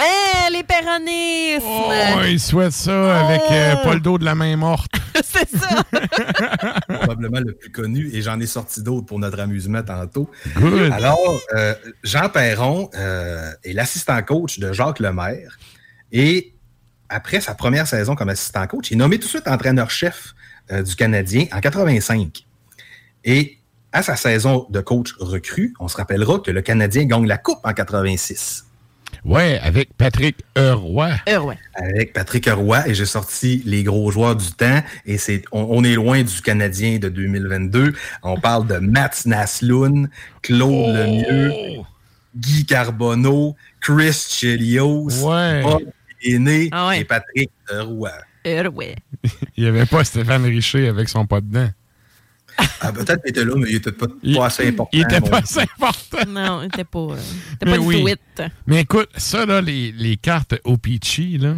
S3: Hein, les péronismes!
S4: Oh, il souhaite ça avec euh, pas le dos de la main morte. *laughs*
S3: c'est ça! *laughs*
S11: probablement le plus connu, et j'en ai sorti d'autres pour notre amusement tantôt.
S4: Good.
S11: Alors, euh, Jean Perron euh, est l'assistant coach de Jacques Lemaire, et après sa première saison comme assistant coach, il est nommé tout de suite entraîneur-chef euh, du Canadien en 85. Et à sa saison de coach recrue, on se rappellera que le Canadien gagne la Coupe en 86.
S4: Ouais, avec Patrick Heroy.
S3: Heroy.
S11: Avec Patrick Roy, et j'ai sorti les gros joueurs du temps, et c'est on, on est loin du Canadien de 2022. On parle de Mats Naslund, Claude Lemieux, Guy Carbonneau, Chris Chelios,
S4: Ouais.
S11: Bob Aîné
S3: Ah ouais.
S11: et Patrick Roy.
S3: Heroy. *laughs*
S4: Il n'y avait pas Stéphane Richer avec son pas dedans.
S11: Ah, peut-être qu'il était là, mais il était pas, assez important.
S4: Il était pas assez important.
S3: Non, il était pas, euh, c'était
S4: Mais
S3: pas
S4: oui.
S3: du tweet.
S4: Mais écoute, ça, là, les, les cartes OPC, là,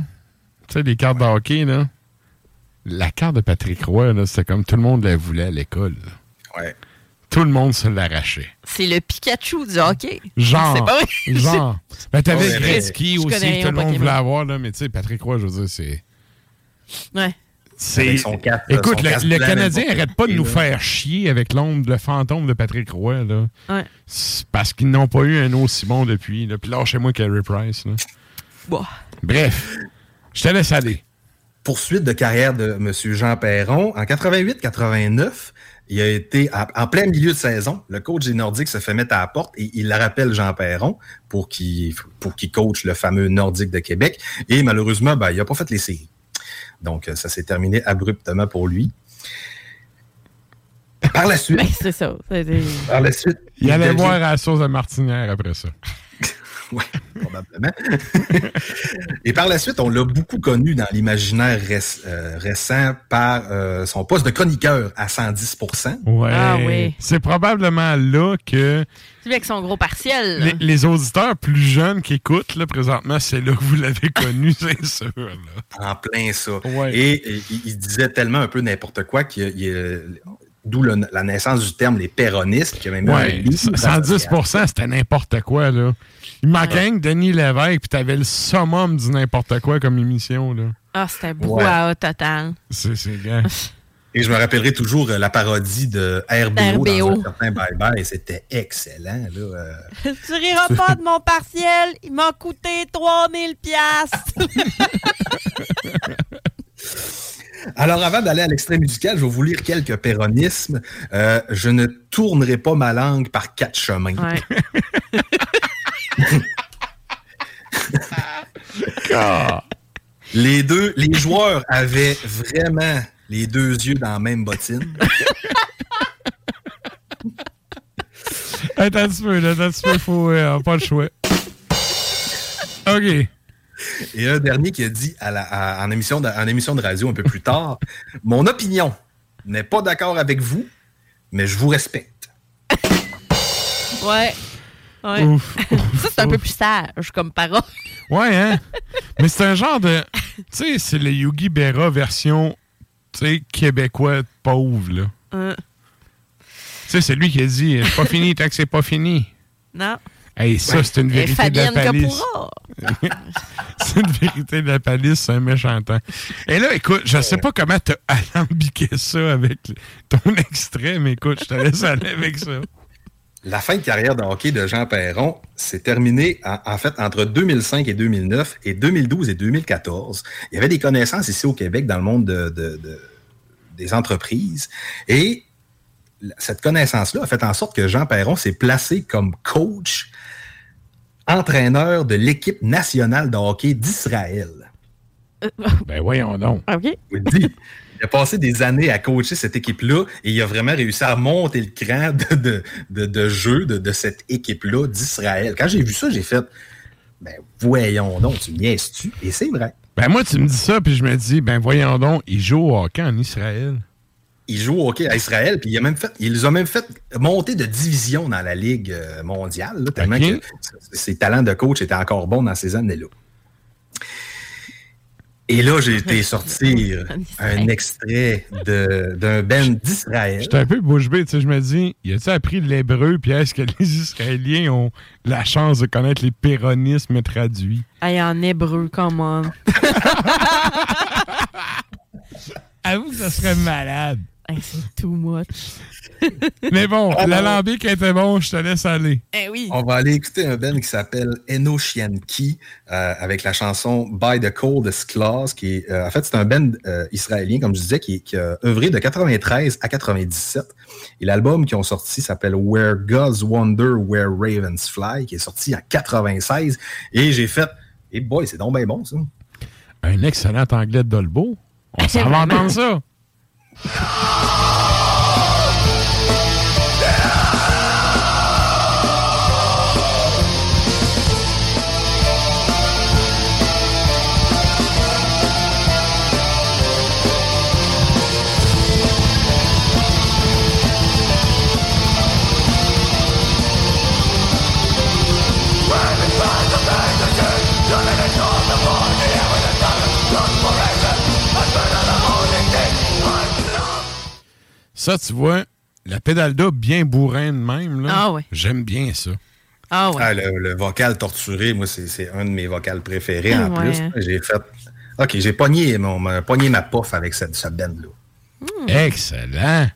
S4: tu sais, les cartes de hockey, là, la carte de Patrick Roy, là, c'était comme tout le monde la voulait à l'école.
S11: Ouais.
S4: Tout le monde se l'arrachait.
S3: C'est le Pikachu du hockey.
S4: Genre.
S3: C'est pas vrai.
S4: Genre. Ben, t'avais
S11: Ouais,
S4: Gretzky aussi, que tout le monde
S3: Pokémon.
S4: voulait avoir, là, mais tu sais, Patrick Roy, je veux dire, c'est.
S3: Ouais.
S4: C'est.
S11: Son casque,
S4: Écoute,
S11: son
S4: le, Canadien
S11: n'importe
S4: arrête pas de nous faire chier avec l'ombre, le fantôme de Patrick Roy, là.
S3: Ouais.
S4: C'est parce qu'ils n'ont pas eu un aussi bon depuis. Là. Puis lâchez-moi Carey Price. Là.
S3: Bon.
S4: Bref, je te laisse aller.
S11: poursuite de carrière de M. Jean Perron. En 88-89, il a été en, en plein milieu de saison. Le coach des Nordiques se fait mettre à la porte et il rappelle Jean Perron pour qu'il pour qu'il coach le fameux Nordique de Québec. Et malheureusement, ben, il n'a pas fait les séries. Donc, euh, ça s'est terminé abruptement pour lui. Par la suite,
S3: Ben, c'est ça.
S11: Par la suite,
S4: Il allait
S11: devient-
S4: boire à la sauce de martinière après ça. *laughs*
S11: Oui, probablement. *laughs* Et par la suite, on l'a beaucoup connu dans l'imaginaire réc- euh, récent par euh, son poste de chroniqueur à 110
S4: Ouais.
S3: Ah oui.
S4: C'est probablement là que
S3: C'est avec son gros partiel.
S4: les, les auditeurs plus jeunes qui écoutent, là, présentement, c'est là que vous l'avez *laughs* connu, c'est sûr. Là.
S11: En plein ça.
S4: Ouais.
S11: Et, et il, il disait tellement un peu n'importe quoi qu'il D'où la naissance du terme les péronistes, qui a même
S4: Ouais,
S11: livre
S4: 110% c'était n'importe quoi, là. Rien que Denis Lévesque, puis t'avais le summum du n'importe quoi comme émission, là.
S3: Ah, c'était brouhaha total.
S4: C'est, c'est gars. *laughs*
S11: Et je me rappellerai toujours euh, la parodie de RBO, dans
S3: RBO.
S11: un certain bye-bye. C'était excellent. Là, euh. *laughs*
S3: tu riras pas de mon partiel, il m'a coûté 3000 piastres. *laughs*
S11: Alors, avant d'aller à l'extrait musical, je vais vous lire quelques péronismes. Euh, je ne tournerai pas ma langue par quatre chemins.
S3: Ouais.
S4: Ah.
S11: Les deux, les joueurs avaient vraiment les deux yeux dans la même bottine.
S4: Attends un petit peu, là, attends un petit peu, faut euh, pas le choix. OK.
S11: Et un dernier qui a dit à la- à- en, émission de, en émission de radio un peu plus tard Mon opinion n'est pas d'accord avec vous, mais je vous respecte.
S12: Ouais. Ouais.
S4: Ouf, *laughs*
S12: Ça, c'est un peu plus sage comme parole.
S4: Ouais, hein? *laughs* Mais c'est un genre de. Tu sais, c'est le Yogi Berra version, tu sais, québécois pauvre, là. Tu sais, c'est lui qui a dit c'est pas fini tant que c'est pas fini.
S12: Non.
S4: Hey, ça, c'est une
S12: Et
S4: vérité de la palisse. *laughs* C'est une vérité de la palisse, c'est un méchant temps. Et là, écoute, je sais pas comment t'as alambiqué ça avec ton extrait, mais écoute, je te laisse aller avec ça.
S11: La fin de carrière de hockey de Jean Perron s'est terminée en, en fait entre 2005 et 2009 et 2012 et 2014. Il y avait des connaissances ici au Québec dans le monde de- de- de- des entreprises et cette connaissance-là a fait en sorte que Jean Perron s'est placé comme coach, entraîneur de l'équipe nationale de hockey d'Israël. *laughs*
S4: Ben voyons donc.
S12: OK.
S11: Je vous le dis. *laughs* Il a passé des années à coacher cette équipe-là et il a vraiment réussi à monter le cran de, de, de- de jeu de, de cette équipe-là d'Israël. Quand j'ai vu ça, j'ai fait Ben voyons donc, tu niaises-tu? Et c'est vrai.
S4: Ben moi, tu me dis ça, puis je me dis, ben voyons donc, il joue au hockey en Israël.
S11: Il joue au hockey à Israël, puis il, a même fait, il les a même fait monter de division dans la Ligue euh, mondiale, là, tellement que ses talents de coach étaient encore bons dans ces années-là. Et là, j'ai été sortir un extrait de- d'un band d'Israël.
S4: J'étais un peu bouche bée, tu sais, je me dis, il a-tu appris l'hébreu, puis est-ce que les Israéliens ont la chance de connaître les péronismes traduits?
S12: Hey, en hébreu, comment? *laughs*
S4: Avoue que ça serait malade.
S12: C'est too much. *laughs*
S4: Mais bon,
S11: Ah,
S4: l'alambic était bon, je te laisse aller.
S12: Eh oui.
S11: On va aller écouter un band qui s'appelle Enoshianki euh, avec la chanson By the Coldest Claws, qui est, euh, en fait, c'est un band euh, israélien, comme je disais, qui, qui a œuvré de 93 à 97. Et l'album qu'ils ont sorti s'appelle Where Gods Wonder, Where Ravens Fly, qui est sorti en 96. Et j'ai fait, et boy, c'est donc bien bon, ça.
S4: Un excellent anglais de Dolbo. On s'en va *laughs* entendre ça. No! Ça, tu vois, la pédale d'eau bien bourrin de même, là.
S12: Ah ouais.
S4: J'aime bien ça.
S12: Ah ouais.
S11: Ah, le, le vocal torturé, moi, c'est c'est un de mes vocals préférés en
S12: Ouais.
S11: plus. J'ai fait, OK, j'ai pogné, mon, ma- pogné ma pof avec cette, cette band-là.
S4: Excellent.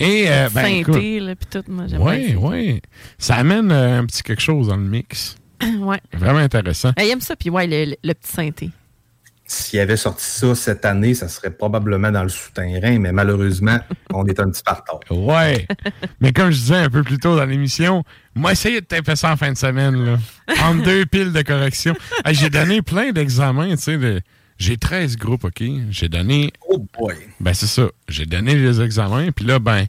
S4: Et, euh, ben, écoute,
S12: Synthé, là, pis tout, moi, j'aime
S4: oui,
S12: bien
S4: oui. Ça amène euh, un petit quelque chose dans le mix. *coughs*
S12: ouais.
S4: Vraiment intéressant.
S12: Elle aime ça, puis ouais, le, le- le petit synthé.
S11: S'il avait sorti ça cette année, ça serait probablement dans le souterrain, mais malheureusement, *laughs* on est un petit en retard.
S4: Ouais. Mais comme je disais un peu plus tôt dans l'émission, moi, essayez de taper ça en fin de semaine, là. Entre *laughs* deux piles de correction. Hey, J'ai donné plein d'examens, tu sais. de- J'ai 13 groupes, OK? J'ai donné.
S11: Oh boy!
S4: Ben, c'est ça. J'ai donné les examens, puis là, ben,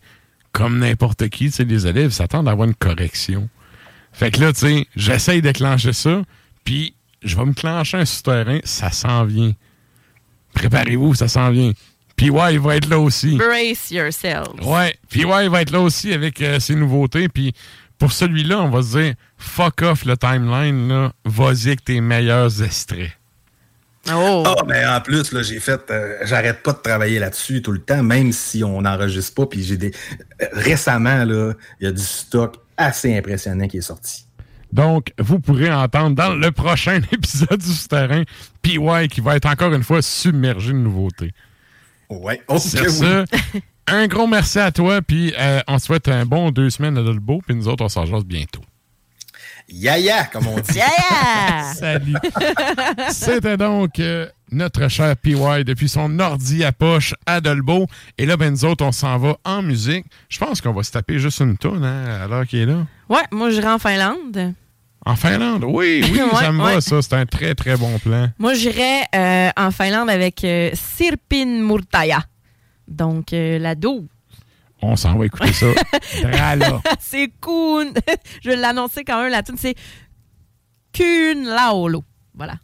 S4: comme n'importe qui, tu sais, les élèves s'attendent à avoir une correction. Fait que là, tu sais, j'essaye de clencher ça, puis je vais me clencher un souterrain, ça s'en vient. Préparez-vous, ça s'en vient. Puis ouais, il va être là aussi.
S12: Brace yourself.
S4: Ouais. Puis ouais, il va être là aussi avec euh, ses nouveautés. Puis pour celui-là, on va se dire fuck off le timeline, là. Vas-y avec tes meilleurs extraits.
S12: Oh!
S11: Ah, mais en plus, là, j'ai fait. euh, J'arrête pas de travailler là-dessus tout le temps, même si on n'enregistre pas. Puis j'ai des. euh, récemment, là, il y a du stock assez impressionnant qui est sorti.
S4: Donc, vous pourrez entendre dans le prochain *laughs* épisode du Souterrain PY qui va être encore une fois submergé de nouveautés.
S11: Ouais,
S4: Sur
S11: que
S4: ça,
S11: oui.
S4: un gros merci à toi, puis euh, on te souhaite un bon deux semaines à Dolbeau, puis nous autres, on s'en jase bientôt.
S11: Yaya, comme on dit.
S12: Yeah! *laughs*
S4: Salut! C'était donc euh, notre cher PY depuis son ordi à poche à Dolbeau. Et là, ben nous autres, on s'en va en musique. Je pense qu'on va se taper juste une tonne hein, à l'heure qu'il est là.
S12: Ouais, moi, j'irai en Finlande.
S4: En Finlande, oui, *laughs* oui, ça me va, ça. C'est un très, très bon plan.
S12: Moi, j'irais euh, en Finlande avec euh, Sirpin Murtaya. Donc, euh, la 12.
S4: On s'en va écouter ça. *laughs*
S3: c'est Kun. *laughs* Je vais l'annoncer quand même, la tune, c'est Kun Laolo. Voilà.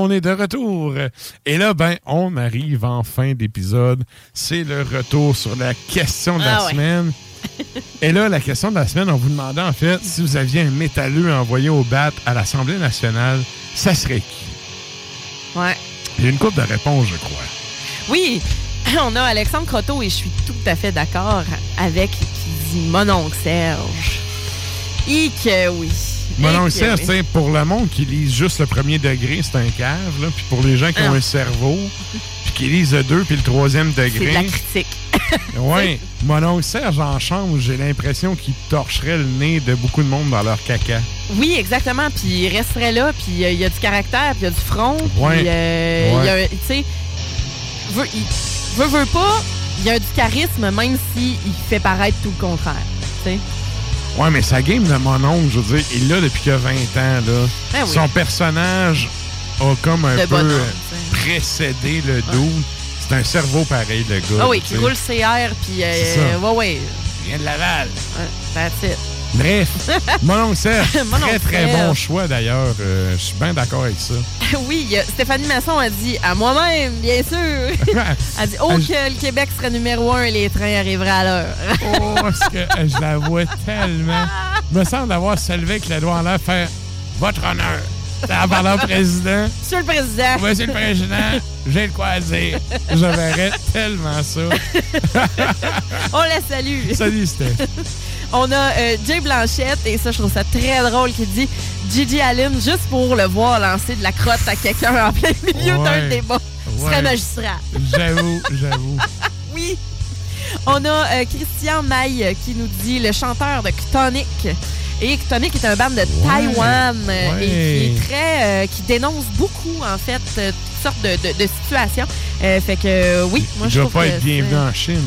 S4: On est de retour. Et là, ben, on arrive en fin d'épisode. C'est le retour sur la question de la
S3: Ah ouais.
S4: semaine. *laughs* Et là, la question de la semaine, on vous demandait en fait si vous aviez un métalleux envoyé au BAT à l'Assemblée nationale, ça serait qui?
S3: Ouais.
S4: Il y a une couple de réponses, je crois.
S3: Oui, *laughs* on a Alexandre Croteau et je suis tout à fait d'accord avec qui dit mon oncle Serge. Et que oui.
S4: Mon oncle Serge,
S3: oui.
S4: pour le monde qui lise juste le premier degré, c'est un cave. Là. Puis pour les gens qui ont
S3: Ah.
S4: un cerveau, puis qui lisent le deux puis le troisième
S3: C'est de
S4: degré.
S3: la critique. *laughs*
S4: Oui, mon oncle Serge en chambre, j'ai l'impression qu'il torcherait le nez de beaucoup de monde dans leur caca.
S3: Oui, exactement. Puis il resterait là, puis euh, il y a du caractère, puis il y a du front. Puis
S4: Ouais.
S3: euh, il y a,
S4: Ouais.
S3: tu sais, veut, il veut, veut pas, il y a du charisme, même s'il fait paraître tout le contraire. Tu sais.
S4: Ouais, mais sa game de mon oncle, je veux dire, il l'a depuis a 20 ans. Là.
S3: Ben oui.
S4: Son personnage a comme un peu
S3: bonhomme,
S4: précédé le dude. C'est un cerveau pareil, le gars.
S3: Ah oui, qui roule CR, puis euh, ouais, ouais.
S4: Il vient de Laval.
S3: Ouais, That's it.
S4: Bref, *laughs* mon oncle Serge, très très bon choix d'ailleurs. Euh, je suis bien d'accord avec ça. *laughs*
S3: oui, Stéphanie Masson a dit à moi-même, bien sûr. *laughs* Elle dit Oh, que le Québec serait numéro un et les trains arriveraient à l'heure.
S4: Oh, parce que euh, je la vois tellement. Il me semble d'avoir se levé avec le doigt en l'air, faire Votre honneur. Parlant au président.
S3: Monsieur le Président.
S4: Monsieur le Président, j'ai le quoi à dire. Je verrais tellement ça.
S3: On la salue.
S4: Salut, Steph.
S3: On a euh, Jay Blanchette, et ça, je trouve ça très drôle, qui dit Gigi Allen, juste pour le voir lancer de la crotte à quelqu'un en plein milieu
S4: Ouais.
S3: d'un débat. Ce serait
S4: Ouais.
S3: magistral.
S4: J'avoue, j'avoue. *laughs*
S3: Oui. On a euh, Christian Maille qui nous dit le chanteur de Chtonic. Et Chtonic est un band de Taïwan euh,
S4: Ouais.
S3: et qui est très. euh, qui dénonce beaucoup, en fait, toutes sortes de, de- de situations. Fait que oui, moi je trouve
S4: pas
S3: que
S4: être bienvenu en Chine.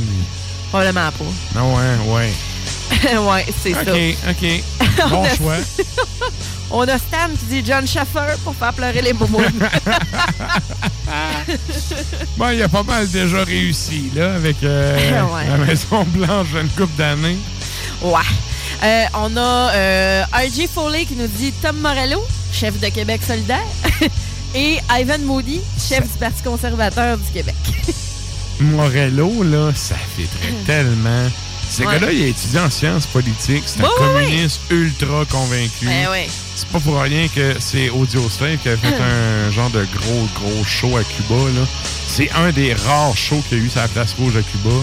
S3: Probablement pas.
S4: Non, hein, ouais. *laughs*
S3: ouais, c'est
S4: OK,
S3: ça.
S4: OK. Bon *laughs*
S3: On a-
S4: choix. *laughs*
S3: On a Stan qui dit John Schaffer pour faire pleurer les moumounes.
S4: Bon, il a pas mal déjà réussi, là, avec euh,
S3: Ouais.
S4: la Maison Blanche une couple d'années.
S3: ouais. Euh, on a euh, R.J. Foley qui nous dit Tom Morello, chef de Québec solidaire, et Ivan Moody, chef du Parti conservateur du Québec.
S4: Morello, là, ça fitterait tellement. Ce
S3: Ouais.
S4: gars-là, il a étudié en sciences politiques. C'est un communiste ultra convaincu.
S3: Ouais.
S4: C'est pas pour rien que c'est Audio Slave qui a fait *laughs* un genre de gros, gros show à Cuba. là. C'est un des rares shows qu'il y a eu sur la place rouge à Cuba.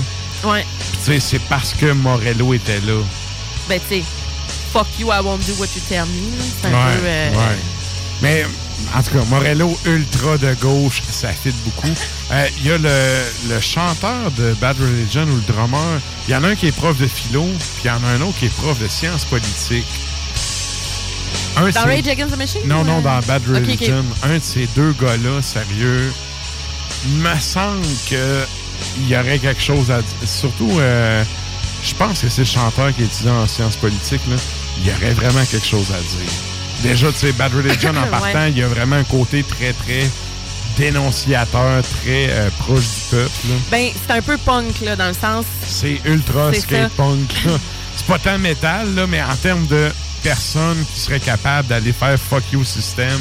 S3: Ouais.
S4: Puis tu sais, c'est parce que Morello était là.
S3: Ben, tu sais, fuck you, I won't do what you tell me. C'est un
S4: Ouais,
S3: peu. euh,
S4: ouais. Mais en tout cas, Morello ultra de gauche, ça fit beaucoup. *laughs* Euh, Il y a le, le chanteur de Bad Religion ou le drummer. Il y en a un qui est prof de philo, puis il y en a un autre qui est prof de sciences politiques. Un,
S3: Dans Rage Against the Machine?
S4: Non, non,
S3: euh?
S4: dans Bad. Religion. Un de ces deux gars-là, sérieux, me semble que il y aurait quelque chose à dire. Surtout, euh, je pense que c'est le chanteur qui est étudiant en sciences politiques. Là. Il y aurait vraiment quelque chose à dire. Déjà, tu sais, Bad Religion, en *laughs* partant, il y a vraiment un côté très, très dénonciateur, très euh, proche du peuple. là.
S3: Ben, c'est un peu punk, là, dans le sens.
S4: C'est ultra skate punk. C'est pas tant métal, là, mais en termes de personnes qui seraient capables d'aller faire fuck you system,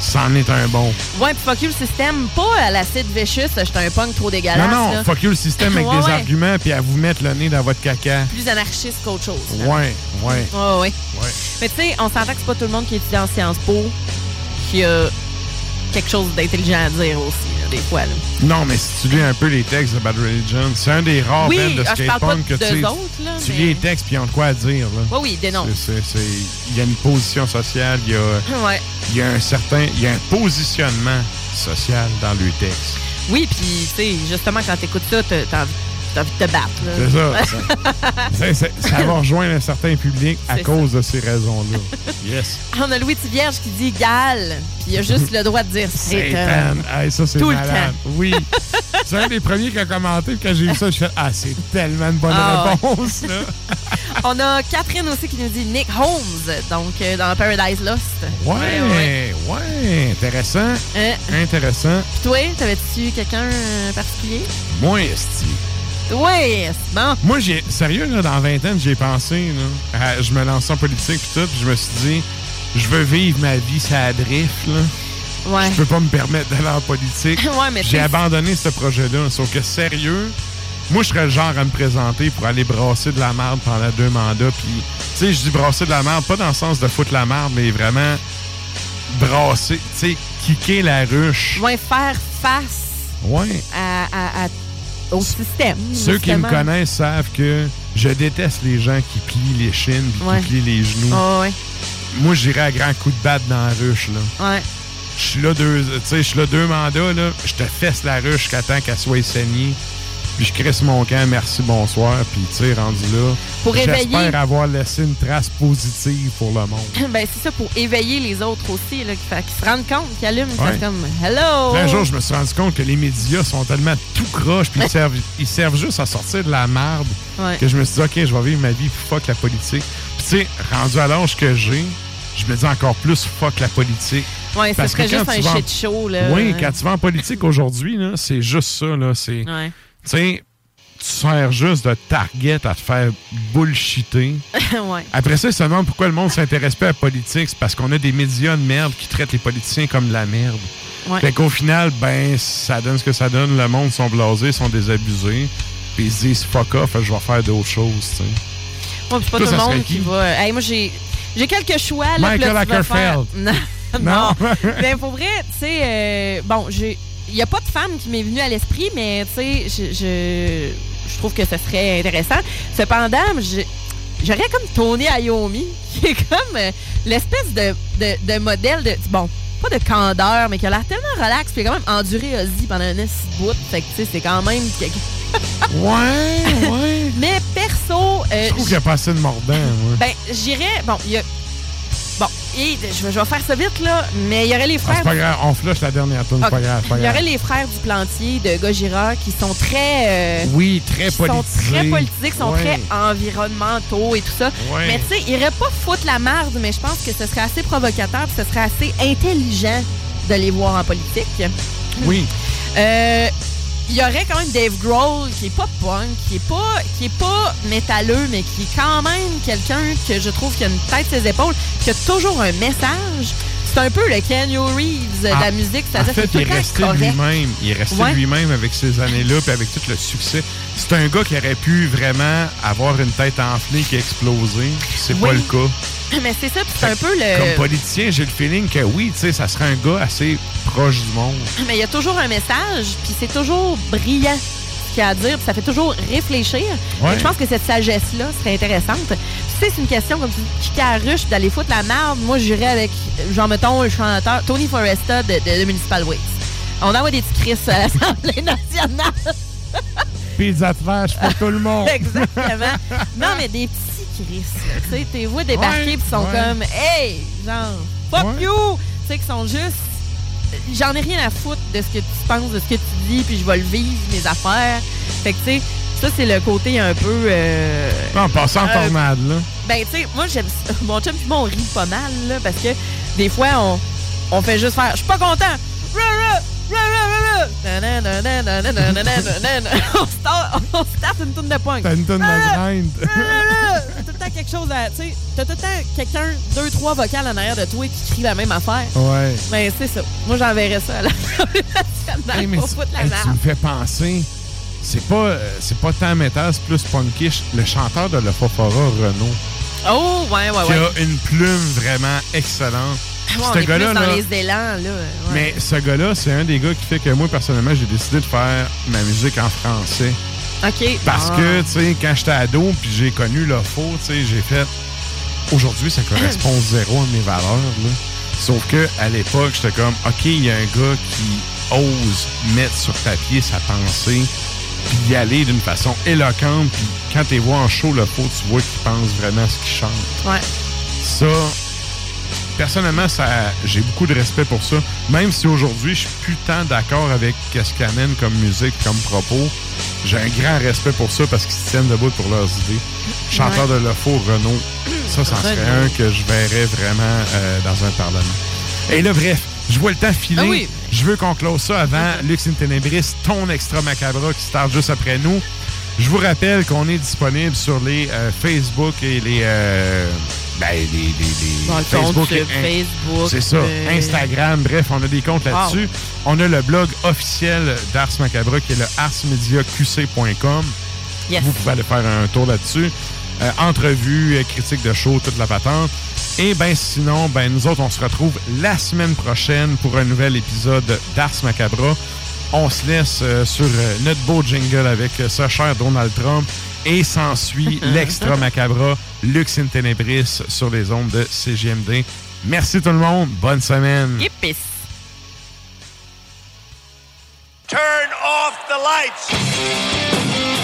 S4: c'en est un bon.
S3: Ouais, puis fuck you le système, pas à l'acide vicious, j'étais un punk trop dégueulasse.
S4: non, non,
S3: là.
S4: fuck you le système avec *laughs*
S3: Ouais,
S4: des
S3: ouais.
S4: arguments puis à vous mettre le nez dans votre caca.
S3: Plus anarchiste qu'autre chose. là.
S4: Ouais, ouais.
S3: Ouais, ouais.
S4: Ouais.
S3: Mais tu sais, on s'entend que c'est pas tout le monde qui étudie en Sciences Po qui a quelque chose d'intelligent à dire aussi, des fois. là.
S4: Non, mais si tu lis un peu les textes de Bad Religion, c'est un des rares
S3: Oui,
S4: bands de
S3: ah,
S4: skate punk que tu sais,
S3: autres, là,
S4: tu
S3: mais-
S4: lis les textes puis ils ont de quoi à dire. Là.
S3: Oui, dénonce.
S4: C'est- c'est- c'est- Il y a une position sociale, il y a, *laughs*
S3: Ouais.
S4: y a un certain, il y a un positionnement social dans le texte.
S3: Oui, puis tu sais, justement, quand t'écoutes ça, t'as t'as envie, t'as envie de te battre.
S4: C'est ça. *laughs* Ça va rejoindre un certain public à cause de ces raisons-là. Yes.
S3: On a Louis Tivierge qui dit Gal, puis il a juste le droit de dire *laughs* Satan.
S4: Satan. Hey, ça, c'est
S3: Tout le temps.
S4: Oui. c'est un des premiers qui a commenté. puis Quand j'ai vu ça, je fais Ah, c'est tellement une bonne
S3: Ah,
S4: réponse. Là. *laughs*
S3: On a Catherine aussi qui nous dit Nick Holmes, donc euh, dans Paradise Lost.
S4: Ouais, ouais, Intéressant.
S3: Hein?
S4: Intéressant.
S3: Puis toi, t'avais-tu quelqu'un euh, particulier?
S4: Moi, esti.
S3: Oui, c'est bon.
S4: Moi, j'ai. Sérieux, là, dans 20 ans, j'ai pensé, là. à- je me lançais en politique, puis tout, je me suis dit, je veux vivre ma vie, ça drift, là.
S3: Ouais.
S4: je peux pas me permettre d'aller en politique. *laughs*
S3: Ouais, mais
S4: J'ai abandonné ce projet-là. Sauf que sérieux, moi, je serais le genre à me présenter pour aller brasser de la merde pendant deux mandats. Puis, tu sais, je dis brasser de la merde, pas dans le sens de foutre la merde, mais vraiment brasser, tu sais, kicker la ruche.
S3: Ouais, faire face
S4: Ouais.
S3: à, à- à- au système.
S4: Ceux qui me connaissent savent que je déteste les gens qui plient les chines puis
S3: Ouais.
S4: qui plient les genoux.
S3: Ah ouais.
S4: Moi, j'irais à grand coup de batte dans la ruche, là.
S3: Ouais.
S4: Je suis là deux, tu sais, je suis là deux mandats, là. Je te fesse la ruche jusqu'à temps qu'elle soit saignée. Puis je crisse mon camp, merci, bonsoir. Puis, tu sais, rendu là.
S3: Pour éveiller-
S4: J'espère avoir laissé une trace positive pour le monde. *laughs*
S3: ben, c'est ça, pour éveiller les autres aussi, là, qui, fait- qui se rendent compte, qui allument,
S4: Ouais.
S3: comme Hello!
S4: Un jour, je me suis rendu compte que les médias sont tellement tout croche, puis ils *laughs* servent, ils servent juste à sortir de la merde,
S3: Ouais.
S4: que je me suis dit, OK, je vais vivre ma vie, fuck la politique. Puis, tu sais, rendu à l'âge que j'ai, je me dis encore plus fuck la politique.
S3: Ouais, ça serait
S4: que
S3: juste un shit show, là.
S4: Oui, quand tu vas en politique aujourd'hui, là, c'est juste ça. Là, c'est,
S3: Ouais.
S4: Tu sais, tu sers juste de target à te faire bullshiter. *laughs*
S3: ouais.
S4: Après ça, ils se demandent pourquoi le monde s'intéresse pas à la politique. C'est parce qu'on a des médias de merde qui traitent les politiciens comme de la merde.
S3: Ouais.
S4: Fait qu'au final, ben, ça donne ce que ça donne. Le monde sont blasés, sont désabusés. Puis ils se disent fuck off, je vais faire d'autres choses, tu sais.
S3: Ouais, c'est pas tout le monde qui va. Hey, moi, j'ai. J'ai quelques choix. Là,
S4: Michael
S3: là, tu vas faire-
S4: Ackerfeld. *laughs*
S3: Non.
S4: Non?
S3: mais pour vrai, tu sais, euh, bon, j'ai. Il n'y a pas de femme qui m'est venue à l'esprit, mais tu sais, je, je, je trouve que ce serait intéressant. Cependant, j'aurais comme Tony Iommi, *laughs* qui est comme euh, l'espèce de, de, de modèle de. Bon, pas de candeur, mais qui a l'air tellement relax, puis il a quand même enduré Ozzy pendant un petit bout. Fait que, tu sais, c'est quand même. *laughs*
S4: Ouais, ouais.
S3: mais perso. euh,
S4: Je trouve qu'il a pas assez de mordant, moi.
S3: ben, j'irais. Bon, il y a. Bon, et je, vais- je vais faire ça vite, là, mais il y aurait les
S4: Ah,
S3: frères.
S4: c'est pas grave, on flush la dernière tourne, c'est pas grave,
S3: Il y aurait les frères du plantier de Gojira qui sont très. euh,
S4: Oui, très
S3: qui sont très politiques, sont très environnementaux et tout ça. Mais tu sais, ils iraient pas foutre la merde, mais je pense que ce serait assez provocateur, ce serait assez intelligent de les voir en politique.
S4: Oui.
S3: Euh, il y aurait quand même Dave Grohl qui est pas punk, qui est pas qui est pas métalleux, mais qui est quand même quelqu'un que je trouve qui a une tête ses épaules, qui a toujours un message. C'est un peu le Kenny Reeves de la
S4: Ah,
S3: musique,
S4: En
S3: c'est-à-dire
S4: fait,
S3: qu'il est
S4: il est
S3: le
S4: resté lui-même. Il est resté
S3: Ouais.
S4: lui-même avec ces années-là, puis avec tout le succès. C'est un gars qui aurait pu vraiment avoir une tête enflée qui a explosé. C'est pas le cas.
S3: Mais c'est ça, puis c'est un peu le.
S4: Comme politicien, j'ai le feeling que oui, tu sais, ça serait un gars assez proche du monde.
S3: Mais il y a toujours un message, puis c'est toujours brillant ce qu'il y a à dire, puis ça fait toujours réfléchir.
S4: Ouais.
S3: Fait Je pense que cette sagesse-là serait intéressante. Tu sais, c'est une question comme qui à ruche, d'aller foutre la merde. Moi, j'irais avec, genre, mettons, le chanteur Tony Foresta de, de, de Municipal Waste. On envoie des petits cris à l'Assemblée nationale.
S4: Pizza de vache pour tout le monde. *laughs*
S3: Exactement. Non, mais des petits cris. Tu sais, t'es vois débarquer,
S4: Ouais,
S3: ils sont
S4: ouais.
S3: comme, hey, genre, fuck you! Tu sais, qu'ils sont juste. J'en ai rien à foutre de ce que tu penses, de ce que tu dis, puis je vais le vivre, mes affaires. Fait que, tu sais, ça, c'est le côté un peu. euh,
S4: En passant en
S3: euh,
S4: tornade, là.
S3: ben, tu sais, moi, j'aime. *laughs* Mon chum puis moi, on rit pas mal, là, parce que des fois, on, on fait juste faire « Je suis pas content! ». *laughs* On start- on start une tourne de pointe.
S4: T'as une tonne de grind.
S3: T'as tout le temps quelque chose à. Tu sais, t'as tout le temps quelqu'un, deux, trois vocales en arrière de toi qui crie la même affaire.
S4: Ouais.
S3: Ben, c'est ça. Moi, j'enverrais ça à la *laughs*
S4: Hey, mais tu,
S3: foutre la
S4: hey, tu me fais penser. C'est pas, euh, c'est pas tant métal, c'est plus punkish. Le chanteur de Le Fofora, Renaud,
S3: Oh, ouais, ouais,
S4: qui
S3: ouais.
S4: a une plume vraiment excellente.
S3: Ouais, on
S4: Ce
S3: est plus
S4: gars-là,
S3: dans
S4: là,
S3: les élans, là. ouais.
S4: Mais ce gars-là, c'est un des gars qui fait que moi, personnellement, j'ai décidé de faire ma musique en français.
S3: OK.
S4: Parce
S3: Ah.
S4: que, tu sais, quand j'étais ado, puis j'ai connu le faux, tu sais, j'ai fait. Aujourd'hui, ça correspond *laughs* zéro à mes valeurs, là. Sauf que à l'époque, j'étais comme, OK, il y a un gars qui ose mettre sur papier sa pensée, puis y aller d'une façon éloquente, puis quand tu vois en show le faux, tu vois qu'il pense vraiment ce qu'il chante.
S3: Ouais.
S4: Ça, personnellement, ça, j'ai beaucoup de respect pour ça. Même si aujourd'hui, je suis plus tant d'accord avec ce qu'ils amènent comme musique, comme propos, j'ai un grand respect pour ça parce qu'ils se tiennent debout pour leurs idées. Chanteur de Le Faux, Renault, ça, ça en serait un que je verrais vraiment euh, dans un parlement. Et là, bref, je vois le temps filer.
S3: Ah oui.
S4: Je veux qu'on close ça avant Lux in Tenebris, ton extra macabre qui start juste après nous. Je vous rappelle qu'on est disponible sur les euh, Facebook et les, euh, Ben, des, des, des
S12: Bon, le compte sur Facebook,
S4: C'est ça.
S12: euh,
S4: Instagram, bref, on a des comptes là-dessus. On a le blog officiel d'Ars Macabre qui est le arsmediaqc.com.
S12: Yes.
S4: Vous pouvez aller faire un tour là-dessus. Euh, entrevues, critiques de show, toute la patente. Et ben sinon, ben nous autres, on se retrouve la semaine prochaine pour un nouvel épisode d'Ars Macabra. On se laisse euh, sur euh, notre beau jingle avec euh, ce cher Donald Trump. Et s'ensuit *laughs* l'extra macabra, Lux in Tenebris sur les ondes de CGMD. Merci tout le monde. Bonne semaine.
S12: Yippis.
S10: Turn off the lights.